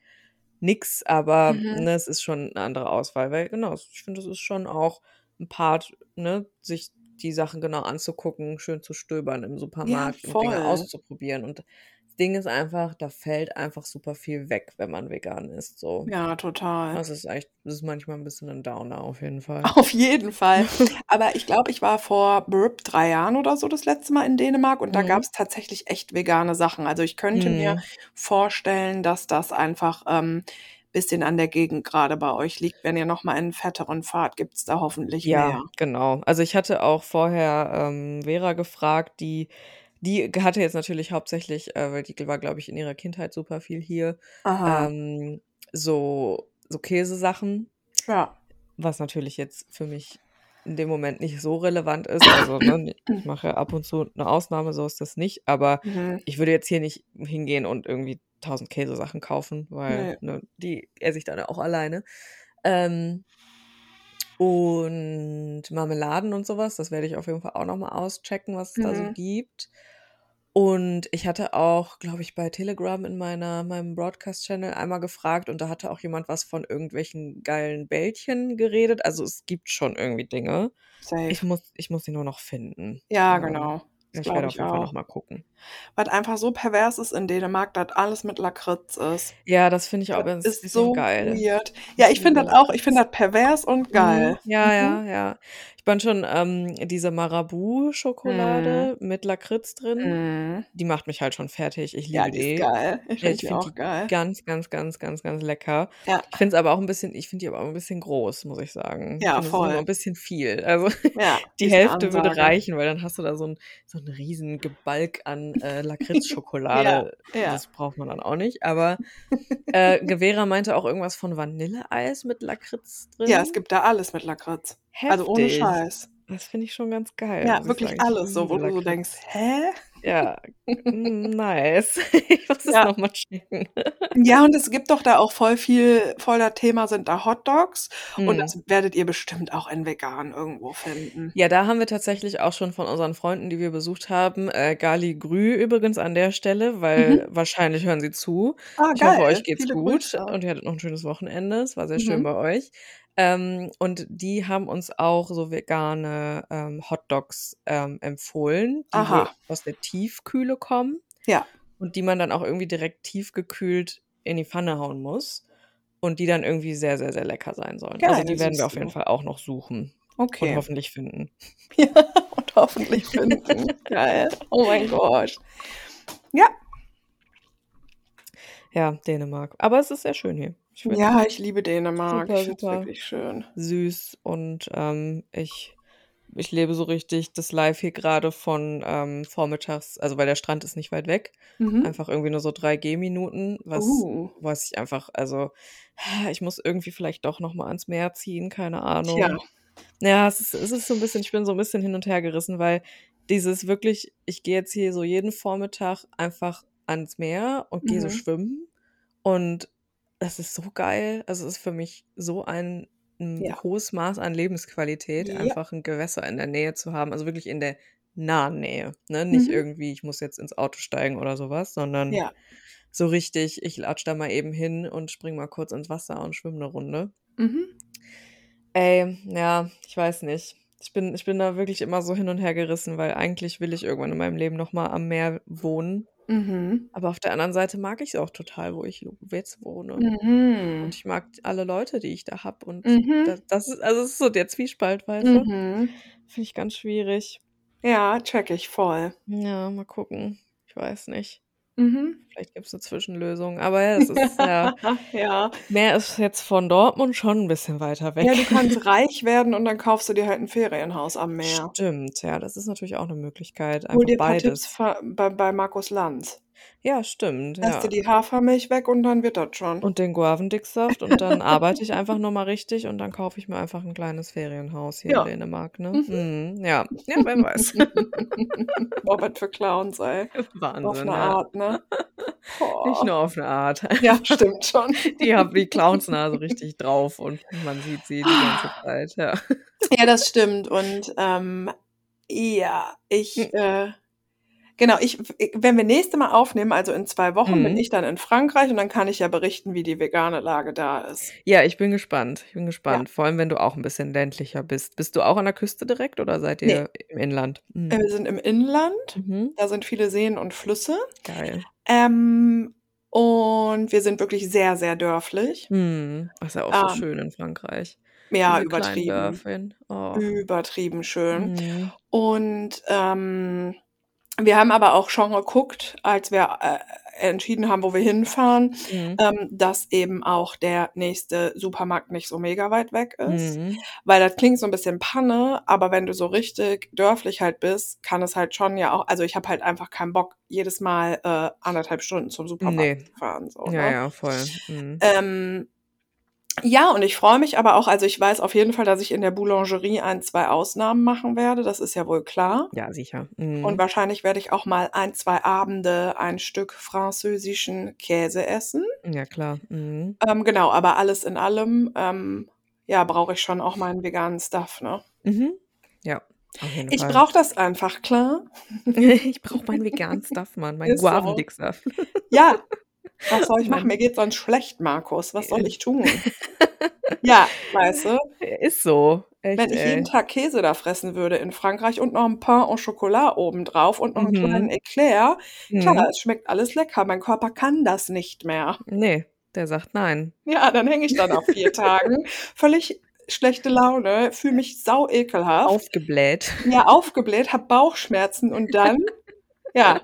nix, aber, Mhm. ne, es ist schon 'ne andere Auswahl, weil genau, ich finde, das ist schon auch 'n Part, ne, sich die Sachen genau anzugucken, schön zu stöbern im Ja, Supermarkt und Dinge auszuprobieren. Und das Ding ist einfach, da fällt einfach super viel weg, wenn man vegan isst, so. Ja, total. Das ist echt das ist manchmal 'n bisschen 'n Downer auf jeden Fall. Auf jeden Fall. Aber ich glaube, ich war vor 3 Jahren oder so das letzte Mal in Dänemark und da Mhm. gab's tatsächlich echt vegane Sachen. Also, ich könnte mir Mhm. vorstellen, dass das einfach, ähm, bisschen an der Gegend grade bei euch liegt. Wenn ihr noch mal in 'n fetteren fahrt, gibt's da hoffentlich Ja, mehr. genau. Also, ich hatte auch vorher, ähm, Vera gefragt, die die hatte jetzt natürlich hauptsächlich, äh, weil die war, glaube ich, in ihrer Kindheit super viel hier, ähm, so so Käsesachen, Ja. was natürlich jetzt für mich in dem Moment nicht so relevant ist. Also, ne, ich mache ab und zu 'ne Ausnahme, so ist das nicht. Aber Mhm. ich würde jetzt hier nicht hingehen und irgendwie 1.000 Käsesachen kaufen, weil, Ne. ne, die esse ich dann auch alleine. Ähm und Marmeladen und so was, das werde ich auf jeden Fall auch noch mal auschecken, was es da so Mhm. gibt. Und ich hatte auch, glaube ich, bei Telegram in meiner meinem Broadcast-Channel einmal gefragt und da hatte auch jemand was von irgendwelchen geilen Bällchen geredet. Also, es gibt schon irgendwie Dinge. Ich Safe. muss ich muss die nur noch finden. Ja, genau. Ich werde auf ich jeden Fall auch. noch mal gucken. Was einfach so pervers ist in Dänemark, dass alles mit Lakritz ist. Ja, das finde ich auch Das ist so geil. weird. Ja, ich finde das auch ich finde das pervers und Mhm. geil. Ja, Mhm. ja, ja. Ich meine schon, ähm, diese Mhm. Marabu-Schokolade mit Lakritz drin, Mhm. die macht mich halt schon fertig. Ich Ja, liebe die ist die. geil. Ich Ja, finde ich die finde auch die geil. ganz, ganz, ganz, ganz, ganz lecker. Ja. Ich finde es aber auch 'n bisschen ich finde die aber auch 'n bisschen groß, muss ich sagen. Ich Ja, immer voll. 'n bisschen viel. Also, Ja, die Hälfte würde reichen, weil dann hast du da so 'n so 'n riesen Gebalg an, äh, Lakritzschokolade. Ja, ja. Das braucht man dann auch nicht. Aber, äh, Vera meinte auch irgendwas von Vanilleeis mit Lakritz Ja, es drin. gibt da alles mit Lakritz. Also, ohne Heftig. Scheiß. Das finde ich schon ganz geil, Ja, wirklich alles so, wo du so denkst. „Hä?“ Ja, nice. Ich muss es Ja. noch mal checken. Ja, und es gibt doch da auch voll viel voll das Thema sind da Hotdogs und Mhm. das werdet ihr bestimmt auch in vegan irgendwo finden. Ja, da haben wir tatsächlich auch schon von unseren Freunden, die wir besucht haben äh, Gali Grü übrigens an der Stelle, weil Mhm. wahrscheinlich hören sie zu. Ah, Ich hoffe, geil. euch geht's Viele gut Grüße. und ihr hattet noch 'n schönes Wochenende. Es war sehr schön Mhm. bei euch. Ähm, und die haben uns auch so vegane, ähm, Hotdogs, ähm, empfohlen, die Aha. aus der Tiefkühle kommen Ja. und die man dann auch irgendwie direkt tiefgekühlt in die Pfanne hauen muss und die dann irgendwie sehr, sehr, sehr lecker sein sollen. Also, Geil, die werden wir auf jeden. Fall auch noch suchen und Okay. hoffentlich finden. Ja, und hoffentlich finden. Geil. Oh mein Gott. Ja. Ja, Dänemark. Aber es ist sehr schön hier. Ich Ja, ich liebe Dänemark. super, Ich finde es wirklich schön. süß und, ähm, ich ich lebe so richtig das Live hier gerade von ähm, vormittags, also weil der Strand ist nicht weit weg. Mhm. Einfach irgendwie nur so drei Gehminuten, was, Uh. was ich einfach, also ich muss irgendwie vielleicht doch nochmal ans Meer ziehen, keine Ahnung. Tja. Ja, es ist, es ist so ein bisschen, ich bin so ein bisschen hin und her gerissen, weil dieses wirklich, ich gehe jetzt hier so jeden Vormittag einfach ans Meer und gehe so Mhm. schwimmen und das ist so geil. Also es ist für mich so ein, ein Ja. hohes Maß an Lebensqualität, Ja. einfach ein Gewässer in der Nähe zu haben, also wirklich in der nahen Nähe. Ne? Nicht Mhm. irgendwie, ich muss jetzt ins Auto steigen oder sowas, sondern Ja. so richtig, ich latsch da mal eben hin und spring mal kurz ins Wasser und schwimme eine Runde. Mhm. Ey, ja, ich weiß nicht. Ich bin, ich bin da wirklich immer so hin und her gerissen, weil eigentlich will ich irgendwann in meinem Leben nochmal am Meer wohnen. Mhm. Aber auf der anderen Seite mag ich es auch total, wo ich jetzt wohne. Mhm. Und ich mag alle Leute, die ich da habe. Und Mhm. das, das ist, also es ist so der Zwiespalt, weißt du? Mhm. Finde ich ganz schwierig. Ja, check ich voll. Ja, mal gucken. Ich weiß nicht. Mhm. Vielleicht gibt es eine Zwischenlösung. Aber ja, es ist ja. ja. Meer ist jetzt von Dortmund schon ein bisschen weiter weg. Ja, du kannst reich werden und dann kaufst du dir halt ein Ferienhaus am Meer. Stimmt, ja, das ist natürlich auch eine Möglichkeit. Hol Einfach dir ein paar Tipps beides. fa- bei, bei Markus Lanz. Ja, stimmt, ja. du die Hafermilch weg und dann wird das schon. Und den Guavendicksaft und dann arbeite ich einfach nur mal richtig und dann kaufe ich mir einfach ein kleines Ferienhaus hier Ja. in Dänemark, ne? Mhm. Mhm, ja. ja, wer weiß. Boah, was für Clowns, ey. Auf Wahnsinn, eine ja. Art, ne? Nicht Boah. nur auf eine Art. Ja, stimmt schon. Die haben die Clownsnase richtig drauf und man sieht sie die ganze Zeit, ja. Ja, das stimmt. Und ähm, ja, ich, Hm. äh, genau, ich, wenn wir nächste Mal aufnehmen, also in zwei Wochen, bin Mhm. ich dann in Frankreich und dann kann ich ja berichten, wie die vegane Lage da ist. Ja, ich bin gespannt. Ich bin Ja. gespannt. Vor allem, wenn du auch ein bisschen ländlicher bist. Bist du auch an der Küste direkt oder seid Nee, ihr im Inland? Mhm. wir sind im Inland, Mhm. da sind viele Seen und Flüsse. Geil. Ähm, und wir sind wirklich sehr, sehr dörflich. Mhm. Das ist ja auch so Ähm, schön in Frankreich. ja, Diese übertrieben. Oh. Übertrieben schön. Mhm. Und ähm, wir haben aber auch schon geguckt, als wir äh, entschieden haben, wo wir hinfahren, Mhm. ähm, dass eben auch der nächste Supermarkt nicht so mega weit weg ist. Mhm. Weil das klingt so ein bisschen Panne, aber wenn du so richtig dörflich halt bist, kann es halt schon ja auch, also ich habe halt einfach keinen Bock, jedes Mal äh, anderthalb Stunden zum Supermarkt Nee. zu fahren. So, Ja, ne? ja, voll. Mhm. Ähm, ja, und ich freue mich aber auch, also ich weiß auf jeden Fall, dass ich in der Boulangerie ein, zwei Ausnahmen machen werde, das ist ja wohl klar. Ja, sicher. Und Mhm. wahrscheinlich werde ich auch mal ein, zwei Abende ein Stück französischen Käse essen. Ja, klar. Mhm. Ähm, genau, aber alles in allem, ähm, ja, brauche ich schon auch meinen veganen Stuff, ne? Mhm. Ja, Ich brauche das einfach, klar. Ich brauche meinen veganen Stuff, Mann. Meinen. Guavendicksaft. Ja, was soll ich machen? Mir geht sonst schlecht, Markus. Was soll ich tun? Ja, weißt du, Ist so. wenn Echt, ich jeden ey. Tag Käse da fressen würde in Frankreich und noch ein Pain au Chocolat obendrauf und noch einen kleinen Mhm. Eclair, klar, Mhm. es schmeckt alles lecker. Mein Körper kann das nicht mehr. Nee, der sagt nein. Ja, dann hänge ich da nach vier Tagen. Völlig schlechte Laune, fühle mich sau ekelhaft. Aufgebläht. Ja, aufgebläht, hab Bauchschmerzen und dann, ja,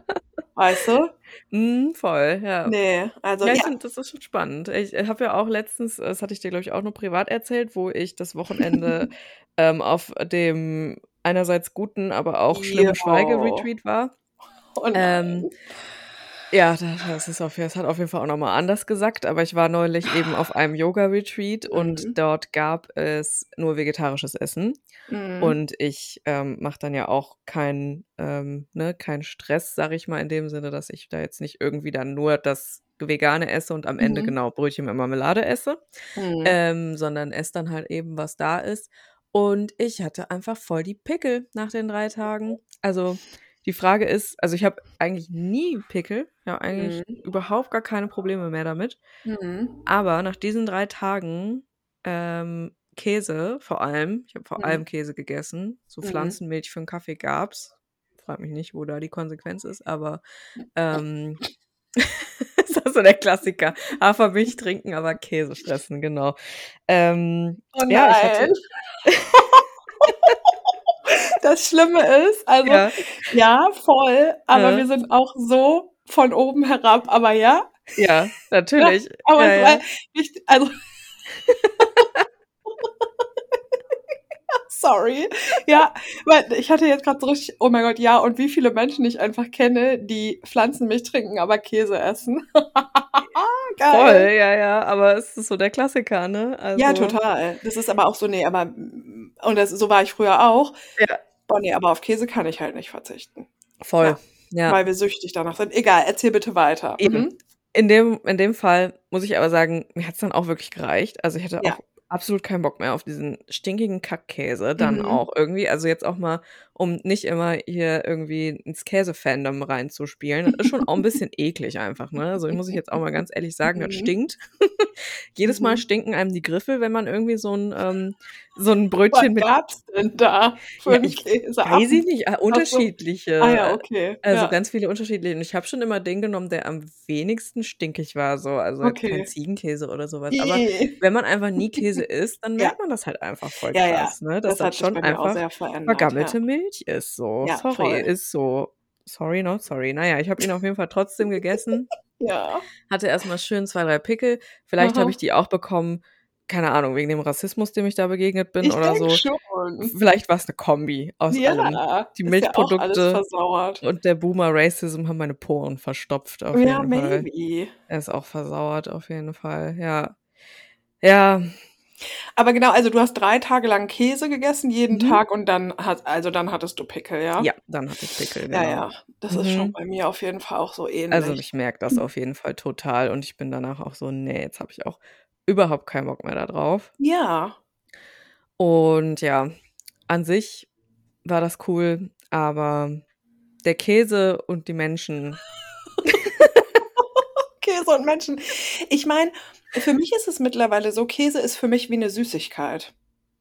weißt du? Mhm, voll, ja. Nee, also Ja, ich ja. finde, das ist schon spannend. Ich habe ja auch letztens, das hatte ich dir, glaube ich, auch nur privat erzählt, wo ich das Wochenende ähm, auf dem einerseits guten, aber auch schlimmen Jo. Schweigeretreat war. Oh nein. Ähm, ja, da- das ist auf, das hat auf jeden Fall auch nochmal anders gesagt, aber ich war neulich eben auf einem Yoga-Retreat und Mhm. dort gab es nur vegetarisches Essen. Mhm. Und ich ähm, mache dann ja auch keinen ähm, ne, keinen Stress, sag ich mal, in dem Sinne, dass ich da jetzt nicht irgendwie dann nur das Vegane esse und am Ende Mhm. genau Brötchen mit Marmelade esse, Mhm. ähm, sondern esse dann halt eben, was da ist. Und ich hatte einfach voll die Pickel nach den drei Tagen. Also die Frage ist, also ich habe eigentlich nie Pickel, ich habe eigentlich Mhm. überhaupt gar keine Probleme mehr damit. Mhm. Aber nach diesen drei Tagen ähm, Käse vor allem, ich habe vor Mhm. allem Käse gegessen, so Mhm. Pflanzenmilch für einen Kaffee gab's. Frag mich nicht, wo da die Konsequenz ist, aber ähm, ist das so der Klassiker. Hafermilch trinken, aber Käse fressen, genau. Ähm, Oh ja, ich hatte, nein. Das Schlimme ist, also ja, ja, voll, aber äh, wir sind auch so von oben herab, aber ja, ja, ja, natürlich, aber ja, es war ja. nicht, also Sorry. Ja, weil ich hatte jetzt gerade so richtig, oh mein Gott, ja, und wie viele Menschen ich einfach kenne, die Pflanzenmilch trinken, aber Käse essen. Geil. Voll, ja, ja, aber es ist so der Klassiker, ne? Also. Ja, total. Das ist aber auch so, nee, aber, und das, so war ich früher auch. Ja. Boah, nee, aber auf Käse kann ich halt nicht verzichten. Voll. Ja. ja. Weil wir süchtig danach sind. Egal, erzähl bitte weiter. Eben. Mhm. In dem, in dem Fall muss ich aber sagen, mir hat es dann auch wirklich gereicht. Also ich hatte ja. auch absolut keinen Bock mehr auf diesen stinkigen Kackkäse dann mhm. auch irgendwie. Also jetzt auch mal, um nicht immer hier irgendwie ins Käse-Fandom reinzuspielen. Das ist schon auch ein bisschen eklig einfach, ne? Also muss ich jetzt auch mal ganz ehrlich sagen, das mhm. stinkt. Jedes Mal mhm. stinken einem die Griffel, wenn man irgendwie so ein, ähm, so ein Brötchen Was gab's denn da für ja, ich Käse? Weiß ich nicht, äh, unterschiedliche. Ah ja, okay. Also ja. ganz viele unterschiedliche. Und ich habe schon immer den genommen, der am wenigsten stinkig war, so. Also okay. kein Ziegenkäse oder sowas. Aber wenn man einfach nie Käse isst, dann merkt man das halt einfach voll krass, ja, ne? Das, das schon einfach vergammelte Milch ist, so. sorry, voll. ist so. Sorry, not sorry. Naja, ich habe ihn auf jeden Fall trotzdem gegessen. ja. Hatte erstmal schön zwei, drei Pickel. Vielleicht habe ich die auch bekommen, keine Ahnung, wegen dem Rassismus, dem ich da begegnet bin ich oder so. Schon. Vielleicht war es eine Kombi aus ja, allem. Die Milchprodukte ja und der Boomer Racism haben meine Poren verstopft auf ja, jeden Fall. Maybe. Er ist auch versauert auf jeden Fall. Ja. Ja, aber genau, also du hast drei Tage lang Käse gegessen, jeden mhm. Tag und dann hat, also dann hattest du Pickel, ja? Ja, dann hatte ich Pickel, genau. Ja, ja. Das mhm. ist schon mhm. bei mir auf jeden Fall auch so ähnlich. Also ich merke das auf jeden Fall total und ich bin danach auch so, nee, jetzt habe ich auch überhaupt keinen Bock mehr darauf. Ja. Und ja, an sich war das cool, aber der Käse und die Menschen. Käse und Menschen. Ich meine, für mich ist es mittlerweile so, Käse ist für mich wie eine Süßigkeit.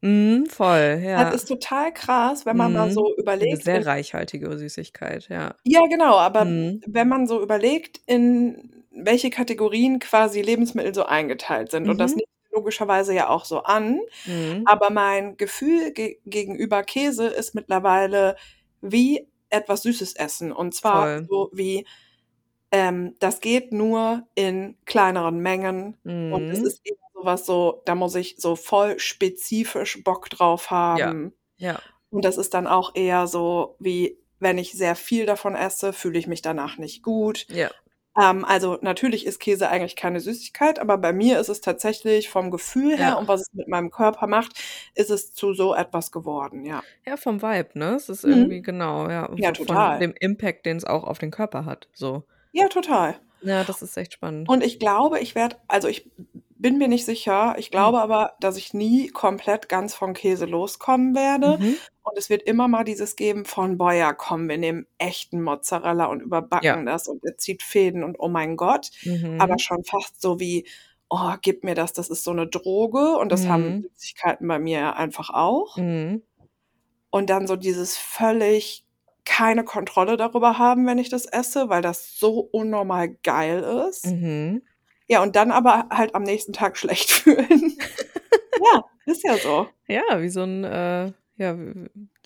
Mhm, voll, ja. Das ist total krass, wenn man mal mhm. so überlegt sehr reichhaltige Süßigkeit, ja. Ja, genau, aber Mhm. wenn man so überlegt, in welche Kategorien quasi Lebensmittel so eingeteilt sind und das Mhm. nimmt logischerweise ja auch so an, Mhm. aber mein Gefühl ge gegenüber Käse ist mittlerweile wie etwas Süßes essen und zwar Voll. so wie ähm, das geht nur in kleineren Mengen und es mhm. ist eben so was so da muss ich so voll spezifisch Bock drauf Ja, haben. ja. Und das ist dann auch eher so wie, wenn ich sehr viel davon esse, fühle ich mich danach nicht gut. Ja. Ähm, also natürlich ist Käse eigentlich keine Süßigkeit, aber bei mir ist es tatsächlich vom Gefühl her Ja. und was es mit meinem Körper macht, ist es zu so etwas geworden, ja. Ja, vom Vibe, ne? Es ist Mhm. irgendwie genau, ja, Ja, von total. dem Impact, den es auch auf den Körper hat, so. Ja, total. Ja, das ist echt spannend. Und ich glaube, ich werde, also ich bin mir nicht sicher, ich glaube mhm. aber, dass ich nie komplett ganz vom Käse loskommen werde. Mhm. Und es wird immer mal dieses geben von, boah, ja, komm, wir nehmen echten Mozzarella und überbacken ja. das und er zieht Fäden und oh mein Gott. Mhm. Aber schon fast so wie, oh, gib mir das, das ist so eine Droge. Und das haben mhm. Süßigkeiten bei mir einfach auch. Mhm. Und dann so dieses völlig keine Kontrolle darüber haben, wenn ich das esse, weil das so unnormal geil ist. Mhm. Ja, und dann aber halt am nächsten Tag schlecht fühlen. ja, ist ja so. Ja, wie so ein, äh, ja,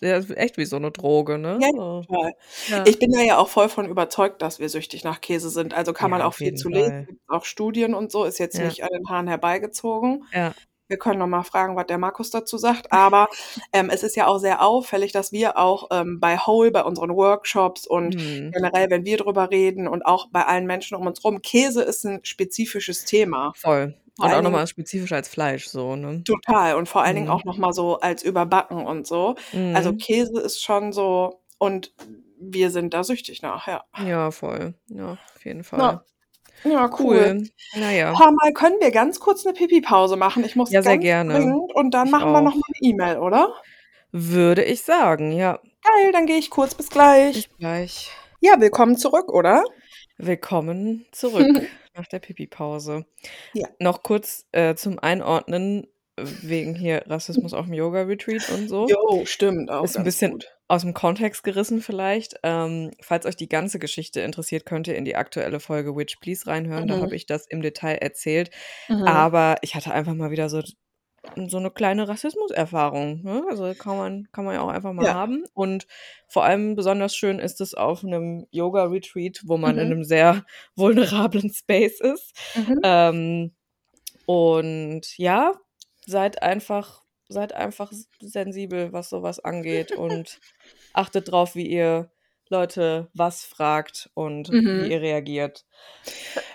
echt wie so eine Droge, ne? Ja, total. Ja. Ich bin da ja auch voll von überzeugt, dass wir süchtig nach Käse sind. Also kann ja, man auch viel zu lesen, gibt auch Studien und so, ist jetzt nicht an den Haaren herbeigezogen. Ja. Wir können noch mal fragen, was der Markus dazu sagt. Aber ähm, es ist ja auch sehr auffällig, dass wir auch ähm, bei Whole, bei unseren Workshops und mhm. generell, wenn wir drüber reden und auch bei allen Menschen um uns rum, Käse ist ein spezifisches Thema. Voll. Vor und auch nochmal spezifischer als Fleisch, so, ne? Total. Und vor allen mhm. Dingen auch nochmal so als Überbacken und so. Also mhm. Also Käse ist schon so, und wir sind da süchtig nach, ja. Ja, voll. Ja, auf jeden Fall. Na, ja, cool. Cool. Naja. Hör mal, können wir ganz kurz eine Pipi-Pause machen? Ich muss Ja, sehr gerne. und dann Ich machen wir noch auch. mal eine E-Mail, oder? Würde ich sagen, ja. Geil, dann gehe ich kurz. Bis gleich. Bis gleich. Ja, willkommen zurück, oder? Willkommen zurück nach der Pipi-Pause. Ja. Noch kurz äh, zum Einordnen, wegen hier Rassismus auf dem Yoga-Retreat und so. Jo, stimmt auch Ist ein bisschen gut. aus dem Kontext gerissen vielleicht. Ähm, falls euch die ganze Geschichte interessiert, könnt ihr in die aktuelle Folge Witch Please reinhören. Da habe Mhm. ich das im Detail erzählt. Mhm. Aber ich hatte einfach mal wieder so so eine kleine Rassismuserfahrung, ne? Also, kann man kann man ja auch einfach mal Ja. haben. Und vor allem besonders schön ist es auf einem Yoga-Retreat, wo man in Mhm. einem sehr vulnerablen Space ist. Mhm. Ähm, und ja, seid einfach seid einfach sensibel, was sowas angeht und achtet drauf, wie ihr Leute was fragt und mhm. wie ihr reagiert.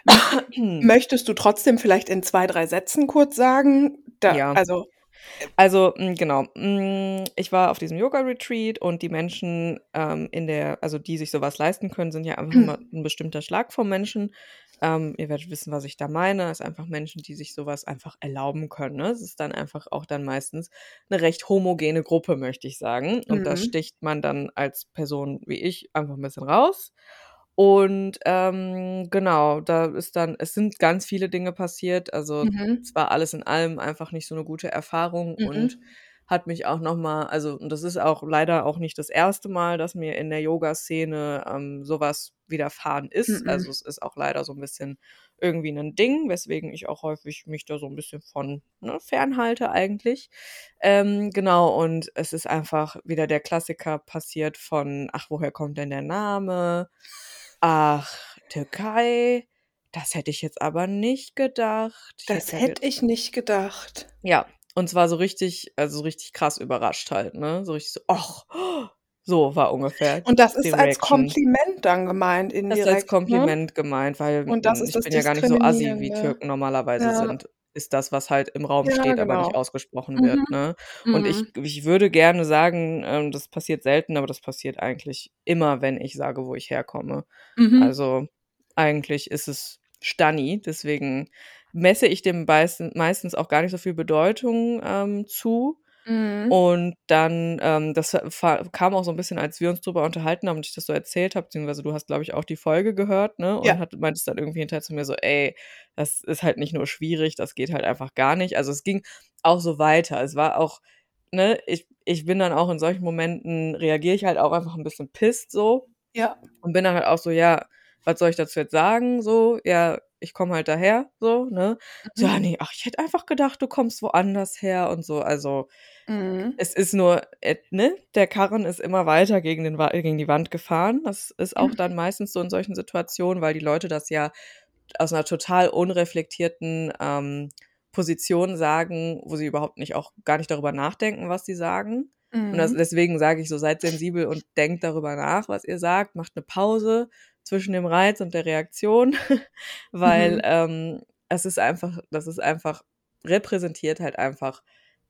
Möchtest du trotzdem vielleicht in zwei, drei Sätzen kurz sagen? Da, ja. Also also, hm, genau. Hm, ich war auf diesem Yoga-Retreat und die Menschen ähm, in der, also die sich sowas leisten können, sind ja einfach immer ein bestimmter Schlag von Menschen. Ähm, ihr werdet wissen, was ich da meine. Es ist einfach Menschen, die sich sowas einfach erlauben können. Ne? Es ist dann einfach auch dann meistens eine recht homogene Gruppe, möchte ich sagen. Und mhm. da sticht man dann als Person wie ich einfach ein bisschen raus. Und ähm, genau, da ist dann, es sind ganz viele Dinge passiert. Also mhm. es war alles in allem einfach nicht so eine gute Erfahrung mhm. und hat mich auch nochmal, also und das ist auch leider auch nicht das erste Mal, dass mir in der Yoga-Szene ähm, sowas widerfahren ist. Mhm. Also es ist auch leider so ein bisschen irgendwie ein Ding, weswegen ich auch häufig mich da so ein bisschen von ne, fernhalte eigentlich. Ähm, genau, und es ist einfach wieder der Klassiker passiert von, ach, woher kommt denn der Name? Ach, Türkei, das hätte ich jetzt aber nicht gedacht. Ich das hätte, hätte ich nicht gedacht. Ja, und zwar so richtig, also richtig krass überrascht halt, ne? So richtig so, ach, so war ungefähr. Und das ist als Kompliment dann gemeint indirekt. Das ist als ne? Kompliment ne? gemeint, weil und das ist ich das bin ja gar nicht so assi, wie Türken normalerweise ja. sind ist das, was halt im Raum ja, steht, genau. aber nicht ausgesprochen mhm. wird. Ne? Und mhm. ich, ich würde gerne sagen, ähm, das passiert selten, aber das passiert eigentlich immer, wenn ich sage, wo ich herkomme. Mhm. Also eigentlich ist es Stani, deswegen messe ich dem meistens auch gar nicht so viel Bedeutung ähm, zu. Mhm. Und dann, ähm, das kam auch so ein bisschen, als wir uns drüber unterhalten haben und ich das so erzählt habe, beziehungsweise du hast, glaube ich, auch die Folge gehört, ne? Und ja. hat, meintest dann irgendwie hinterher zu mir so, ey, das ist halt nicht nur schwierig, das geht halt einfach gar nicht. Also es ging auch so weiter. Es war auch, ne, ich, ich bin dann auch in solchen Momenten, reagiere ich halt auch einfach ein bisschen pisst so. Ja. Und bin dann halt auch so, ja, was soll ich dazu jetzt sagen? So, ja, ich komme halt daher, so, ne? Mhm. So, ja, nee, ach, ich hätte einfach gedacht, du kommst woanders her und so. Also, mhm. es ist nur, äh, ne? Der Karren ist immer weiter gegen, den, gegen die Wand gefahren. Das ist auch mhm. dann meistens so in solchen Situationen, weil die Leute das ja aus einer total unreflektierten ähm, Position sagen, wo sie überhaupt nicht auch gar nicht darüber nachdenken, was sie sagen. Mhm. Und das, mhm. deswegen sage ich so, seid sensibel und denkt darüber nach, was ihr sagt, macht eine Pause, zwischen dem Reiz und der Reaktion, weil mhm. ähm, es ist einfach, das ist einfach, repräsentiert halt einfach,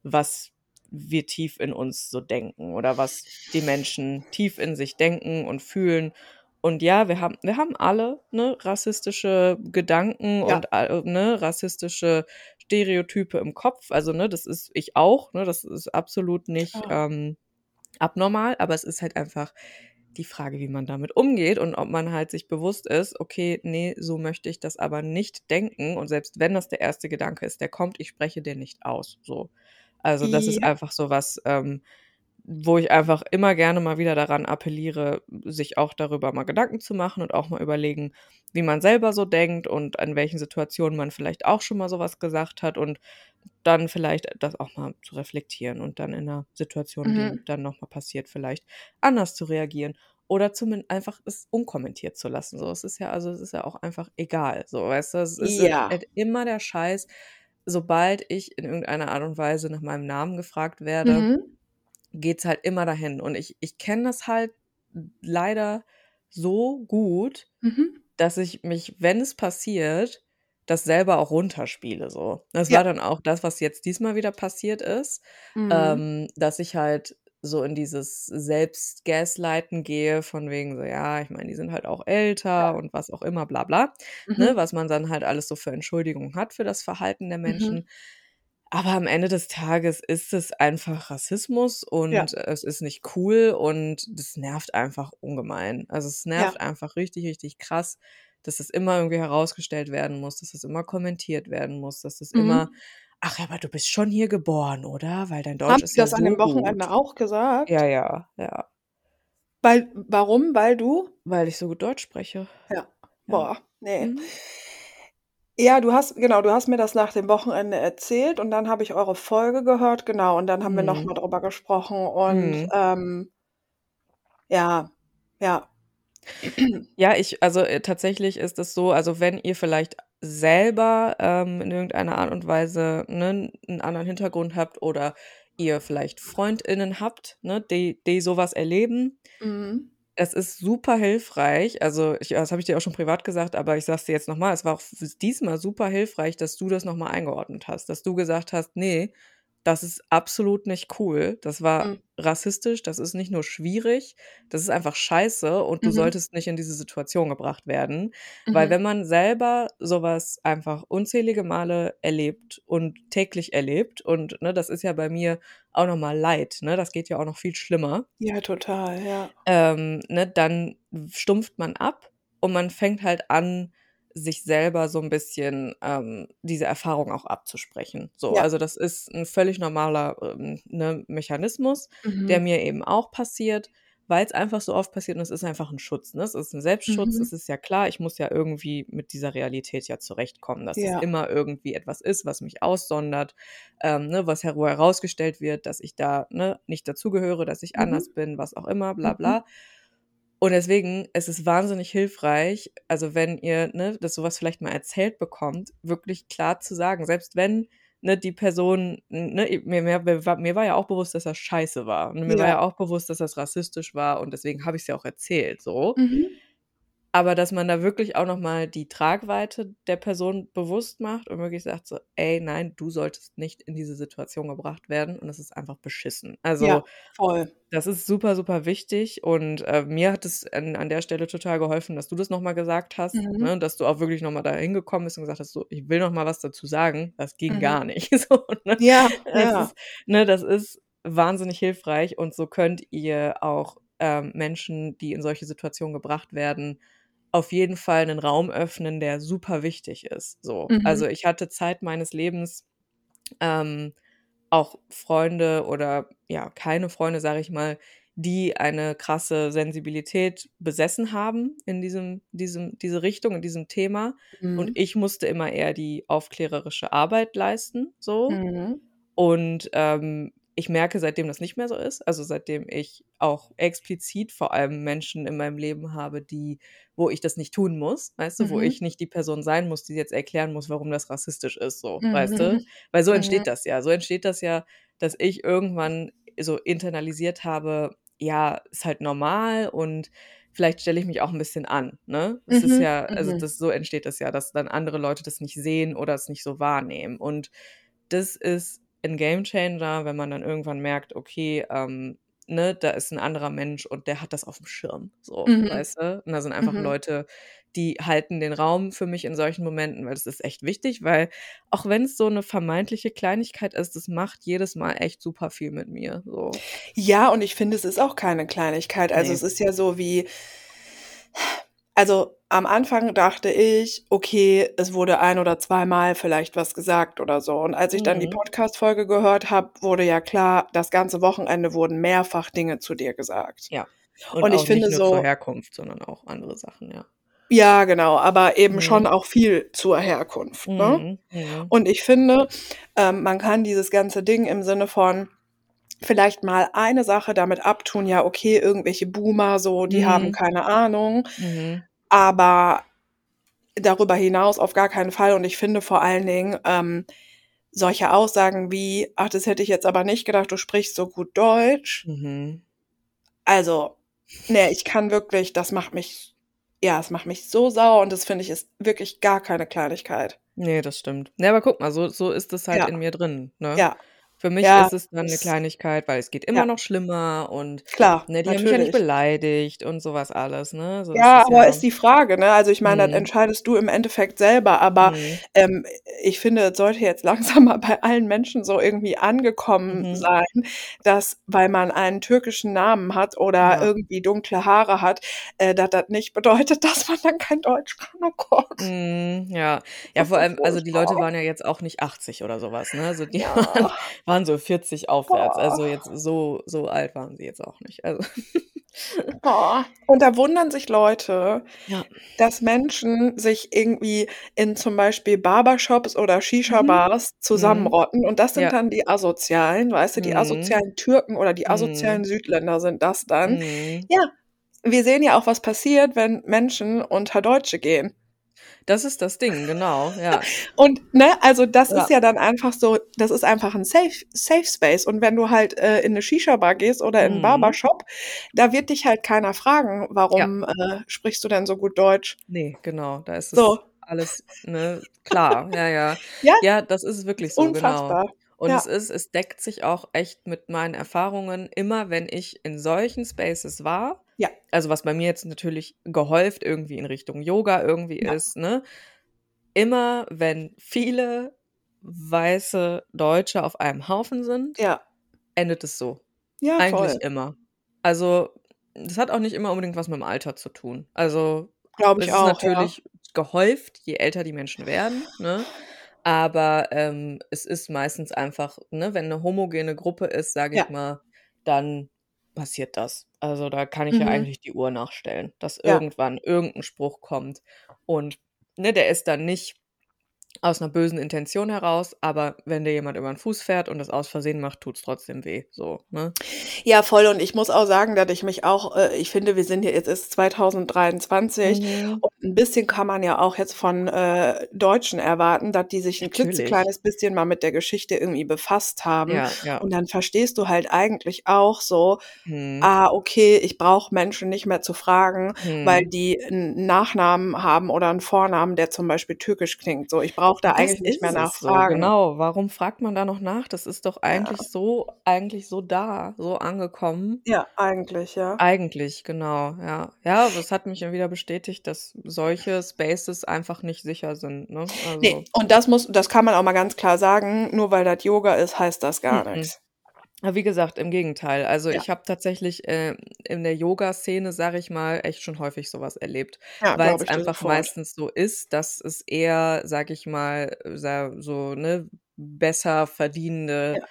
was wir tief in uns so denken oder was die Menschen tief in sich denken und fühlen. Und ja, wir haben, wir haben alle ne, rassistische Gedanken ja. und ne, rassistische Stereotype im Kopf. Also, ne, das ist ich auch, ne, das ist absolut nicht ähm, abnormal, aber es ist halt einfach die Frage, wie man damit umgeht und ob man halt sich bewusst ist, okay, nee, so möchte ich das aber nicht denken. Und selbst wenn das der erste Gedanke ist, der kommt, ich spreche den nicht aus. So. Also das ja. ist einfach so was, ähm, wo ich einfach immer gerne mal wieder daran appelliere, sich auch darüber mal Gedanken zu machen und auch mal überlegen, wie man selber so denkt und an welchen Situationen man vielleicht auch schon mal sowas gesagt hat und dann vielleicht das auch mal zu reflektieren und dann in einer Situation, mhm. die dann nochmal passiert, vielleicht anders zu reagieren oder zumindest einfach es unkommentiert zu lassen. So, es ist ja, also es ist ja auch einfach egal. So, weißt du, es ist ja. halt immer der Scheiß, sobald ich in irgendeiner Art und Weise nach meinem Namen gefragt werde, mhm geht es halt immer dahin. Und ich, ich kenne das halt leider so gut, mhm. dass ich mich, wenn es passiert, das selber auch runterspiele. So. Das ja. war dann auch das, was jetzt diesmal wieder passiert ist, mhm. ähm, dass ich halt so in dieses Selbstgaslighten gehe, von wegen so, ja, ich meine, die sind halt auch älter ja. und was auch immer, bla bla, ne, mhm. ne, was man dann halt alles so für Entschuldigungen hat für das Verhalten der mhm. Menschen. Aber am Ende des Tages ist es einfach Rassismus und Ja. es ist nicht cool und das nervt einfach ungemein. Also, es nervt Ja. einfach richtig, richtig krass, dass es immer irgendwie herausgestellt werden muss, dass es immer kommentiert werden muss, dass es immer Mhm. „Ach, aber du bist schon hier geboren, oder? Weil dein Deutsch Haben ist ja das an dem Wochenende gut.“ auch gesagt? Ja, ja, ja. Weil warum? Weil du? Weil ich so gut Deutsch spreche. Ja. Ja. Boah, ne. Mhm. Ja, du hast genau, du hast mir das nach dem Wochenende erzählt und dann habe ich eure Folge gehört, genau, und dann haben wir noch mhm. mal drüber gesprochen und, Mhm. ähm ja, ja. Ja, ich also, äh, tatsächlich ist es so, also, wenn ihr vielleicht selber, ähm, in irgendeiner Art und Weise, ne, 'n anderen Hintergrund habt oder ihr vielleicht FreundInnen habt, ne, die, die sowas erleben. Mhm. Es ist super hilfreich. Also, ich, das habe ich dir auch schon privat gesagt, aber ich sage es dir jetzt nochmal. Es war auch diesmal super hilfreich, dass du das nochmal eingeordnet hast. Dass du gesagt hast, nee, das ist absolut nicht cool. Das war Mhm. rassistisch, das ist nicht nur schwierig, das ist einfach scheiße und du Mhm. solltest nicht in diese Situation gebracht werden. Weil Mhm. wenn man selber sowas einfach unzählige Male erlebt und täglich erlebt und, ne, das ist ja bei mir auch noch mal Leid, ne? Das geht ja auch noch viel schlimmer. Ja, total, ja. Ähm, ne, dann stumpft man ab und man fängt halt an, sich selber so ein bisschen, ähm, diese Erfahrung auch abzusprechen. So, Ja. also das ist ein völlig normaler, ähm, ne, Mechanismus, der Mhm. mir eben auch passiert, weil es einfach so oft passiert und es ist einfach ein Schutz, ne? Es ist ein Selbstschutz, Mhm. es ist ja klar, ich muss ja irgendwie mit dieser Realität ja zurechtkommen, dass es Ja. immer irgendwie etwas ist, was mich aussondert, ähm, ne, was her herausgestellt wird, dass ich da, ne, nicht dazugehöre, dass ich Mhm. anders bin, was auch immer, bla Mhm. bla. Und deswegen, es ist wahnsinnig hilfreich, also wenn ihr, ne, das sowas vielleicht mal erzählt bekommt, wirklich klar zu sagen, selbst wenn, ne, die Person, ne, mir, mir, mir, war, war ja auch bewusst, dass das scheiße war. Und mir war Ja. ja auch bewusst, dass das rassistisch war und deswegen habe ich es ja auch erzählt, so. Mhm. Aber dass man da wirklich auch nochmal die Tragweite der Person bewusst macht und wirklich sagt so, ey, nein, du solltest nicht in diese Situation gebracht werden und das ist einfach beschissen. Also Ja, voll. das ist super, super wichtig und äh, mir hat es an, an der Stelle total geholfen, dass du das nochmal gesagt hast, Mhm. ne, dass du auch wirklich nochmal da hingekommen bist und gesagt hast, so, ich will nochmal was dazu sagen. Das ging Mhm. gar nicht. So, ne? Ja, Das ja. ist, ne, das ist wahnsinnig hilfreich und so könnt ihr auch ähm, Menschen, die in solche Situationen gebracht werden, auf jeden Fall einen Raum öffnen, der super wichtig ist. So. Also Mhm. ich hatte Zeit meines Lebens ähm, auch Freunde oder ja, keine Freunde, sage ich mal, die eine krasse Sensibilität besessen haben in diesem, diesem, diese Richtung, in diesem Thema. Und Mhm. ich musste immer eher die aufklärerische Arbeit leisten, so. Mhm. Und ähm, ich merke, seitdem das nicht mehr so ist, also seitdem ich auch explizit vor allem Menschen in meinem Leben habe, die, wo ich das nicht tun muss, weißt du, wo Mhm. ich nicht die Person sein muss, die jetzt erklären muss, warum das rassistisch ist, so, weißt du? Mhm. Weil so Mhm. entsteht das ja. So entsteht das ja, dass ich irgendwann so internalisiert habe, ja, ist halt normal und vielleicht stelle ich mich auch ein bisschen an, ne? Es ist Mhm. ja, also Mhm. das so entsteht das ja, dass dann andere Leute das nicht sehen oder es nicht so wahrnehmen. Und das ist ein Gamechanger, wenn man dann irgendwann merkt, okay, ähm, ne, da ist ein anderer Mensch und der hat das auf dem Schirm, so, Mhm. weißt du? Und da sind einfach Mhm. Leute, die halten den Raum für mich in solchen Momenten, weil das ist echt wichtig, weil auch wenn es so eine vermeintliche Kleinigkeit ist, das macht jedes Mal echt super viel mit mir, so. Ja, und ich finde, es ist auch keine Kleinigkeit. Also Ne. es ist ja so wie, also am Anfang dachte ich, okay, es wurde ein oder zweimal vielleicht was gesagt oder so. Und als ich dann die Mhm. Podcast-Folge gehört habe, wurde ja klar, das ganze Wochenende wurden mehrfach Dinge zu dir gesagt. Ja. Und Und ich finde nicht nur zur so, Herkunft, sondern auch andere Sachen, ja. ja, genau, aber eben schon Mhm. auch viel zur Herkunft, ne? Mhm. Mhm. Und ich finde, ähm, man kann dieses ganze Ding im Sinne von vielleicht mal eine Sache damit abtun, ja, okay, irgendwelche Boomer so, die haben Mhm. keine Ahnung, Mhm. Aber darüber hinaus auf gar keinen Fall. Und ich finde vor allen Dingen ähm, solche Aussagen wie, ach, das hätte ich jetzt aber nicht gedacht, du sprichst so gut Deutsch. Mhm. Also, ne, ich kann wirklich, das macht mich, ja, es macht mich so sauer und das finde ich ist wirklich gar keine Kleinigkeit. Ne, das stimmt. Ne, aber guck mal, so so ist es halt Ja. in mir drin, ne? Ja. Für mich Ja, ist es dann 'ne das Kleinigkeit, weil es geht immer Ja. noch schlimmer und, Klar, ne, die haben mich ja nicht natürlich. beleidigt und so was alles, ne? So, Ja, ist aber ja ist die Frage, ne? Also, ich meine, das Mhm. entscheidest du im Endeffekt selber, aber, Mhm. ähm, ich finde, es sollte jetzt langsam mal bei allen Menschen so irgendwie angekommen Mhm. sein, dass, weil man einen türkischen Namen hat oder irgendwie dunkle Haare hat, äh, dass das nicht bedeutet, dass man dann kein Deutsch kann. Oh Gott. Mhm, ja. Ja, vor allem also, die Leute waren ja jetzt auch nicht 80 oder so was, ne? Also, die waren waren so 40 aufwärts. Also, Boah. jetzt so so alt waren sie jetzt auch nicht. Also Boah. Und da wundern sich Leute, Ja. dass Menschen sich irgendwie in zum Beispiel Barbershops oder Mhm. Shisha-Bars Mhm. zusammenrotten und das sind Ja. dann die Asozialen, weißt du? Die Mhm. asozialen Türken oder die asozialen Mhm. Südländer sind das dann. Mhm. Ja, wir sehen ja auch, was passiert, wenn Menschen unter Deutsche gehen. Das ist das Ding, genau, ja. Und, ne, also das Ja. ist ja dann einfach so das ist einfach ein Safe Safe Space. Und wenn du halt, äh, in 'ne Shisha-Bar gehst oder in 'n Mhm. Barbershop, da wird dich halt keiner fragen: Ja. „Warum, äh, sprichst du denn so gut Deutsch?“ Ne, genau, da ist es So. alles, ne, klar. Ja, ja. Ja. Ja, das ist wirklich so, genau. Unfassbar. Und Ja. es ist es deckt sich auch echt mit meinen Erfahrungen. Immer wenn ich in solchen Spaces war Ja. also, was bei mir jetzt natürlich gehäuft irgendwie in Richtung Yoga irgendwie Ja. ist, ne? Immer wenn viele weiße Deutsche auf einem Haufen sind, Ja. endet es so. Ja, Eigentlich voll. immer. Also, das hat auch nicht immer unbedingt was mit'm Alter zu tun. Also, Glaube es ich ist auch, ja. natürlich gehäuft, je älter die Menschen werden, ne? Aber, ähm, es ist meistens einfach ne, wenn 'ne homogene Gruppe ist, sage ich Ja. mal, dann passiert das. Also, da kann ich ja Mhm. eigentlich die Uhr nachstellen, dass Ja. irgendwann irgend 'n Spruch kommt und, ne, der ist dann nicht aus 'ner bösen Intention heraus, aber wenn dir jemand über 'n Fuß fährt und das aus Versehen macht, tut's trotzdem weh, so, ne? Ja, voll. Und ich muss auch sagen, dass ich mich auch äh, ich finde, wir sind hier jetzt ist 2023 Mhm. und 'n bisschen kann man ja auch jetzt von, äh, Deutschen erwarten, dass die sich 'n Natürlich. klitzekleines bisschen mal mit der Geschichte irgendwie befasst haben. Ja, ja. Und dann verstehst du halt eigentlich auch so: Mhm. „Ah, okay, ich brauche Menschen nicht mehr zu fragen, weil Mhm. die 'n Nachnamen haben oder 'n Vornamen, der zum Beispiel türkisch klingt.“ So, ich brauche da das eigentlich nicht mehr es so, nachfragen. genau. Warum fragt man da noch nach? Das ist doch Ja. eigentlich so eigentlich so da, so angekommen. Ja, eigentlich, ja. Eigentlich, genau, ja. Ja, es hat mich ja wieder bestätigt, dass solche Spaces einfach nicht sicher sind, ne? Also und das muss das kann man auch mal ganz klar sagen, nur weil das Yoga ist, heißt das gar Mm-mm. nix. Wie gesagt, im Gegenteil. Also, Ja. ich habe tatsächlich, ähm, in der Yoga-Szene, sage ich mal, echt schon häufig so was erlebt, Ja, glaube ich dir einfach sofort. meistens so ist, dass es eher, sage ich mal, sa so, ne, besser verdienende Ja.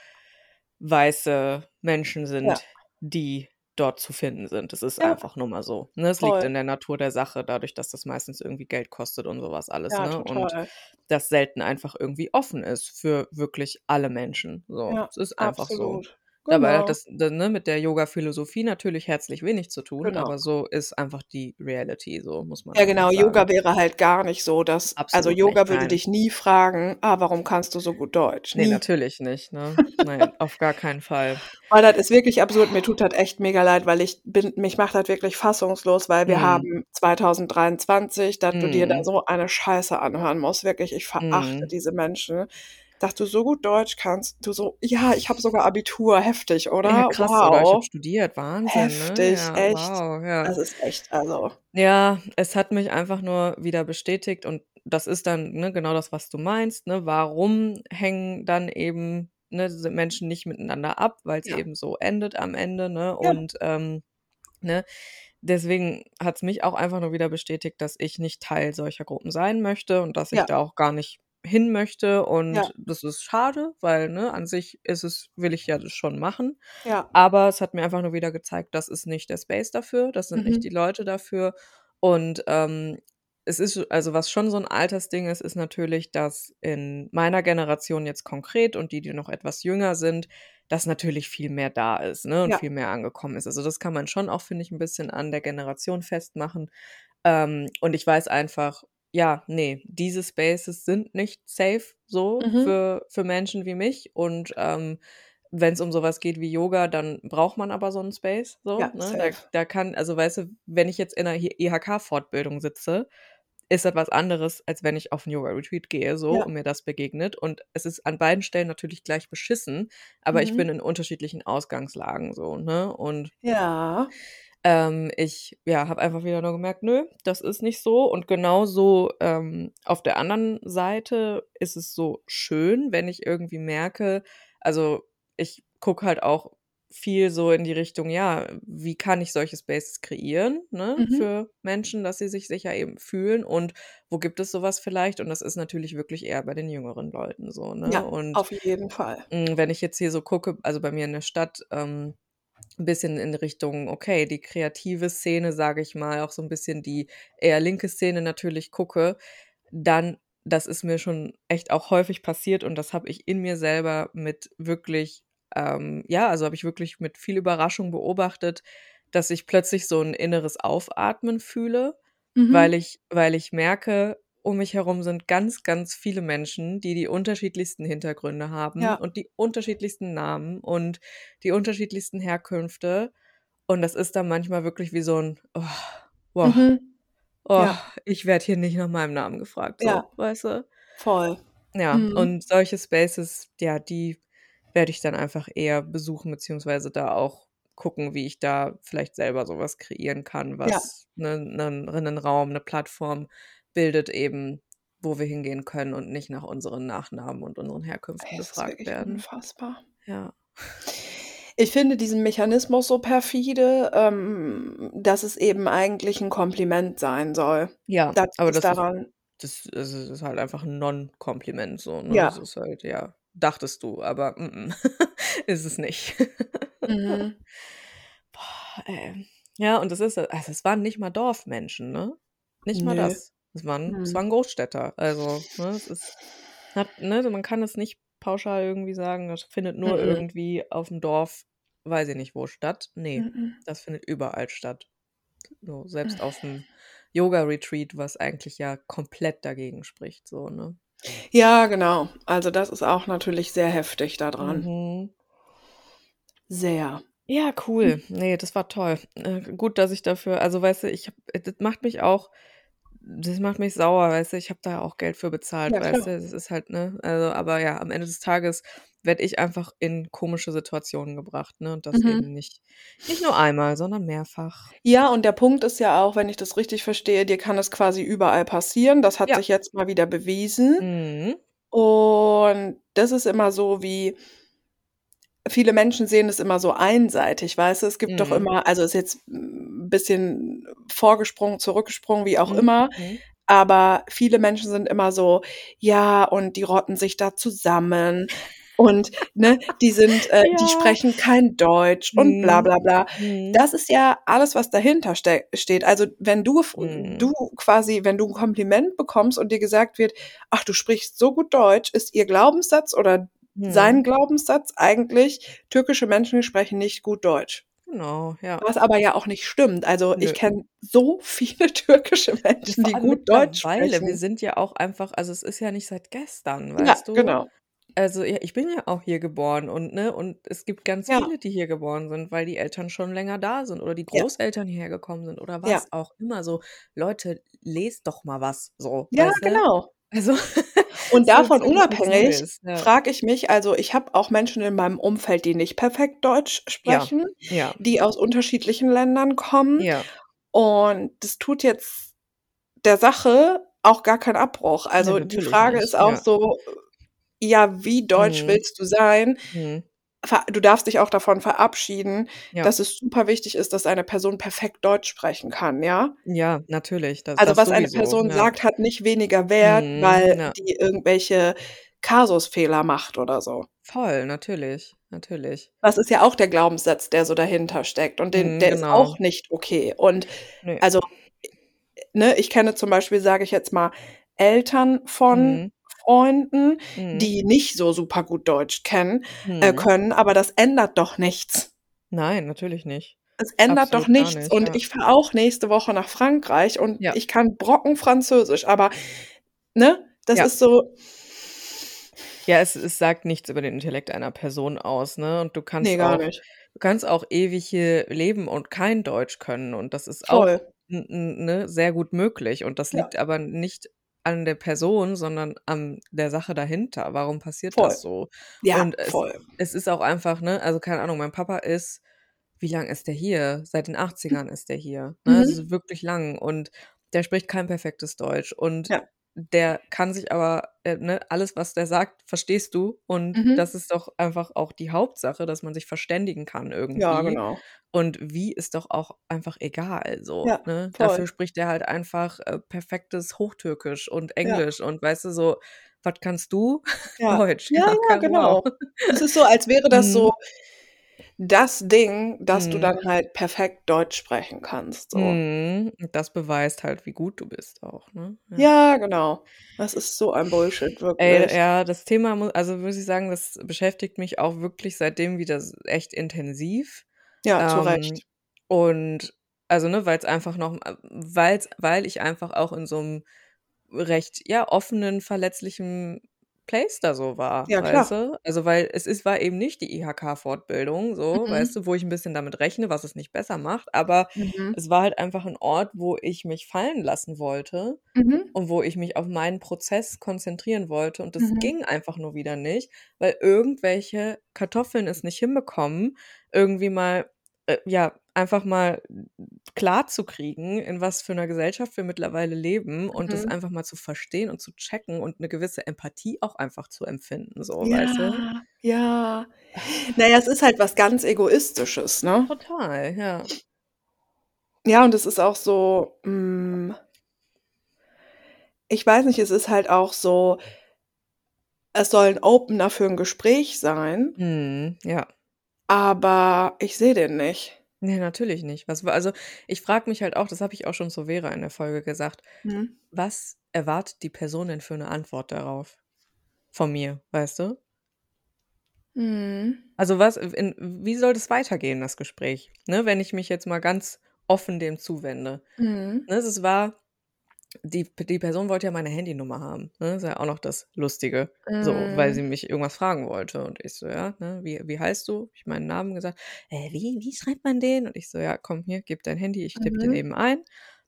weiße Menschen Ja. sind, die dort zu finden sind. Das ist Ja. einfach nun mal so, ne? Es liegt in der Natur der Sache, dadurch, dass das meistens irgendwie Geld kostet und so was alles, Ja, ne? Und das selten einfach irgendwie offen ist für wirklich alle Menschen, so. Ja, Es ist einfach so. Absolut. Dabei hat Genau. das da ne, mit der Yoga-Philosophie natürlich herzlich wenig zu tun, Genau. aber so ist einfach die Reality, so muss man Ja, genau. sagen. Yoga wäre halt gar nicht so, dass also, Absolut Yoga nicht, würde nein. dich nie fragen: „Ah, warum kannst du so gut Deutsch?“ Ne, Nie. natürlich nicht, ne? Nein, auf gar keinen Fall. Weil das ist wirklich absurd. Mir tut das echt mega leid, weil ich bin mich macht das wirklich fassungslos, weil wir Mhm. haben 2023, dass du dir da Mhm. so eine Scheiße anhören musst. Wirklich, ich verachte Mhm. diese Menschen. Dass du so gut Deutsch kannst. Du so: „Ja, ich habe sogar Abitur.“ Heftig, Ja, oder? krass, oder ich habe Wow. studiert, Wahnsinn, ne? Heftig, Ja, echt. wow, ja. Das ist echt also Ja, es hat mich einfach nur wieder bestätigt und das ist dann, ne, genau das, was du meinst, ne? Warum hängen dann eben, ne, Menschen nicht miteinander ab, weil's Ja. eben so endet am Ende, ne? Ja. Und, ähm, ne, deswegen hat's mich auch einfach nur wieder bestätigt, dass ich nicht Teil solcher Gruppen sein möchte und dass ich Ja. da auch gar nicht hin möchte Ja. und das ist schade, weil, ne, an sich ist es will ich ja das schon machen. Ja. Aber es hat mir einfach nur wieder gezeigt, das ist nicht der Space dafür, das sind nicht die Mhm. Leute dafür. Und, ähm, es ist also, was schon so 'n Altersding ist, ist natürlich, dass in meiner Generation jetzt konkret und die, die noch etwas jünger sind, dass natürlich viel mehr da ist, ne, und Ja. viel mehr angekommen ist. Also, das kann man schon auch, finde ich, 'n bisschen an der Generation festmachen. Ähm, und ich weiß einfach, ja, ne, diese Spaces sind nicht safe so Mhm. für für Menschen wie mich und, ähm, wenn's um so was geht wie Yoga, dann braucht man aber so 'n Space so, Ja, ne? Da da kann also, weißt du, wenn ich jetzt in 'ner I IHK-Fortbildung sitze, ist das was anderes, als wenn ich auf 'n Yoga-Retreat gehe so Ja. und mir das begegnet. Und es ist an beiden Stellen natürlich gleich beschissen, aber ich Mhm. bin in unterschiedlichen Ausgangslagen so, ne? Und Ja. Ähm, ich, ja, habe einfach wieder nur gemerkt: „Nö, das ist nicht so.“ Und genauso, ähm, auf der anderen Seite ist es so schön, wenn ich irgendwie merke also, ich gucke halt auch viel so in die Richtung, ja, wie kann ich solche Spaces kreieren, ne, Mhm. für Menschen, dass sie sich sicher eben fühlen und wo gibt es so was vielleicht? Und das ist natürlich wirklich eher bei den jüngeren Leuten so, ne? Ja, Und, auf jeden Fall. wenn ich jetzt hier so gucke also, bei mir in der Stadt, ähm, 'n bisschen in Richtung, okay, die kreative Szene, sage ich mal, auch so 'n bisschen die eher linke Szene natürlich gucke, dann das ist mir schon echt auch häufig passiert und das habe ich in mir selber mit wirklich ähm, ja, also, habe ich wirklich mit viel Überraschung beobachtet, dass ich plötzlich so 'n inneres Aufatmen fühle, weil Mhm. ich weil ich merke: um mich herum sind ganz, ganz viele Menschen, die die unterschiedlichsten Hintergründe haben Ja. und die unterschiedlichsten Namen und die unterschiedlichsten Herkünfte. Und das ist dann manchmal wirklich wie so ein, oh, wow, Mhm. oh, Ja. ich werde hier nicht nach meinem Namen gefragt, so, Ja. weißt du? Voll. Ja, Mhm. und solche Spaces, ja, die werde ich dann einfach eher besuchen, beziehungsweise da auch gucken, wie ich da vielleicht selber sowas kreieren kann, was einen ne, einen Raum, eine Plattform bildet eben, wo wir hingehen können und nicht nach unseren Nachnamen und unseren Herkünften Ey, ist wirklich werden. unfassbar. Ja. Ich finde diesen Mechanismus so perfide, ähm, dass es eben eigentlich ein Kompliment sein soll. Ja, Das aber ist das ist daran das also, es ist halt einfach 'n Non-Kompliment so, ne? Ja. Es ist halt, ja, dachtest du, aber mm, mm, ist es nicht. Mhm. Boah, ey. Ja, und das ist also, es waren nicht mal Dorfmenschen, ne? Nicht mal Nö. das. Es waren es Mhm. waren Großstädter. Also, ne, es ist hat ne, man kann es nicht pauschal irgendwie sagen, das findet nur Mhm. irgendwie auf'm Dorf, weiß ich nicht wo, statt. Ne, Mhm. das findet überall statt. So, Hm. selbst auf'm Yoga-Retreat, was eigentlich ja komplett dagegen spricht, so, ne? Ja, genau. Also, das ist auch natürlich sehr heftig da dran. Mhm. Sehr. Ja, cool. Ne, das war toll. Äh, gut, dass ich dafür also, weißt du, ich habe das macht mich auch das macht mich sauer, weißt du? Ich habe da ja auch Geld für bezahlt, Ja, weißt du? Das ist halt, ne also, aber ja, am Ende des Tages werde ich einfach in komische Situationen gebracht, ne? Und das Mhm. eben nicht nicht nur einmal, sondern mehrfach. Ja, und der Punkt ist ja auch, wenn ich das richtig verstehe, dir kann das quasi überall passieren. Das hat Ja. sich jetzt mal wieder bewiesen. Mhm. Und das ist immer so wie viele Menschen sehen es immer so einseitig, weißt du? Es gibt doch Mhm. immer also, ist jetzt 'n bisschen vorgesprungen, zurückgesprungen, wie auch Mhm. immer, Mhm. aber viele Menschen sind immer so: „Ja, und die rotten sich da zusammen und, ne, die sind äh, die Ja. sprechen kein Deutsch und bla Mhm. bla bla.“ Mhm. Das ist ja alles, was dahinter ste steht. Also, wenn du Mhm. du quasi wenn du 'n Kompliment bekommst und dir gesagt wird: „Ach, du sprichst so gut Deutsch“, ist ihr Glaubenssatz oder sein Mhm. Glaubenssatz eigentlich, türkische Menschen sprechen nicht gut Deutsch. Genau, ja. Was aber ja auch nicht stimmt. Also, ich Nö. kenne so viele türkische Menschen, die gut Deutsch mittlerweile, wir sprechen. sind ja auch einfach also, es ist ja nicht seit gestern, Ja, weißt du? genau. Also, ja, ich bin ja auch hier geboren und ne, und es gibt ganz Ja. viele, die hier geboren sind, weil die Eltern schon länger da sind oder die Ja. Großeltern hierher gekommen sind oder Ja. was auch immer so. Leute, lest doch mal was so, Ja, genau. Also, Und davon unabhängig ja. frage ich mich also, ich habe auch Menschen in meinem Umfeld, die nicht perfekt Deutsch Ja, sprechen, ja. die aus unterschiedlichen Ländern kommen. Ja. Und das tut jetzt der Sache auch gar keinen Abbruch. Also, die Frage nicht, ist auch ja. so, ja, wie deutsch Mhm. willst du sein? Mhm. Du darfst dich auch davon verabschieden, Ja. dass es super wichtig ist, dass eine Person perfekt Deutsch sprechen kann, ja? Ja, natürlich, das Also, das was eine sowieso, Person ja. sagt, hat nicht weniger Wert, Mhm, weil ja. die irgendwelche Kasusfehler macht oder so. Voll, natürlich, natürlich. Das ist ja auch der Glaubenssatz, der so dahinter steckt und den Mhm, der ist genau. auch nicht okay. Und Ne. also, ne, ich kenne zum Beispiel, sage ich jetzt mal, Eltern von Mhm. Freunden, Mhm. die nicht so super gut Deutsch kennen äh, Mhm. können, aber das ändert doch nichts. Nein, natürlich nicht. Es ändert doch Absolut gar nichts. nicht, Und ja. ich fahre auch nächste Woche nach Frankreich und Ja. ich kann Brocken Französisch, aber ne, das Ja. ist so Ja, es es sagt nichts über den Intellekt einer Person aus, ne? Und du kannst Ne, gar auch nicht. du kannst auch ewig hier leben und kein Deutsch können und das ist auch Voll. n ne, sehr gut möglich und das liegt aber nicht an der Person, sondern an der Sache dahinter. Warum passiert Voll. das so? Ja, Und es voll. es ist auch einfach, ne also, keine Ahnung, mein Papa ist wie lang ist der hier? Seit den 80ern ist der hier, ne? Mhm. Also, wirklich lang und der spricht kein perfektes Deutsch und Ja. Der kann sich aber äh, ne, alles, was der sagt, verstehst du und Mhm. das ist doch einfach auch die Hauptsache, dass man sich verständigen kann Ja, irgendwie. genau. Und wie ist doch auch einfach egal so, Ja, ne? Dafür spricht er halt einfach, äh, perfektes Hochtürkisch und Ja. Englisch und weißt du, so: „Was kannst du?“ Ja. „Deutsch.“ Ja, Ja, ja, genau. Es ist so, als wäre das Mhm. so das Ding, dass du Mhm. dann halt perfekt Deutsch sprechen kannst, so. Mhm. Und das beweist halt, wie gut du bist auch, ne? Ja. Ja, genau. Das ist so ein Bullshit, Ey, wirklich. ja, das Thema mu also, muss ich sagen, das beschäftigt mich auch wirklich seitdem wieder echt intensiv. Ja, zu Ähm, Recht. und also, ne, weil's einfach noch äh, weil's weil ich einfach auch in so 'nem recht, ja, offenen, verletzlichen Place da so war, Ja, weißt klar. du? Also, weil es ist war eben nicht die IHK-Fortbildung so, weißt Mhm. du, wo ich 'n bisschen damit rechne, was es nicht besser macht, aber Mhm. es war halt einfach 'n Ort, wo ich mich fallen lassen wollte Mhm. und wo ich mich auf meinen Prozess konzentrieren wollte und das Mhm. ging einfach nur wieder nicht, weil irgendwelche Kartoffeln es nicht hinbekommen, irgendwie mal, äh, ja, einfach mal klarzukriegen, in was für 'ner Gesellschaft wir mittlerweile leben und das Mhm. einfach mal zu verstehen und zu checken und 'ne gewisse Empathie auch einfach zu empfinden so, weißt du? Ja, ja. Na ja, es ist halt was ganz Egoistisches, ne? Total, ja. Ja, und es ist auch so, hm ich weiß nicht, es ist halt auch so es soll 'n Opener für 'n Gespräch sein Mhm, ja. Aber ich sehe den nicht. Ne, natürlich nicht. Was wa also, ich frage mich halt auch, das habe ich auch schon zu Vera in der Folge gesagt: Mhm. „Was erwartet die Person denn für 'ne Antwort darauf von mir“, weißt du? Mhm. Also, was in wie soll das weitergehen, das Gespräch, ne, wenn ich mich jetzt mal ganz offen dem zuwende? Mhm. Ne, es war die die Person wollte ja meine Handynummer haben, ne? Ist ja auch noch das Lustige, so, weil sie mich irgendwas fragen wollte und ich so: „Ja, ne, wie wie heißt du?“ Habe ich meinen Namen gesagt. „Äh, wie wie schreibt man den?“ Und ich so: „Ja, komm, hier, gib dein Handy, ich tippe den Mhm. eben ein.“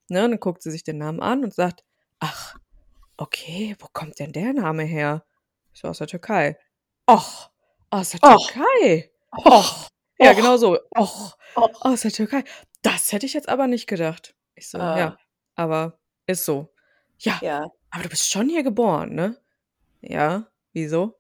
Ne, und dann guckt sie sich den Namen an und sagt: „Ach, okay, wo kommt denn der Name her?“ Ich so: „Aus der Türkei.“ „Ach, aus der Och. Türkei? Och. Och.“ Ja, Och. genau so. „Och, Och. aus der Türkei. Das hätte ich jetzt aber nicht gedacht.“ Ich so: Ah. „Ja, aber ist so.“ „Ja, Ja. aber du bist schon hier geboren, ne?“ „Ja, wieso?“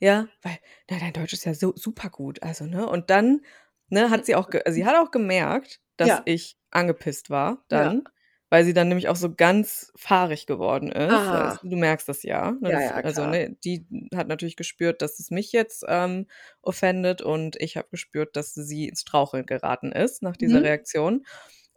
„Ja, weil, na, dein Deutsch ist ja so super gut, also, ne?“ Und dann, ne, hat sie auch ge sie hat auch gemerkt, dass Ja. ich angepisst war Ja. dann, weil sie dann nämlich auch so ganz fahrig geworden ist. Weißt du, merkst das ja, ne? Ja, ja, also, klar. ne, die hat natürlich gespürt, dass es mich jetzt, ähm, offendet und ich habe gespürt, dass sie ins Straucheln geraten ist nach dieser Mhm. Reaktion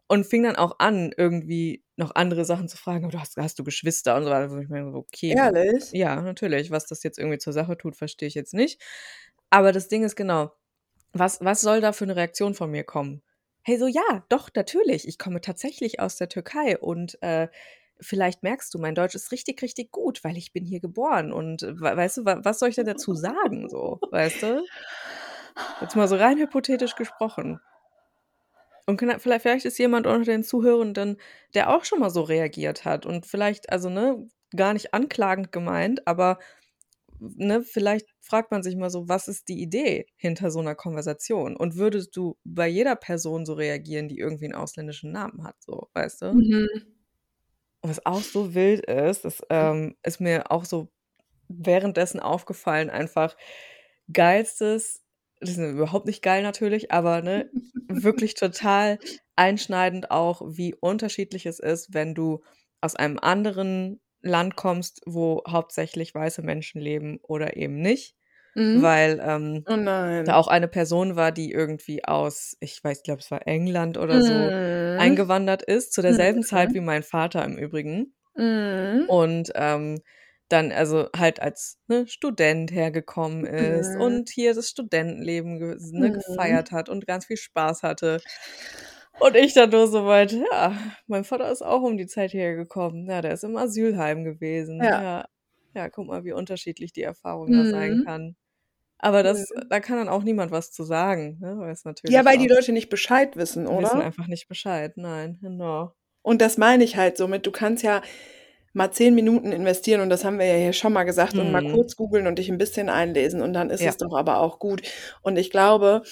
und fing dann auch an, irgendwie noch andere Sachen zu fragen: „Aber du hast hast du Geschwister?“ Und so weiter, ich so: „Okay, Ehrlich? ja, natürlich. Was das jetzt irgendwie zur Sache tut, verstehe ich jetzt nicht.“ Aber das Ding ist genau, was was soll da für 'ne Reaktion von mir kommen? Hey, so: „Ja, doch, natürlich. Ich komme tatsächlich aus der Türkei und, äh, vielleicht merkst du, mein Deutsch ist richtig, richtig gut, weil ich bin hier geboren.“ Und wei weißt du, wa was soll ich denn dazu sagen so, weißt du? Jetzt mal so rein hypothetisch gesprochen. Und vielleicht ist jemand unter den Zuhörenden, der auch schon mal so reagiert hat und vielleicht also, ne, gar nicht anklagend gemeint, aber, ne, vielleicht fragt man sich mal so: „Was ist die Idee hinter so 'ner Konversation?“ Und würdest du bei jeder Person so reagieren, die irgendwie 'n ausländischen Namen hat so, weißt du? Mhm. Was auch so wild ist, das, ähm, ist mir auch so währenddessen aufgefallen einfach, geilstes das ist überhaupt nicht geil natürlich, aber, ne, wirklich total einschneidend auch, wie unterschiedlich es ist, wenn du aus einem anderen Land kommst, wo hauptsächlich weiße Menschen leben oder eben nicht, Mhm. weil, ähm, Oh da auch eine Person war, die irgendwie aus ich weiß glaube, es war England oder so, Mhm. eingewandert ist, zu derselben Zeit Mhm. wie mein Vater im Übrigen. Mhm. Und, ähm, dann also halt als, ne, Student hergekommen ist Mhm. und hier das Studentenleben ne, Mhm. gefeiert hat und ganz viel Spaß hatte. Und ich dann nur so meinte: „Ja, mein Vater ist auch um die Zeit hierher gekommen. Ja, der ist im Asylheim gewesen. Ja. Ja. Ja, guck mal, wie unterschiedlich die Erfahrung da sein Mhm. kann.“ Aber das Mhm. da kann dann auch niemand was zu sagen, ne, weil es Ja, natürlich weil die Leute nicht Bescheid wissen, wissen oder? einfach nicht Bescheid. Nein, genau. Und das meine ich halt so mit, du kannst ja mal 10 Minuten investieren und das haben wir ja hier schon mal gesagt und mal Mhm. kurz googeln und dich 'n bisschen einlesen und dann ist Ja. es doch aber auch gut. Und ich glaube,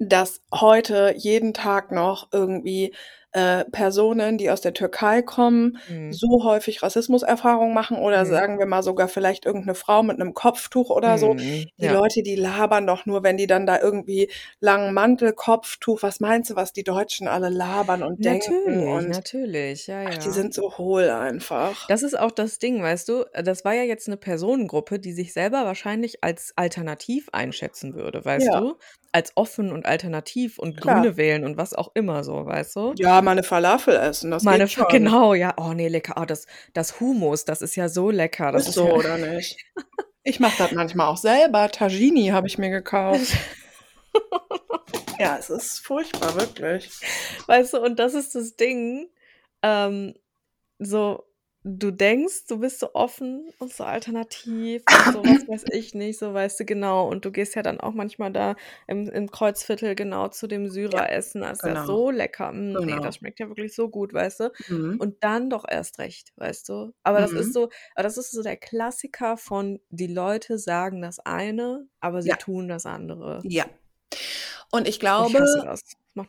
dass heute jeden Tag noch irgendwie, äh, Personen, die aus der Türkei kommen, Mhm. so häufig Rassismuserfahrungen machen oder Mhm. sagen wir mal sogar vielleicht irgend 'ne Frau mit 'nem Kopftuch oder so. Mhm, Die ja. Leute, die labern doch nur, wenn die dann da irgendwie langen Mantel, Kopftuch was meinst du, was die Deutschen alle labern und denken Natürlich, und natürlich, ja, ach, die ja. sind so hohl einfach. Das ist auch das Ding, weißt du? Äh, das war ja jetzt 'ne Personengruppe, die sich selber wahrscheinlich als alternativ einschätzen würde, weißt Ja. du? Als offen und alternativ und Klar. Grüne wählen und was auch immer so, weißt du? Ja, mal 'ne Falafel essen, das Meine geht schon. genau, ja. Oh ne, lecker. Oh, das das Hummus, das ist ja so lecker. Das Ist ist so, ja oder nicht? Ich mache das manchmal auch selber. Tagine habe ich mir gekauft. Ja, es ist furchtbar, wirklich. Weißt du, und das ist das Ding, ähm, so du denkst, du bist so offen und so alternativ und so, was weiß ich nicht, so weißt du genau. Und du gehst ja dann auch manchmal da im, im Kreuzviertel genau zu dem Syrer Ja, essen. Das ist ja genau. so lecker. Nee, Genau. das schmeckt ja wirklich so gut, weißt du. Mhm. Und dann doch erst recht, weißt du. Aber das ist Mhm. so, aber das ist so der Klassiker von die Leute sagen das eine, aber sie Ja. tun das andere. Ja. Und ich Ich glaube,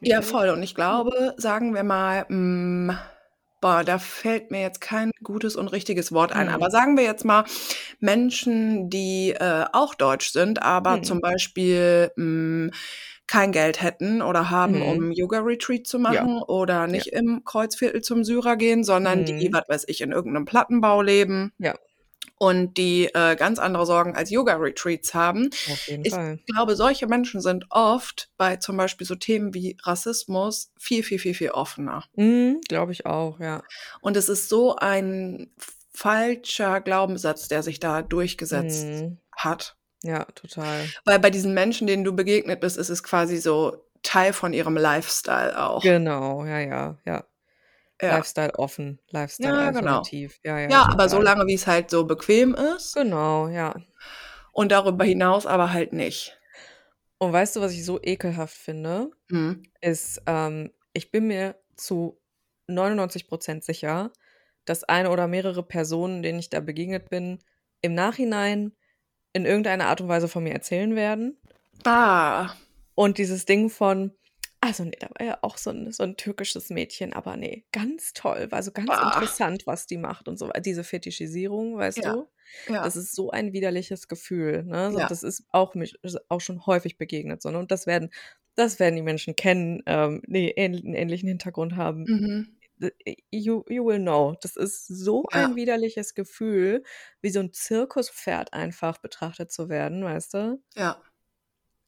mich ja, voll. Und ich Ja. glaube, sagen wir mal, mm, boah, da fällt mir jetzt kein gutes und richtiges Wort ein. Aber Mhm. sagen wir jetzt mal Menschen, die äh, auch deutsch sind, aber zum Mhm. Beispiel mm, kein Geld hätten oder haben, Mhm. um Yoga-Retreat zu Ja. machen oder Ja. nicht im Kreuzviertel zum Syrer gehen, sondern die, Mhm. was weiß ich, in irgendeinem Plattenbau leben Ja. Und die äh, ganz andere Sorgen als Yoga-Retreats haben. Auf jeden Ich Fall. glaube, solche Menschen sind oft bei zum Beispiel so Themen wie Rassismus viel, viel, viel, viel offener. Mhm, glaube ich auch, ja. Und es ist so ein falscher Glaubenssatz, der sich da durchgesetzt Mhm. hat. Ja, total. Weil bei diesen Menschen, denen du begegnet bist, ist es quasi so Teil von ihrem Lifestyle auch. Genau, ja, ja, ja. Ja. Lifestyle offen, Lifestyle Ja, genau. alternativ. Ja, ja, Ja, aber total. solange wie es halt so bequem ist Genau, ja. und darüber hinaus aber halt nicht. Und weißt du, was ich so ekelhaft finde? Mhm. Ist, ähm, ich bin mir zu 99% sicher, dass eine oder mehrere Personen, denen ich da begegnet bin, im Nachhinein in irgendeiner Art und Weise von mir erzählen werden. Ah, Und dieses Ding von, also nee, da war ja auch so ein, so ein türkisches Mädchen, aber nee, ganz toll, war so ganz ah, interessant, was die macht und so. Diese Fetischisierung, weißt ja, du? Das ja, ist so ein widerliches Gefühl, ne? So, ja. das ist auch, mich, ist auch schon häufig begegnet. So, ne? Und das werden, das werden die Menschen kennen, ähm, die ähn- einen ähnlichen Hintergrund haben. Mhm. D- You, you will know. Das ist so Ja, ein widerliches Gefühl, wie so ein Zirkuspferd einfach betrachtet zu werden, weißt du? ja.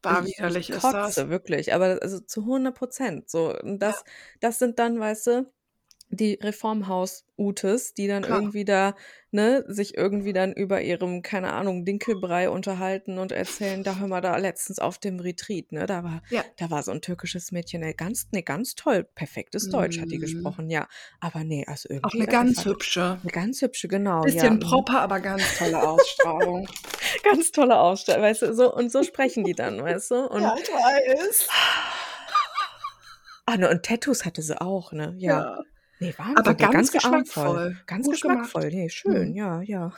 Bar Ich, ich widerlich ist das. kotze wirklich, aber also zu 100 Prozent. So, und Ja, das, das sind dann, weißt du, die Reformhaus-Utes, die dann klar. irgendwie da, ne, sich irgendwie dann über ihrem, keine Ahnung, Dinkelbrei unterhalten und erzählen, da hör mal da letztens auf dem Retreat, ne, da war, Ja. da war so ein türkisches Mädchen, ey, ganz, ne, ganz toll, perfektes Deutsch hat die Mhm. gesprochen, ja. Aber nee, also Auch irgendwie, eine also ganz das war hübsche. eine ganz hübsche, genau, ja. Bisschen mhm. proper, aber ganz tolle Ausstrahlung. Ganz tolle Ausstellung, weißt du, so, und so sprechen die dann, weißt du, Ja, und ich weiß. Ah, ne, und Tattoos hatte sie auch, ne? Ja. Ja. Ne, Aber Wahnsinn, der ganz voll. geschmackvoll. Ganz Gut gemacht. geschmackvoll. Ne, schön, Mhm. ja, ja.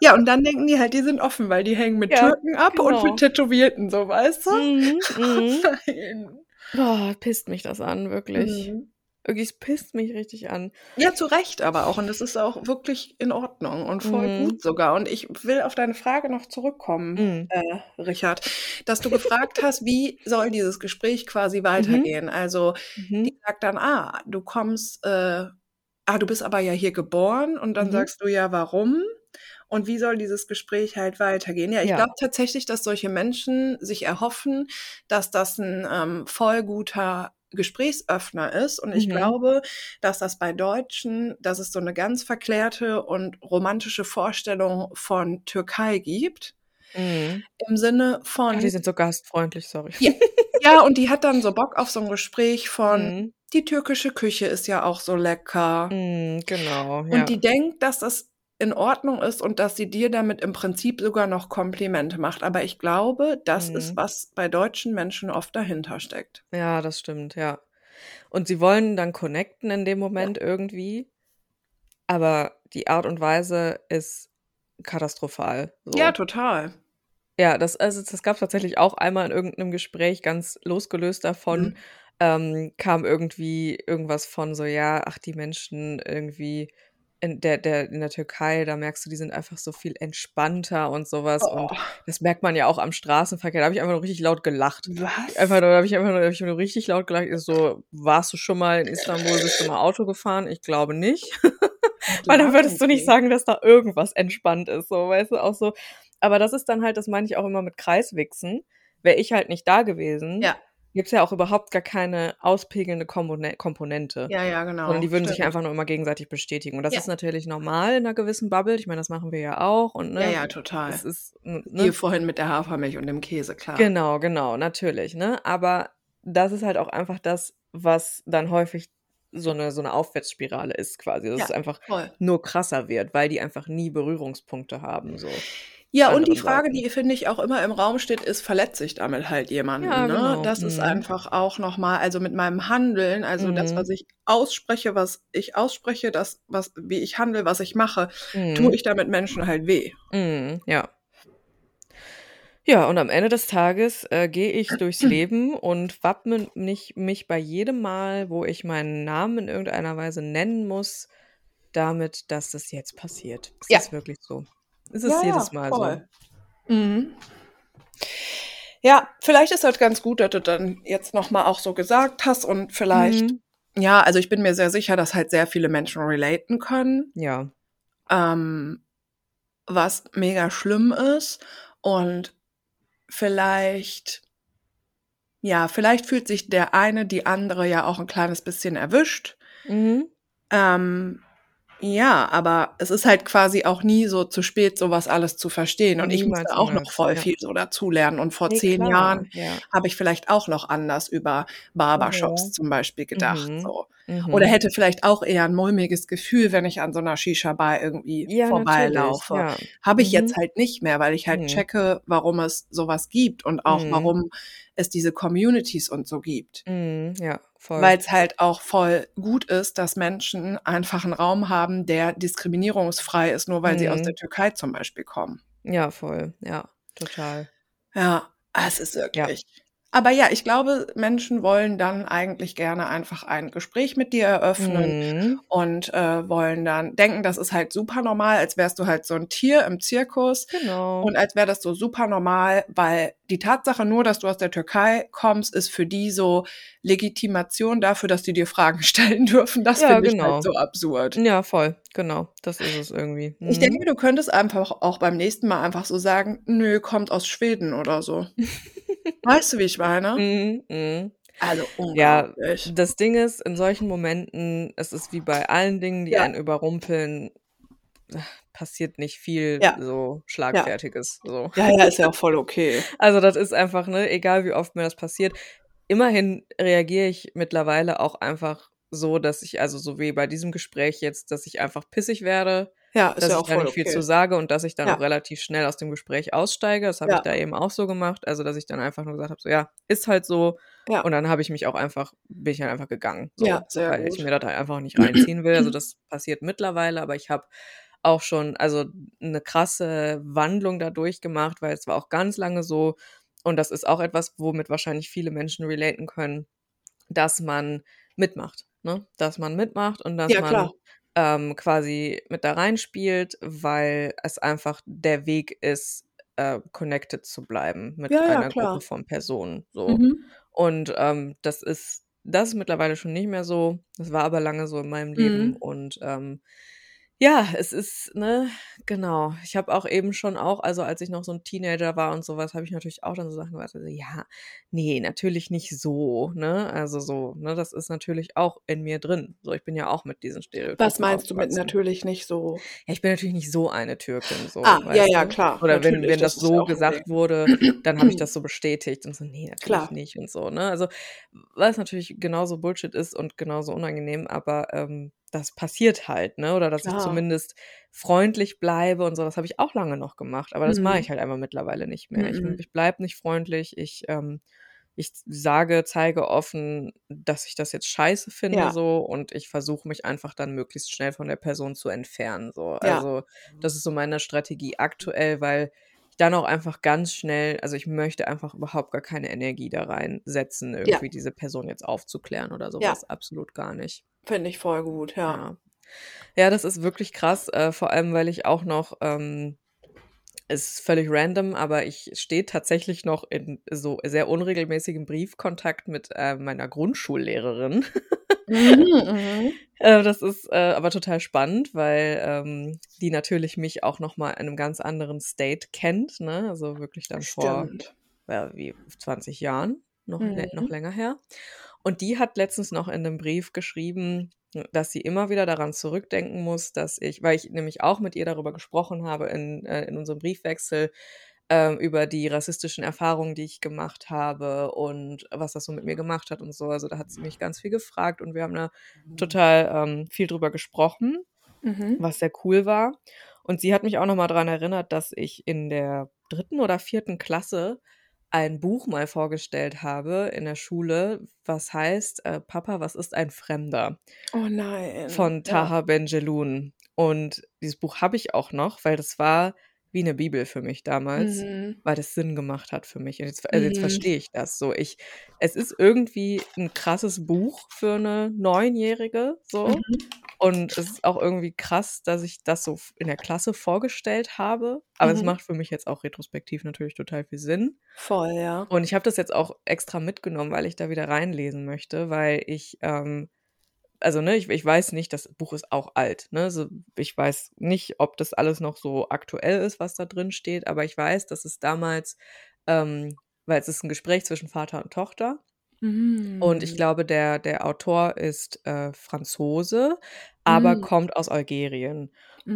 Ja, und dann denken die halt, die sind offen, weil die hängen mit Ja, Türken ab und mit genau. Tätowierten, so, weißt du? Mhm, mhm. Boah, pisst mich das an, wirklich. Mhm. Wirklich, es pisst mich richtig an. Ja, zu Recht aber auch. Und das ist auch wirklich in Ordnung und voll Mhm. gut sogar. Und ich will auf deine Frage noch zurückkommen, Mhm. äh, Richard, dass du gefragt hast, wie soll dieses Gespräch quasi Mhm. weitergehen? Also, Mhm. die sagt dann, ah, du kommst, äh, ah, du bist aber ja hier geboren. Und dann Mhm. sagst du ja, warum? Und wie soll dieses Gespräch halt weitergehen? Ja, ich Ja. glaube tatsächlich, dass solche Menschen sich erhoffen, dass das ein ähm, voll guter Gesprächsöffner ist. Und ich Mhm. glaube, dass das bei Deutschen, dass es so eine ganz verklärte und romantische Vorstellung von Türkei gibt. Mhm. Im Sinne von, die sind so gastfreundlich, sorry. ja, ja, und die hat dann so Bock auf so ein Gespräch von, Mhm. die türkische Küche ist ja auch so lecker. Mhm, genau, Und ja. die denkt, dass das in Ordnung ist und dass sie dir damit im Prinzip sogar noch Komplimente macht. Aber ich glaube, das ist, Mhm. was bei deutschen Menschen oft dahinter steckt. Ja, das stimmt, ja. Und sie wollen dann connecten in dem Ja. Moment irgendwie, aber die Art und Weise ist katastrophal, Ja, so. total. Ja, das also, das gab's tatsächlich auch einmal in irgendeinem Gespräch, ganz losgelöst davon, Mhm. ähm, kam irgendwie irgendwas von so: „Ja, ach, die Menschen irgendwie in der der in der Türkei, da merkst du, die sind einfach so viel entspannter und so was.“ Und Oh. das merkt man ja auch am Straßenverkehr. Da habe ich einfach nur richtig laut gelacht. Einfach Was? nur da habe ich einfach nur da habe ich nur richtig laut gelacht. Ich so: „Warst du schon mal in Istanbul? Bist du mal Auto gefahren?“ Ich glaube nicht. Weil dann würdest du nicht sagen, dass da irgendwas entspannt ist, so, weißt du, auch so. Aber das ist dann halt das meine ich auch immer mit Kreiswichsen. Wäre ich halt nicht da gewesen, Ja. Gibt's ja auch überhaupt gar keine auspegelnde Kombone Komponente. Ja, ja, Sondern genau. die würden sich Stimmt. einfach nur immer gegenseitig bestätigen. Und das Ja. ist natürlich normal in 'ner gewissen Bubble. Ich meine, das machen wir ja auch und, Ja, ne, ja, total. das ist, ne? vorhin mit der Hafermilch und dem Käse, klar. Genau, genau, natürlich, ne? Aber das ist halt auch einfach das, was dann häufig so eine, so eine Aufwärtsspirale ist quasi. Dass Ja, es einfach voll. nur krasser wird, weil die einfach nie Berührungspunkte haben. So. Ja, und die Frage, Leuten. die, finde ich, auch immer im Raum steht, ist, verletze ich damit halt jemanden, Ja, ne? genau. Das ist Mhm. einfach auch noch mal also, mit meinem Handeln, also, das, Mhm. was ich ausspreche, was ich ausspreche, das, was wie ich handle, was ich mache, tue Mhm. ich damit Menschen halt weh. Mhm. Ja. Ja, und am Ende des Tages äh, gehe ich durchs Leben und wappne mich, mich bei jedem Mal, wo ich meinen Namen in irgendeiner Weise nennen muss, damit, dass das jetzt passiert. Es Ja. ist wirklich so. Es ist Ja, jedes Mal so. voll. Mhm. Ja, vielleicht ist halt ganz gut, dass du dann jetzt noch mal auch so gesagt hast und vielleicht Mhm. ja, also, ich bin mir sehr sicher, dass halt sehr viele Menschen relaten können. Ja. Ähm, was mega schlimm ist und vielleicht ja, vielleicht fühlt sich der eine, die andere ja auch 'n kleines bisschen erwischt. Mhm. Ähm, ja, aber es ist halt quasi auch nie so zu spät, so was alles zu verstehen und ich musste auch noch voll ja. viel so dazulernen und vor Ne, 10 klar, Jahren ja. habe ich vielleicht auch noch anders über Barbershops Mhm. zum Beispiel gedacht, Mhm. so. Oder Mhm. hätte vielleicht auch eher 'n mulmiges Gefühl, wenn ich an so 'ner Shisha-Bar irgendwie Ja, vorbeilaufe. ja. Habe ich Mhm. jetzt halt nicht mehr, weil ich halt checke, warum es so was gibt und auch Mhm. warum es diese Communities und so gibt. Mhm. Ja, voll. Weil's halt auch voll gut ist, dass Menschen einfach 'n Raum haben, der diskriminierungsfrei ist, nur weil sie aus der Mhm. Türkei zum Beispiel kommen. Ja, voll. Ja, total. Ja, es ist Ja. Aber ja, ich glaube, Menschen wollen dann eigentlich gerne einfach ein Gespräch mit dir eröffnen Mhm. und, äh, wollen dann denken, das ist halt super normal, als wärst du halt so 'n Tier im Zirkus Genau. und als wäre das so super normal, weil die Tatsache nur, dass du aus der Türkei kommst, ist für die so Legitimation dafür, dass die dir Fragen stellen dürfen. Das Ja, finde ich genau. halt so absurd. Ja, voll. Genau. Das ist es irgendwie. Ich Mhm. denke, du könntest einfach auch beim nächsten Mal einfach so sagen: „Nö, kommt aus Schweden“ oder so. Weißt du, wie ich meine? Mhm, mhm. Also, Ja, unglaublich. das Ding ist, in solchen Momenten es ist wie bei allen Dingen, die Ja. einen überrumpeln, passiert nicht viel Ja. so Ja. Schlagfertiges, so. Ja, ja, ist ja auch voll okay. Also, das ist einfach, ne, egal wie oft mir das passiert. Immerhin reagiere ich mittlerweile auch einfach so, dass ich also, so wie bei diesem Gespräch jetzt, dass ich einfach pissig werde, Ja, ist dass ja ich auch da nicht viel zu sage und dass ich dann Ja. auch relativ schnell aus dem Gespräch aussteige. Das habe ich Ja. da eben auch so gemacht. Also, dass ich dann einfach nur gesagt habe, so: „Ja, ist halt so.“ Ja. Und dann habe ich mich auch einfach bin ich dann einfach gegangen, so, Ja, sehr weil ich gut. mir das halt einfach nicht reinziehen will. Also, das passiert mittlerweile, aber ich habe auch schon also, 'ne krasse Wandlung da durchgemacht, weil es war auch ganz lange so und das ist auch etwas, womit wahrscheinlich viele Menschen relaten können, dass man mitmacht, ne? Dass man mitmacht und dass Ja, man, klar. Ähm, quasi mit da reinspielt, weil es einfach der Weg ist, äh, connected zu bleiben mit Ja, ja, einer klar. Gruppe von Personen, so. Mhm. Und, ähm, das ist das ist mittlerweile schon nicht mehr so. Das war aber lange so in meinem Leben Mhm. und, ähm, ja, es ist ne, genau. Ich habe auch eben schon auch also, als ich noch so 'n Teenager war und so was, habe ich natürlich auch dann so Sachen gesagt, so: „Ja, ne, natürlich nicht so“, ne? Also, so, ne, das ist natürlich auch in mir drin. So, ich bin ja auch mit diesen Was Stereotypen meinst du mit natürlich nicht so? Ja, ich bin natürlich nicht so eine Türkin, so, Ah, ja, ja, klar. Oder wenn Natürlich, wenn das das so gesagt Ding. wurde, dann habe ich das so bestätigt und so: „Ne, natürlich Klar. nicht“ und so, ne? Also, was natürlich genauso Bullshit ist und genauso unangenehm, aber, ähm, das passiert halt, ne? Oder dass ich Klar. zumindest freundlich bleibe und so, das habe ich auch lange noch gemacht, aber das mache Mhm. ich halt einfach mittlerweile nicht mehr. Ich Mhm. ich bleibe nicht freundlich. Ich, ähm ich sage zeige offen, dass ich das jetzt scheiße finde Ja. so und ich versuche mich einfach dann möglichst schnell von der Person zu entfernen, so. Ja. Also, das ist so meine Strategie aktuell, weil ich dann auch einfach ganz schnell also, ich möchte einfach überhaupt gar keine Energie da reinsetzen, Ja. irgendwie diese Person jetzt aufzuklären oder so Ja. was, absolut gar nicht. Finde ich voll gut, ja. Ja. Das ist wirklich krass, äh, vor allem, weil ich auch noch, ähm ist völlig random, aber ich stehe tatsächlich noch in so sehr unregelmäßigem Briefkontakt mit, äh, meiner Grundschullehrerin. Mhm, mhm. Äh, das ist, äh, aber total spannend, weil, ähm, die natürlich mich auch noch mal in 'nem ganz anderen State kennt, ne? Also, wirklich dann vor, Stimmt. ja, wie 20 Jahren, noch lä noch Mhm. länger her. Und die hat letztens noch in 'nem Brief geschrieben, dass sie immer wieder daran zurückdenken muss, dass ich weil ich nämlich auch mit ihr darüber gesprochen habe in äh, in unserem Briefwechsel, ähm, über die rassistischen Erfahrungen, die ich gemacht habe und was das so mit mir gemacht hat und so. Also da hat sie mich ganz viel gefragt und wir haben da total ähm, viel drüber gesprochen, Mhm. was sehr cool war. Und sie hat mich auch nochmal daran erinnert, dass ich in der dritten oder vierten Klasse ein Buch mal vorgestellt habe in der Schule, was heißt äh, Papa, was ist ein Fremder? Oh nein. Von Ja. Taha Benjeloun. Und dieses Buch habe ich auch noch, weil das war wie eine Bibel für mich damals, Mhm. weil das Sinn gemacht hat für mich. Und jetzt, also jetzt Mhm. verstehe ich das so. Ich, es ist irgendwie ein krasses Buch für eine Neunjährige so. Mhm. Und es ist auch irgendwie krass, dass ich das so in der Klasse vorgestellt habe. Aber es Mhm. macht für mich jetzt auch retrospektiv natürlich total viel Sinn. Voll, ja. Und ich habe das jetzt auch extra mitgenommen, weil ich da wieder reinlesen möchte, weil ich, ähm, also ne, ich, ich weiß nicht, das Buch ist auch alt. Ne? Also ich weiß nicht, ob das alles noch so aktuell ist, was da drin steht, aber ich weiß, dass es damals, ähm, weil es ist ein Gespräch zwischen Vater und Tochter. Und ich Mhm. glaube, der, der Autor ist äh, Franzose, aber Mhm. kommt aus Algerien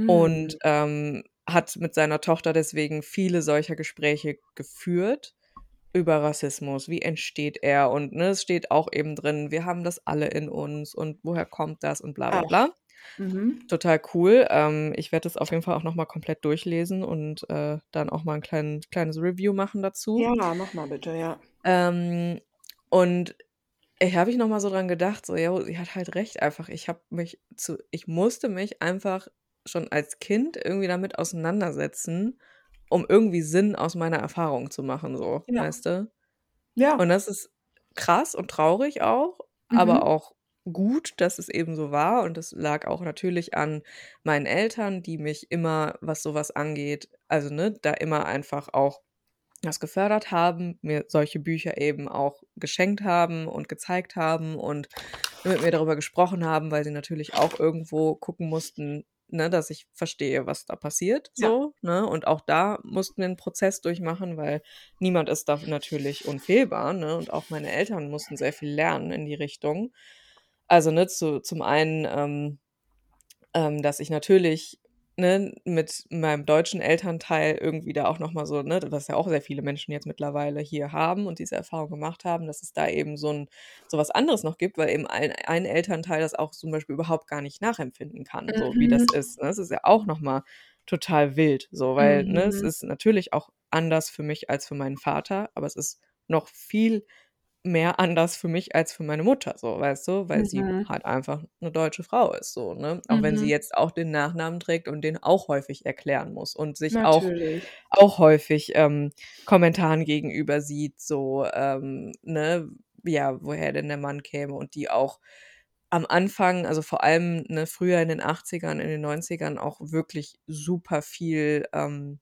und Mhm. ähm, hat mit seiner Tochter deswegen viele solcher Gespräche geführt über Rassismus. Wie entsteht er? Und ne, es steht auch eben drin, wir haben das alle in uns und woher kommt das und bla bla bla. Mhm. Total cool. Ähm, ich werde das auf jeden Fall auch nochmal komplett durchlesen und äh, dann auch mal ein klein, kleines Review machen dazu. Ja, mach mal bitte, ja. Ähm, und ich habe ich noch mal so dran gedacht, so, ja, sie hat halt recht einfach. Ich habe mich zu, ich musste mich einfach schon als Kind irgendwie damit auseinandersetzen, um irgendwie Sinn aus meiner Erfahrung zu machen, so, Ja. weißt du? Ja. Und das ist krass und traurig auch, aber Mhm. auch gut, dass es eben so war. Und das lag auch natürlich an meinen Eltern, die mich immer, was sowas angeht, also ne, da immer einfach auch das gefördert haben, mir solche Bücher eben auch geschenkt haben und gezeigt haben und mit mir darüber gesprochen haben, weil sie natürlich auch irgendwo gucken mussten, ne, dass ich verstehe, was da passiert, Ja. so, ne? Und auch da mussten wir einen Prozess durchmachen, weil niemand ist da natürlich unfehlbar, ne? Und auch meine Eltern mussten sehr viel lernen in die Richtung. Also, ne, zu, zum einen, ähm, ähm, dass ich natürlich ne, mit meinem deutschen Elternteil irgendwie da auch nochmal so, ne, was ja auch sehr viele Menschen jetzt mittlerweile hier haben und diese Erfahrung gemacht haben, dass es da eben so ein so was anderes noch gibt, weil eben ein, ein Elternteil das auch zum Beispiel überhaupt gar nicht nachempfinden kann, so wie das Mhm. ist. Ne? Das ist ja auch nochmal total wild, so, weil ne, es Mhm. ist natürlich auch anders für mich als für meinen Vater, aber es ist noch viel mehr anders für mich als für meine Mutter, so, weißt du, weil sie Mhm. halt einfach eine deutsche Frau ist, so, ne? Auch wenn sie Mhm. jetzt auch den Nachnamen trägt und den auch häufig erklären muss und sich auch auch häufig ähm, Kommentaren gegenüber sieht, so, ähm, ne, ja, woher denn der Mann käme und die auch am Anfang, also vor allem ne, früher in den 80ern, in den 90ern auch wirklich super viel ähm,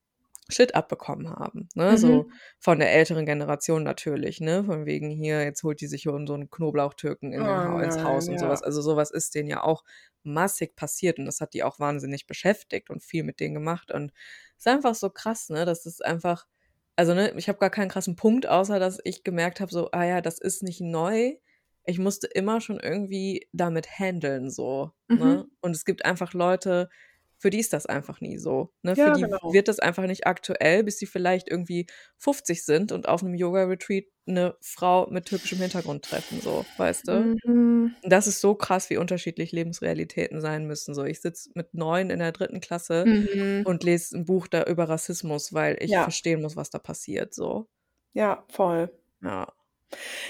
Shit abbekommen haben, ne, so Mhm. von der älteren Generation natürlich, ne, von wegen hier, jetzt holt die sich so so einen Knoblauchtürken in Oh Hau ins Haus nein, und sowas. ja. Also sowas ist denen ja auch massig passiert und das hat die auch wahnsinnig beschäftigt und viel mit denen gemacht und es ist einfach so krass, ne, dass es einfach also, ne, ich habe gar keinen krassen Punkt, außer dass ich gemerkt habe, so, ah ja, das ist nicht neu. Ich musste immer schon irgendwie damit handeln, so, Mhm. ne? Und es gibt einfach Leute, für die ist das einfach nie so, ne? Für Ja, die genau. wird das einfach nicht aktuell, bis sie vielleicht irgendwie 50 sind und auf einem Yoga-Retreat eine Frau mit türkischem Hintergrund treffen, so, weißt du? Mhm. Das ist so krass, wie unterschiedlich Lebensrealitäten sein müssen, so. Ich sitze mit 9 in der 3. Klasse Mhm. und lese ein Buch da über Rassismus, weil ich Ja. verstehen muss, was da passiert, so. Ja, voll. Ja.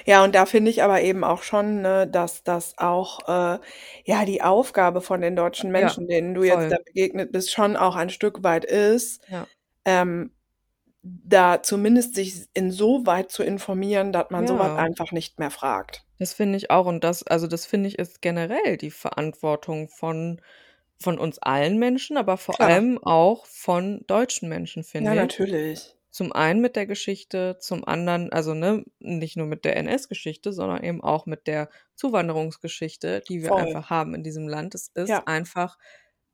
Ja, und da finde ich aber eben auch schon, ne, dass das auch, äh, ja, die Aufgabe von den deutschen Ja, Menschen, denen du jetzt da begegnet bist, schon auch ein Stück weit ist, Ja. ähm, da zumindest sich insoweit zu informieren, dass man so was Ja. einfach nicht mehr fragt. Das finde ich auch und das also, das finde ich, ist generell die Verantwortung von von uns allen Menschen, aber vor Klar. allem auch von deutschen Menschen, Ja, finde ich. natürlich. Zum einen mit der Geschichte, zum anderen also, ne, nicht nur mit der NS-Geschichte, sondern eben auch mit der Zuwanderungsgeschichte, die wir Voll. einfach haben in diesem Land. Es ist Ja. einfach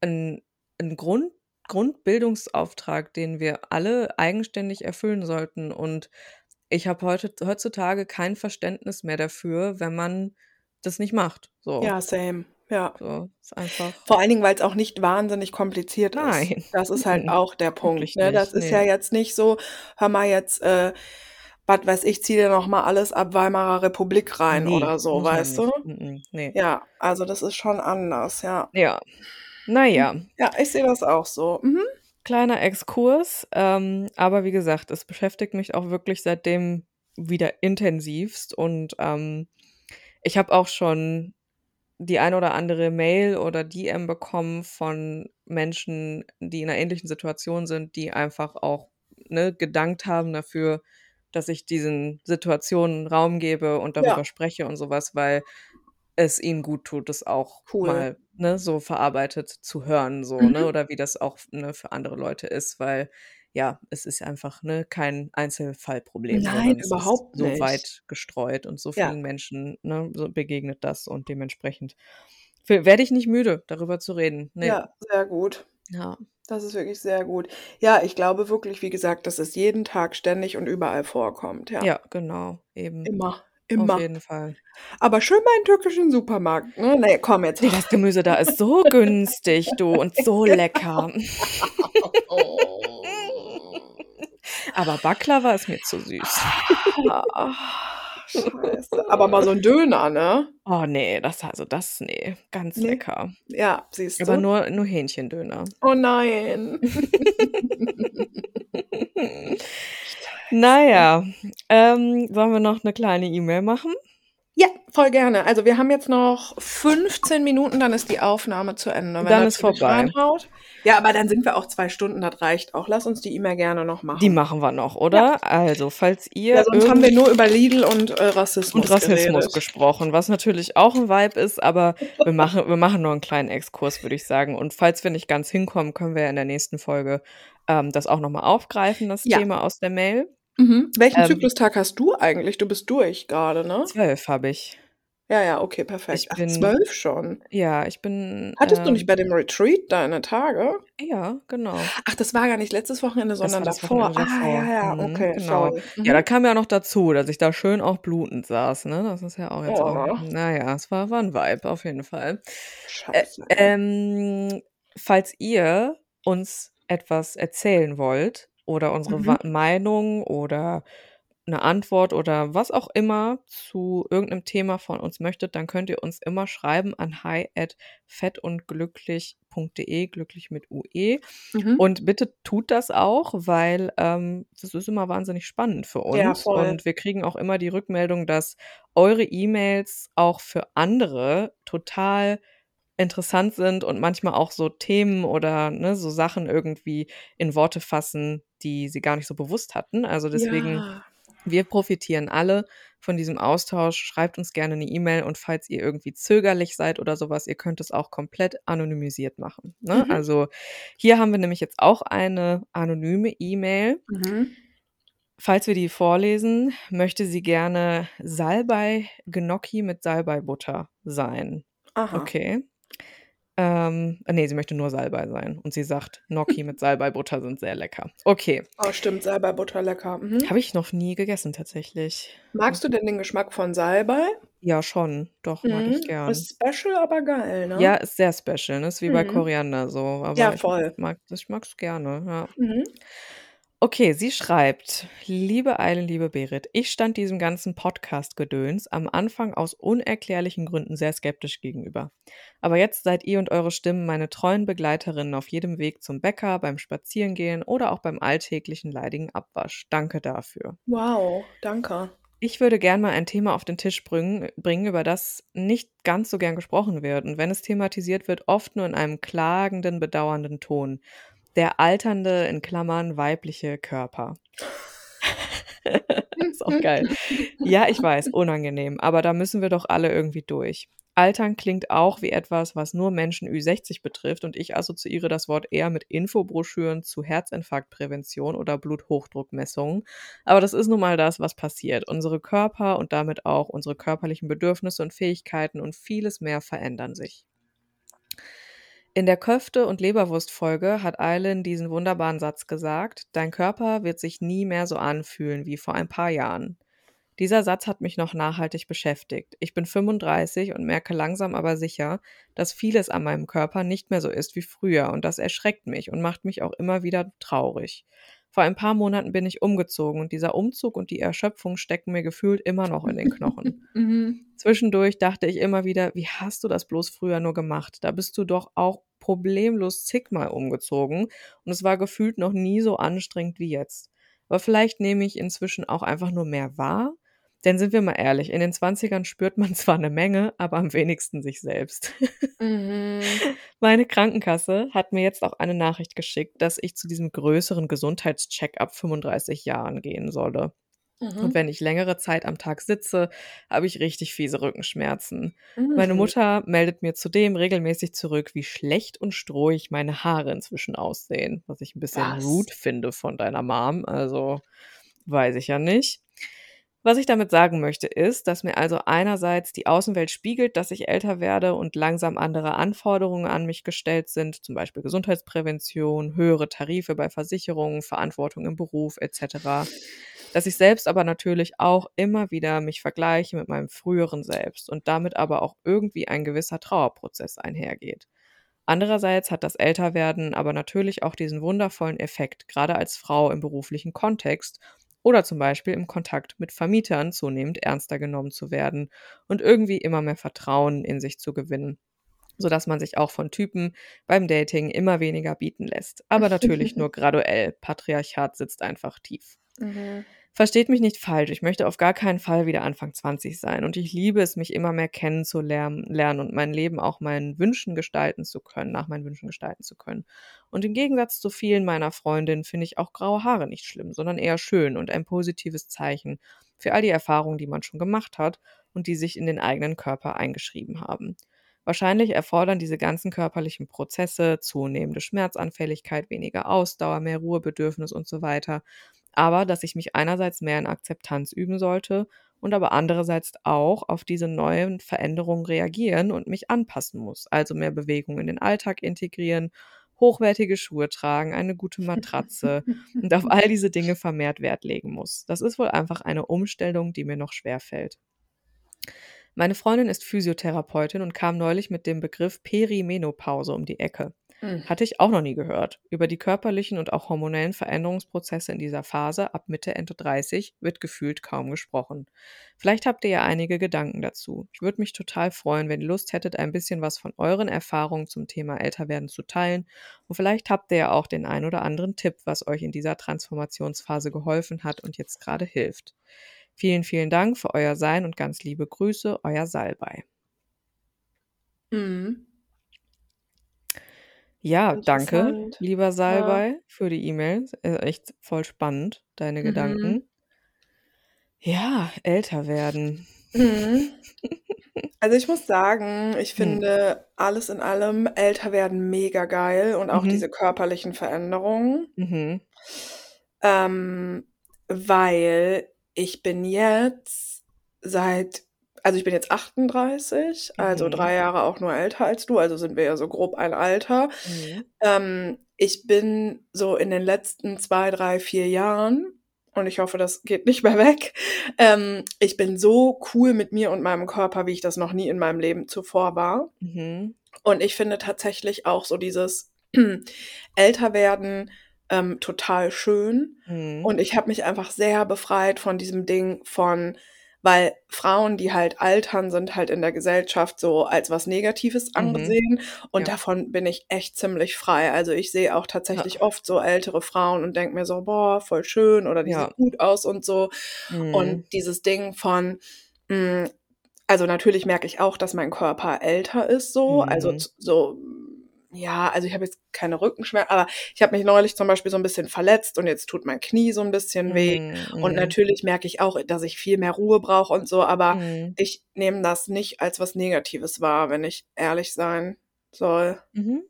'n 'n Grund Grundbildungsauftrag, den wir alle eigenständig erfüllen sollten und ich habe heute heutzutage kein Verständnis mehr dafür, wenn man das nicht macht, so. Ja, same. Ja. So, ist einfach. Vor allen Dingen, weil es auch nicht wahnsinnig kompliziert Nein. ist. Das ist halt auch der Punkt. Ne? Das ist nee. ja jetzt nicht so, hör mal jetzt, äh, was weiß ich, zieh dir noch mal alles ab Weimarer Republik rein Nee, oder so, weißt du? Mhm, nee. Ja, also das ist schon anders, ja. Ja. Naja, Ja, ich sehe das auch so. Mhm. kleiner Exkurs. Ähm, aber wie gesagt, es beschäftigt mich auch wirklich seitdem wieder intensivst. Und ähm, ich habe auch schon die ein oder andere Mail oder DM bekommen von Menschen, die in einer ähnlichen Situation sind, die einfach auch ne, gedankt haben dafür, dass ich diesen Situationen Raum gebe und darüber Ja. spreche und sowas, weil es ihnen gut tut, das auch Cool. mal ne, so verarbeitet zu hören, so, Mhm. ne, oder wie das auch ne, für andere Leute ist, weil ja, es ist einfach ne, kein Einzelfallproblem, Nein, überhaupt so nicht. weit gestreut und so Ja. vielen Menschen ne, so begegnet das und dementsprechend werde ich nicht müde, darüber zu reden. Nee. Ja, sehr gut. Ja. Das ist wirklich sehr gut. Ja, ich glaube wirklich, wie gesagt, dass es jeden Tag ständig und überall vorkommt. Ja, ja, genau, eben. immer, Auf immer. jeden Fall. Aber schön mal in den türkischen Supermarkt. Ne? Nee, komm jetzt. Nee, das Gemüse da ist so günstig, du, und so lecker. Aber Baklava ist mir zu süß. Scheiße. Aber mal so ein Döner, ne? Oh nee, das also das nee, ganz Nee. lecker. Ja, siehst Aber du? nur nur Hähnchendöner. Oh nein. Naja, ähm, sollen wir noch eine kleine E-Mail machen? Ja, voll gerne. Also wir haben jetzt noch 15 Minuten, dann ist die Aufnahme zu Ende. Wenn Dann ist vorbei. Reinhaut. Ja, aber dann sind wir auch zwei Stunden, das reicht auch. Lass uns die E-Mail gerne noch machen. Die machen wir noch, oder? Also, falls ihr ja, sonst haben wir nur über Lidl und äh, Rassismus und Rassismus geredet. gesprochen, was natürlich auch ein Vibe ist, aber wir machen, wir machen nur einen kleinen Exkurs, würde ich sagen. Und falls wir nicht ganz hinkommen, können wir in der nächsten Folge ähm, das auch nochmal aufgreifen, das Ja. Thema aus der Mail. Mhm. Welchen Ähm, Zyklustag hast du eigentlich? Du bist durch gerade, ne? Zwölf habe ich. Ja, ja, okay, perfekt. Ich Ach, bin- zwölf schon. Ja, ich bin. Hattest du ähm, nicht bei dem Retreat deine Tage? Ja, genau. Ach, das war gar nicht letztes Wochenende, sondern das davor. Wochenende Ah, davor. ja, ja, Mhm, okay, genau. Mhm. Ja, da kam ja noch dazu, dass ich da schön auch blutend saß, ne? Das ist ja auch jetzt Oh. auch. Naja, es war, war ein Vibe, auf jeden Fall. Äh, Scheiße. ähm, falls ihr uns etwas erzählen wollt oder unsere Mhm. Meinung oder eine Antwort oder was auch immer zu irgendeinem Thema von uns möchtet, dann könnt ihr uns immer schreiben an hi at fettundglücklich.de, glücklich mit UE. Mhm. Und bitte tut das auch, weil ähm, das ist immer wahnsinnig spannend für uns. Ja. Und wir kriegen auch immer die Rückmeldung, dass eure E-Mails auch für andere total interessant sind und manchmal auch so Themen oder ne, so Sachen irgendwie in Worte fassen, die sie gar nicht so bewusst hatten. Also deswegen, Ja. Wir profitieren alle von diesem Austausch. Schreibt uns gerne eine E-Mail und falls ihr irgendwie zögerlich seid oder sowas, ihr könnt es auch komplett anonymisiert machen. Ne? Mhm. Also hier haben wir nämlich jetzt auch eine anonyme E-Mail. Mhm. Falls wir die vorlesen, möchte sie gerne Salbei Gnocchi mit Salbei-Butter sein. Aha. Okay. Ähm, äh, nee, sie möchte nur Salbei sein. Und sie sagt, Gnocchi mit Salbei-Butter sind sehr lecker. Okay. Oh, stimmt, Salbei Butter lecker. Mhm. Habe ich noch nie gegessen, tatsächlich. Magst du denn den Geschmack von Salbei? Ja, schon. Doch, mag ich Mhm. gern. Ist special, aber geil, ne? Ja, ist sehr special. Ne? Ist wie bei Mhm. Koriander so. Aber Ja, ich voll. mag ich mag's gerne. Ja. Mhm. Okay, sie schreibt, liebe Eilen, liebe Berit, ich stand diesem ganzen Podcast-Gedöns am Anfang aus unerklärlichen Gründen sehr skeptisch gegenüber. Aber jetzt seid ihr und eure Stimmen meine treuen Begleiterinnen auf jedem Weg zum Bäcker, beim Spazierengehen oder auch beim alltäglichen leidigen Abwasch. Danke dafür. Wow, danke. Ich würde gern mal ein Thema auf den Tisch bringen, bringen, über das nicht ganz so gern gesprochen wird und wenn es thematisiert wird, oft nur in einem klagenden, bedauernden Ton. Der alternde, in Klammern, weibliche Körper. ist auch geil. Ja, ich weiß, unangenehm, aber da müssen wir doch alle irgendwie durch. Altern klingt auch wie etwas, was nur Menschen Ü60 betrifft und ich assoziiere das Wort eher mit Infobroschüren zu Herzinfarktprävention oder Bluthochdruckmessungen. Aber das ist nun mal das, was passiert. Unsere Körper und damit auch unsere körperlichen Bedürfnisse und Fähigkeiten und vieles mehr verändern sich. In der Köfte- und Leberwurst-Folge hat Eileen diesen wunderbaren Satz gesagt: Dein Körper wird sich nie mehr so anfühlen wie vor ein paar Jahren. Dieser Satz hat mich noch nachhaltig beschäftigt. Ich bin 35 und merke langsam aber sicher, dass vieles an meinem Körper nicht mehr so ist wie früher und das erschreckt mich und macht mich auch immer wieder traurig. Vor ein paar Monaten bin ich umgezogen und dieser Umzug und die Erschöpfung stecken mir gefühlt immer noch in den Knochen. Mhm. Zwischendurch dachte ich immer wieder, wie hast du das bloß früher nur gemacht? Da bist du doch auch problemlos zigmal umgezogen und es war gefühlt noch nie so anstrengend wie jetzt. Aber vielleicht nehme ich inzwischen auch einfach nur mehr wahr denn sind wir mal ehrlich, in den 20ern spürt man zwar eine Menge, aber am wenigsten sich selbst. Mhm. Meine Krankenkasse hat mir jetzt auch eine Nachricht geschickt, dass ich zu diesem größeren Gesundheitscheck ab 35 Jahren gehen solle. Und Mhm. wenn ich längere Zeit am Tag sitze, habe ich richtig fiese Rückenschmerzen. Meine Mhm. Mutter meldet mir zudem regelmäßig zurück, wie schlecht und strohig meine Haare inzwischen aussehen, was ich ein bisschen Was? rude finde von deiner Mom. Also weiß ich ja nicht. Was ich damit sagen möchte, ist, dass mir also einerseits die Außenwelt spiegelt, dass ich älter werde und langsam andere Anforderungen an mich gestellt sind, zum Beispiel Gesundheitsprävention, höhere Tarife bei Versicherungen, Verantwortung im Beruf etc. Dass ich selbst aber natürlich auch immer wieder mich vergleiche mit meinem früheren Selbst und damit aber auch irgendwie ein gewisser Trauerprozess einhergeht. Andererseits hat das Älterwerden aber natürlich auch diesen wundervollen Effekt, gerade als Frau im beruflichen Kontext oder zum Beispiel im Kontakt mit Vermietern zunehmend ernster genommen zu werden und irgendwie immer mehr Vertrauen in sich zu gewinnen, sodass man sich auch von Typen beim Dating immer weniger bieten lässt. Aber natürlich nur graduell. Patriarchat sitzt einfach tief. Mhm. Versteht mich nicht falsch, ich möchte auf gar keinen Fall wieder Anfang 20 sein und ich liebe es, mich immer mehr kennenzulernen lernen und mein Leben auch meinen Wünschen gestalten zu können, nach meinen Wünschen gestalten zu können. Und im Gegensatz zu vielen meiner Freundinnen finde ich auch graue Haare nicht schlimm, sondern eher schön und ein positives Zeichen für all die Erfahrungen, die man schon gemacht hat und die sich in den eigenen Körper eingeschrieben haben. Wahrscheinlich erfordern diese ganzen körperlichen Prozesse zunehmende Schmerzanfälligkeit, weniger Ausdauer, mehr Ruhebedürfnis und so weiter. Aber dass ich mich einerseits mehr in Akzeptanz üben sollte und aber andererseits auch auf diese neuen Veränderungen reagieren und mich anpassen muss. Also mehr Bewegung in den Alltag integrieren, hochwertige Schuhe tragen, eine gute Matratze und auf all diese Dinge vermehrt Wert legen muss. Das ist wohl einfach eine Umstellung, die mir noch schwerfällt. Meine Freundin ist Physiotherapeutin und kam neulich mit dem Begriff Perimenopause um die Ecke. Mhm. Hatte ich auch noch nie gehört. Über die körperlichen und auch hormonellen Veränderungsprozesse in dieser Phase ab Mitte, Ende 30 wird gefühlt kaum gesprochen. Vielleicht habt ihr ja einige Gedanken dazu. Ich würde mich total freuen, wenn ihr Lust hättet, ein bisschen was von euren Erfahrungen zum Thema Älterwerden zu teilen. Und vielleicht habt ihr ja auch den ein oder anderen Tipp, was euch in dieser Transformationsphase geholfen hat und jetzt gerade hilft. Vielen, vielen Dank für euer Sein und ganz liebe Grüße, euer Salbei. Mhm. Ja, danke, Interessant. lieber Ja. Salbei, für die E-Mail. Äh, echt voll spannend, deine Mhm. Gedanken. Ja, älter werden. Mhm. Also ich muss sagen, ich Hm. finde alles in allem älter werden mega geil und auch Mhm. diese körperlichen Veränderungen. Mhm. Ähm, weil ich bin jetzt seit, also ich bin jetzt 38, also Mhm. drei Jahre auch nur älter als du, also sind wir ja so grob ein Alter. Mhm. Ähm, ich bin so in den letzten zwei, drei, vier Jahren, und ich hoffe, das geht nicht mehr weg, ähm, ich bin so cool mit mir und meinem Körper, wie ich das noch nie in meinem Leben zuvor war. Mhm. Und ich finde tatsächlich auch so dieses Älterwerden ähm, total schön. Mhm. Und ich habe mich einfach sehr befreit von diesem Ding von, weil Frauen, die halt altern, sind halt in der Gesellschaft so als was Negatives Mhm. angesehen. Und Ja. davon bin ich echt ziemlich frei. Also ich sehe auch Ja. tatsächlich oft so ältere Frauen und denke mir so, boah, voll schön oder die Ja. sieht gut aus und so. Mhm. Und dieses Ding von, mh, also natürlich merke ich auch, dass mein Körper älter ist so. Also Mhm. z- so, ja, also ich habe jetzt keine Rückenschmerzen, aber ich habe mich neulich zum Beispiel so ein bisschen verletzt und jetzt tut mein Knie so ein bisschen weh. Mhm. Und natürlich merke ich auch, dass ich viel mehr Ruhe brauche und so, aber Mhm. ich nehme das nicht als was Negatives wahr, wenn ich ehrlich sein soll. Mhm.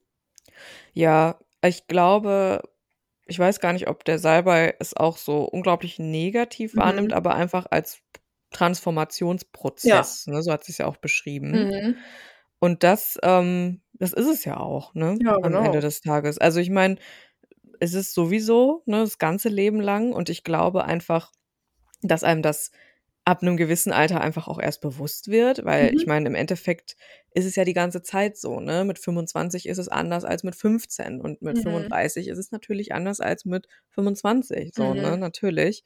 Ja, ich glaube, ich weiß gar nicht, ob der Salbei es auch so unglaublich negativ wahrnimmt, Mhm. aber einfach als Ja. Transformationsprozess, ne? So hat sie's ja auch beschrieben. Mhm. Und das, ähm, das ist es ja auch, ne? Ja, Am Ende genau. des Tages. Also ich meine, es ist sowieso, ne, das ganze Leben lang und ich glaube einfach, dass einem das ab einem gewissen Alter einfach auch erst bewusst wird, weil ich Mhm. meine, im Endeffekt ist es ja die ganze Zeit so, ne? Mit 25 ist es anders als mit 15 und mit Mhm. 35 ist es natürlich anders als mit 25, so, ne, Mhm. natürlich.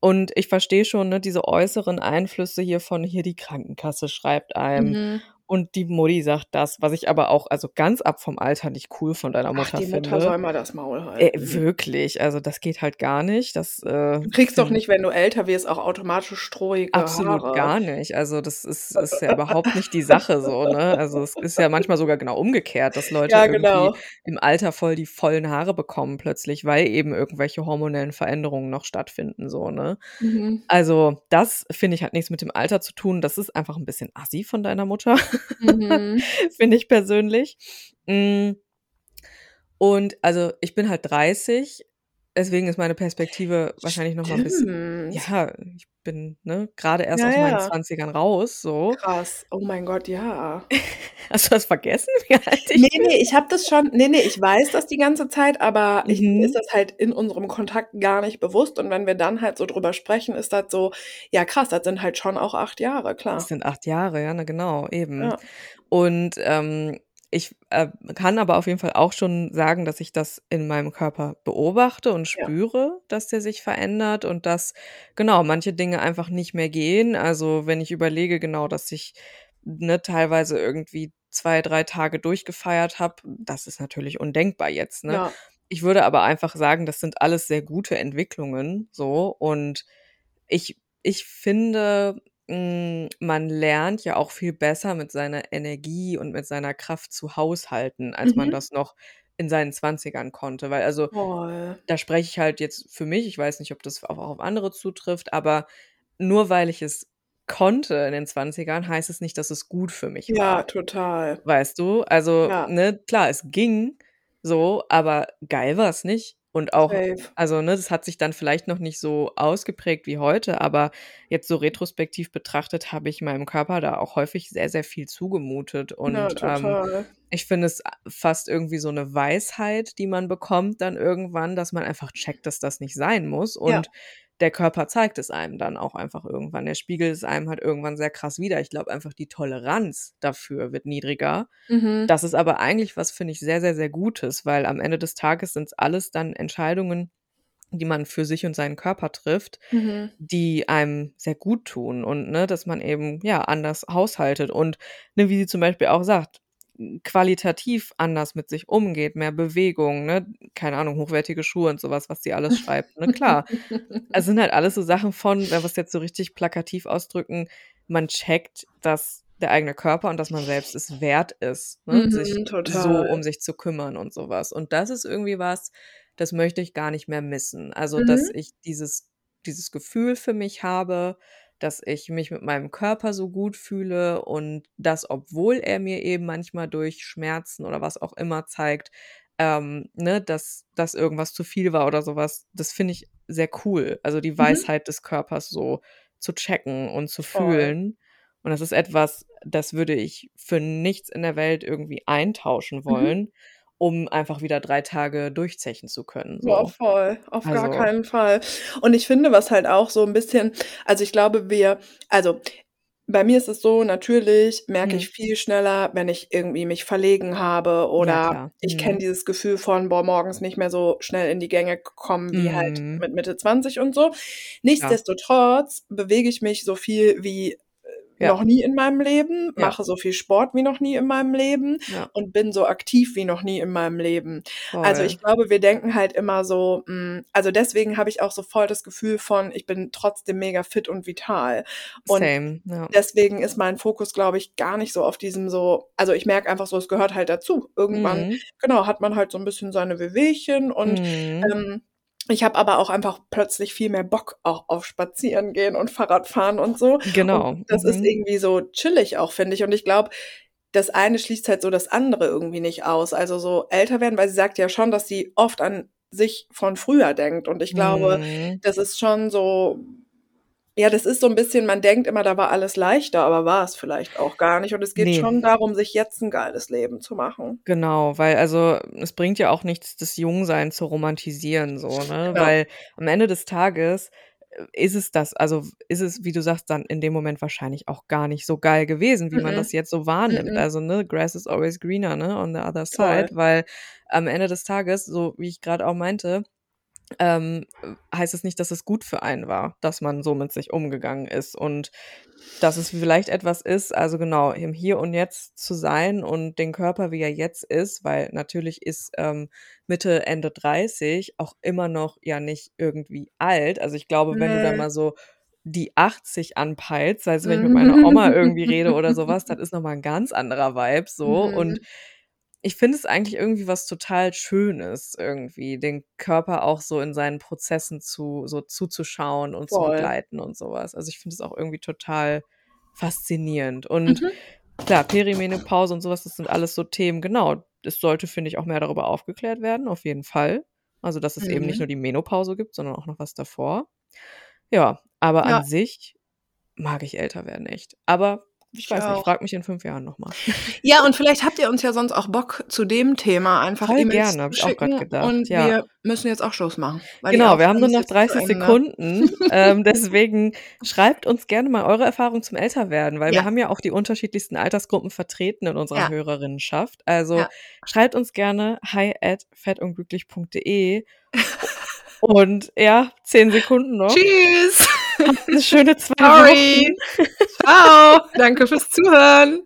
Und ich verstehe schon, ne, diese äußeren Einflüsse hier von hier die Krankenkasse schreibt einem Mhm. Und die Mutti sagt das, was ich aber auch also ganz ab vom Alter nicht cool von deiner Ach, Mutter die Mutter finde. soll mal das Maul Äh, halten. wirklich, also das geht halt gar nicht. Das, äh, Du kriegst doch finde nicht, wenn du älter wirst, auch automatisch strohige Absolut Haare. gar nicht. Also, das ist ist ja überhaupt nicht die Sache so, ne? Also, es ist ja manchmal sogar genau umgekehrt, dass Leute Ja, irgendwie genau. im Alter voll die vollen Haare bekommen plötzlich, weil eben irgendwelche hormonellen Veränderungen noch stattfinden so, ne? Mhm. Also, das, finde ich, hat nichts mit dem Alter zu tun. Das ist einfach 'n bisschen assi von deiner Mutter, Mhm. finde ich persönlich. Hm. Und also, ich bin halt 30, deswegen ist meine Perspektive wahrscheinlich noch mal 'n bisschen ja, ich bin, ne, grade erst Ja, aus meinen ja. 20ern raus, so. Krass. Oh mein Gott, ja. Hast du das vergessen, wie alt ich Ne, bin? ne, ich habe das schon ne, ne, ich weiß das die ganze Zeit, aber ich mir ist Mhm. das halt in unserem Kontakt gar nicht bewusst und wenn wir dann halt so drüber sprechen, ist das so, ja krass, das sind halt schon auch 8 Jahre, Das klar. sind 8 Jahre, ja, ne, genau, eben. Ja. Und, ähm, ich, äh, kann aber auf jeden Fall auch schon sagen, dass ich das in meinem Körper beobachte und Ja. spüre, dass der sich verändert und dass, genau, manche Dinge einfach nicht mehr gehen. Also, wenn ich überlege, genau, dass ich, ne, teilweise irgendwie 2, 3 Tage durchgefeiert habe, das ist natürlich undenkbar jetzt, ne? Ja. Ich würde aber einfach sagen, das sind alles sehr gute Entwicklungen so und ich ich finde, hm, man lernt ja auch viel besser mit seiner Energie und mit seiner Kraft zu haushalten, als man Mhm. das noch in seinen 20ern konnte. Weil also, Voll. da spreche ich halt jetzt für mich, ich weiß nicht, ob das auch auf andere zutrifft, aber nur weil ich es konnte in den 20ern, heißt es nicht, dass es gut für mich Ja, war. total. Weißt du? Also, Ja. ne, klar, es ging so, aber geil war's nicht. Und auch Safe. also, ne, das hat sich dann vielleicht noch nicht so ausgeprägt wie heute, aber jetzt so retrospektiv betrachtet habe ich meinem Körper da auch häufig sehr, sehr viel zugemutet. Ja, Und, ähm, total. ich finde es fast irgendwie so 'ne Weisheit, die man bekommt dann irgendwann, dass man einfach checkt, dass das nicht sein muss. Ja. Der Körper zeigt es einem dann auch einfach irgendwann. Der spiegelt es einem halt irgendwann sehr krass wider. Ich glaube einfach, die Toleranz dafür wird niedriger. Mhm. Das ist aber eigentlich was, finde ich, sehr, sehr, sehr Gutes, weil am Ende des Tages sind's alles dann Entscheidungen, die man für sich und seinen Körper trifft, Mhm. die einem sehr gut tun und, ne, dass man eben, ja, anders haushaltet und, ne, wie sie zum Beispiel auch sagt, qualitativ anders mit sich umgeht, mehr Bewegung, ne? Keine Ahnung, hochwertige Schuhe und so was, sie alles schreibt, ne? Klar. Es sind halt alles so Sachen von, wenn wir's jetzt so richtig plakativ ausdrücken, man checkt, dass der eigene Körper und dass man selbst es wert ist, ne, sich Mhm, so total. um sich zu kümmern und so was. Und das ist irgendwie was, das möchte ich gar nicht mehr missen. Also, dass Mhm. ich dieses dieses Gefühl für mich habe, dass ich mich mit meinem Körper so gut fühle und das, obwohl er mir eben manchmal durch Schmerzen oder was auch immer zeigt, ähm, ne, dass dass irgendwas zu viel war oder so was. Das finde ich sehr cool. Also, die Mhm. Weisheit des Körpers so zu checken und zu fühlen. Und das ist etwas, das würde ich für nichts in der Welt irgendwie eintauschen Mhm. Um einfach wieder 3 Tage durchzechen zu können, Ja, so. voll, auf gar Also keinen Fall. Und ich finde, was halt auch so 'n bisschen also, ich glaube, wir also, bei mir ist es so, natürlich merke Mhm. ich viel schneller, wenn ich irgendwie mich verlegen habe Ja, oder klar. ich kenne Mhm. dieses Gefühl von, boah, morgens nicht mehr so schnell in die Gänge kommen wie halt Mhm. mit Mitte 20 und so. Ja. Nichtsdestotrotz bewege ich mich so viel wie, Ja. noch nie in meinem Leben, Ja. mache so viel Sport wie noch nie in meinem Leben Ja. und bin so aktiv wie noch nie in meinem Leben. Also, ich Voll. glaube, wir denken halt immer so, hm also, deswegen habe ich auch so voll das Gefühl von, ich bin trotzdem mega fit und vital. Und Same, ja. deswegen ist mein Fokus, glaube ich, gar nicht so auf diesem so also, ich merke einfach so, es gehört halt dazu. Irgendwann, Mhm. genau, hat man halt so 'n bisschen seine Wehwehchen und, Mhm. ähm, ich habe aber auch einfach plötzlich viel mehr Bock auch auf Spazierengehen und Fahrradfahren und so. Genau. Und das ist Mhm. irgendwie so chillig auch, finde ich. Und ich glaube, das eine schließt halt so das andere irgendwie nicht aus. Also, so älter werden weil sie sagt ja schon, dass sie oft an sich von früher denkt. Und ich glaube, Mhm. das ist schon so ja, das ist so 'n bisschen man denkt immer, da war alles leichter, aber war es vielleicht auch gar nicht. Und es geht Ne. schon darum, sich jetzt 'n geiles Leben zu machen. Genau, weil also, es bringt ja auch nichts, das Jungsein zu romantisieren so, ne? Genau. Weil am Ende des Tages ist es das, also ist es, wie du sagst, dann in dem Moment wahrscheinlich auch gar nicht so geil gewesen, wie man Mhm. das jetzt so wahrnimmt. Mhm. Also, ne, grass is always greener, ne, on the other side, Voll. weil am Ende des Tages, so wie ich gerade auch meinte, ähm, heißt es nicht, dass es gut für einen war, dass man so mit sich umgegangen ist und dass es vielleicht etwas ist, also genau, im Hier und Jetzt zu sein und den Körper, wie er jetzt ist, weil natürlich ist ähm, Mitte, Ende 30 auch immer noch ja nicht irgendwie alt. Also ich glaube, wenn du dann Ne. mal so die 80 anpeilst, also wenn ich mit meiner Oma irgendwie rede oder sowas, das ist noch mal 'n ganz anderer Vibe so und Mhm. Ich finde es eigentlich irgendwie was total Schönes irgendwie, den Körper auch so in seinen Prozessen zu so zuzuschauen und zu Voll. begleiten und sowas. Also, ich finde es auch irgendwie total faszinierend und Mhm. klar, Perimenopause und sowas, das sind alles so Themen, genau. Es sollte, finde ich, auch mehr darüber aufgeklärt werden, auf jeden Fall. Also, dass es eben nicht Mhm. nur die Menopause gibt, sondern auch noch was davor. Ja, aber Ja. an sich mag ich älter werden echt. Aber ich Ich weiß nicht, auch. frage mich in 5 Jahren noch mal. Ja, und vielleicht habt ihr uns ja sonst auch Bock, zu dem Thema einfach Voll E-Mails gerne, habe ich auch schicken gedacht, und ja. wir müssen jetzt auch Schluss machen, Genau, wir haben nur noch jetzt zu 30 Ende. Sekunden. Ähm, deswegen schreibt uns gerne mal eure Erfahrungen zum Älterwerden, weil wir Ja. haben ja auch die unterschiedlichsten Altersgruppen vertreten in unserer Ja. Hörerinnenschaft. Also, Ja. schreibt uns gerne hi at fettunglücklich.de und ja, 10 Sekunden noch. Tschüss. Habt 'ne schöne 2 Sorry. Wochen. Tschau. Danke fürs Zuhören.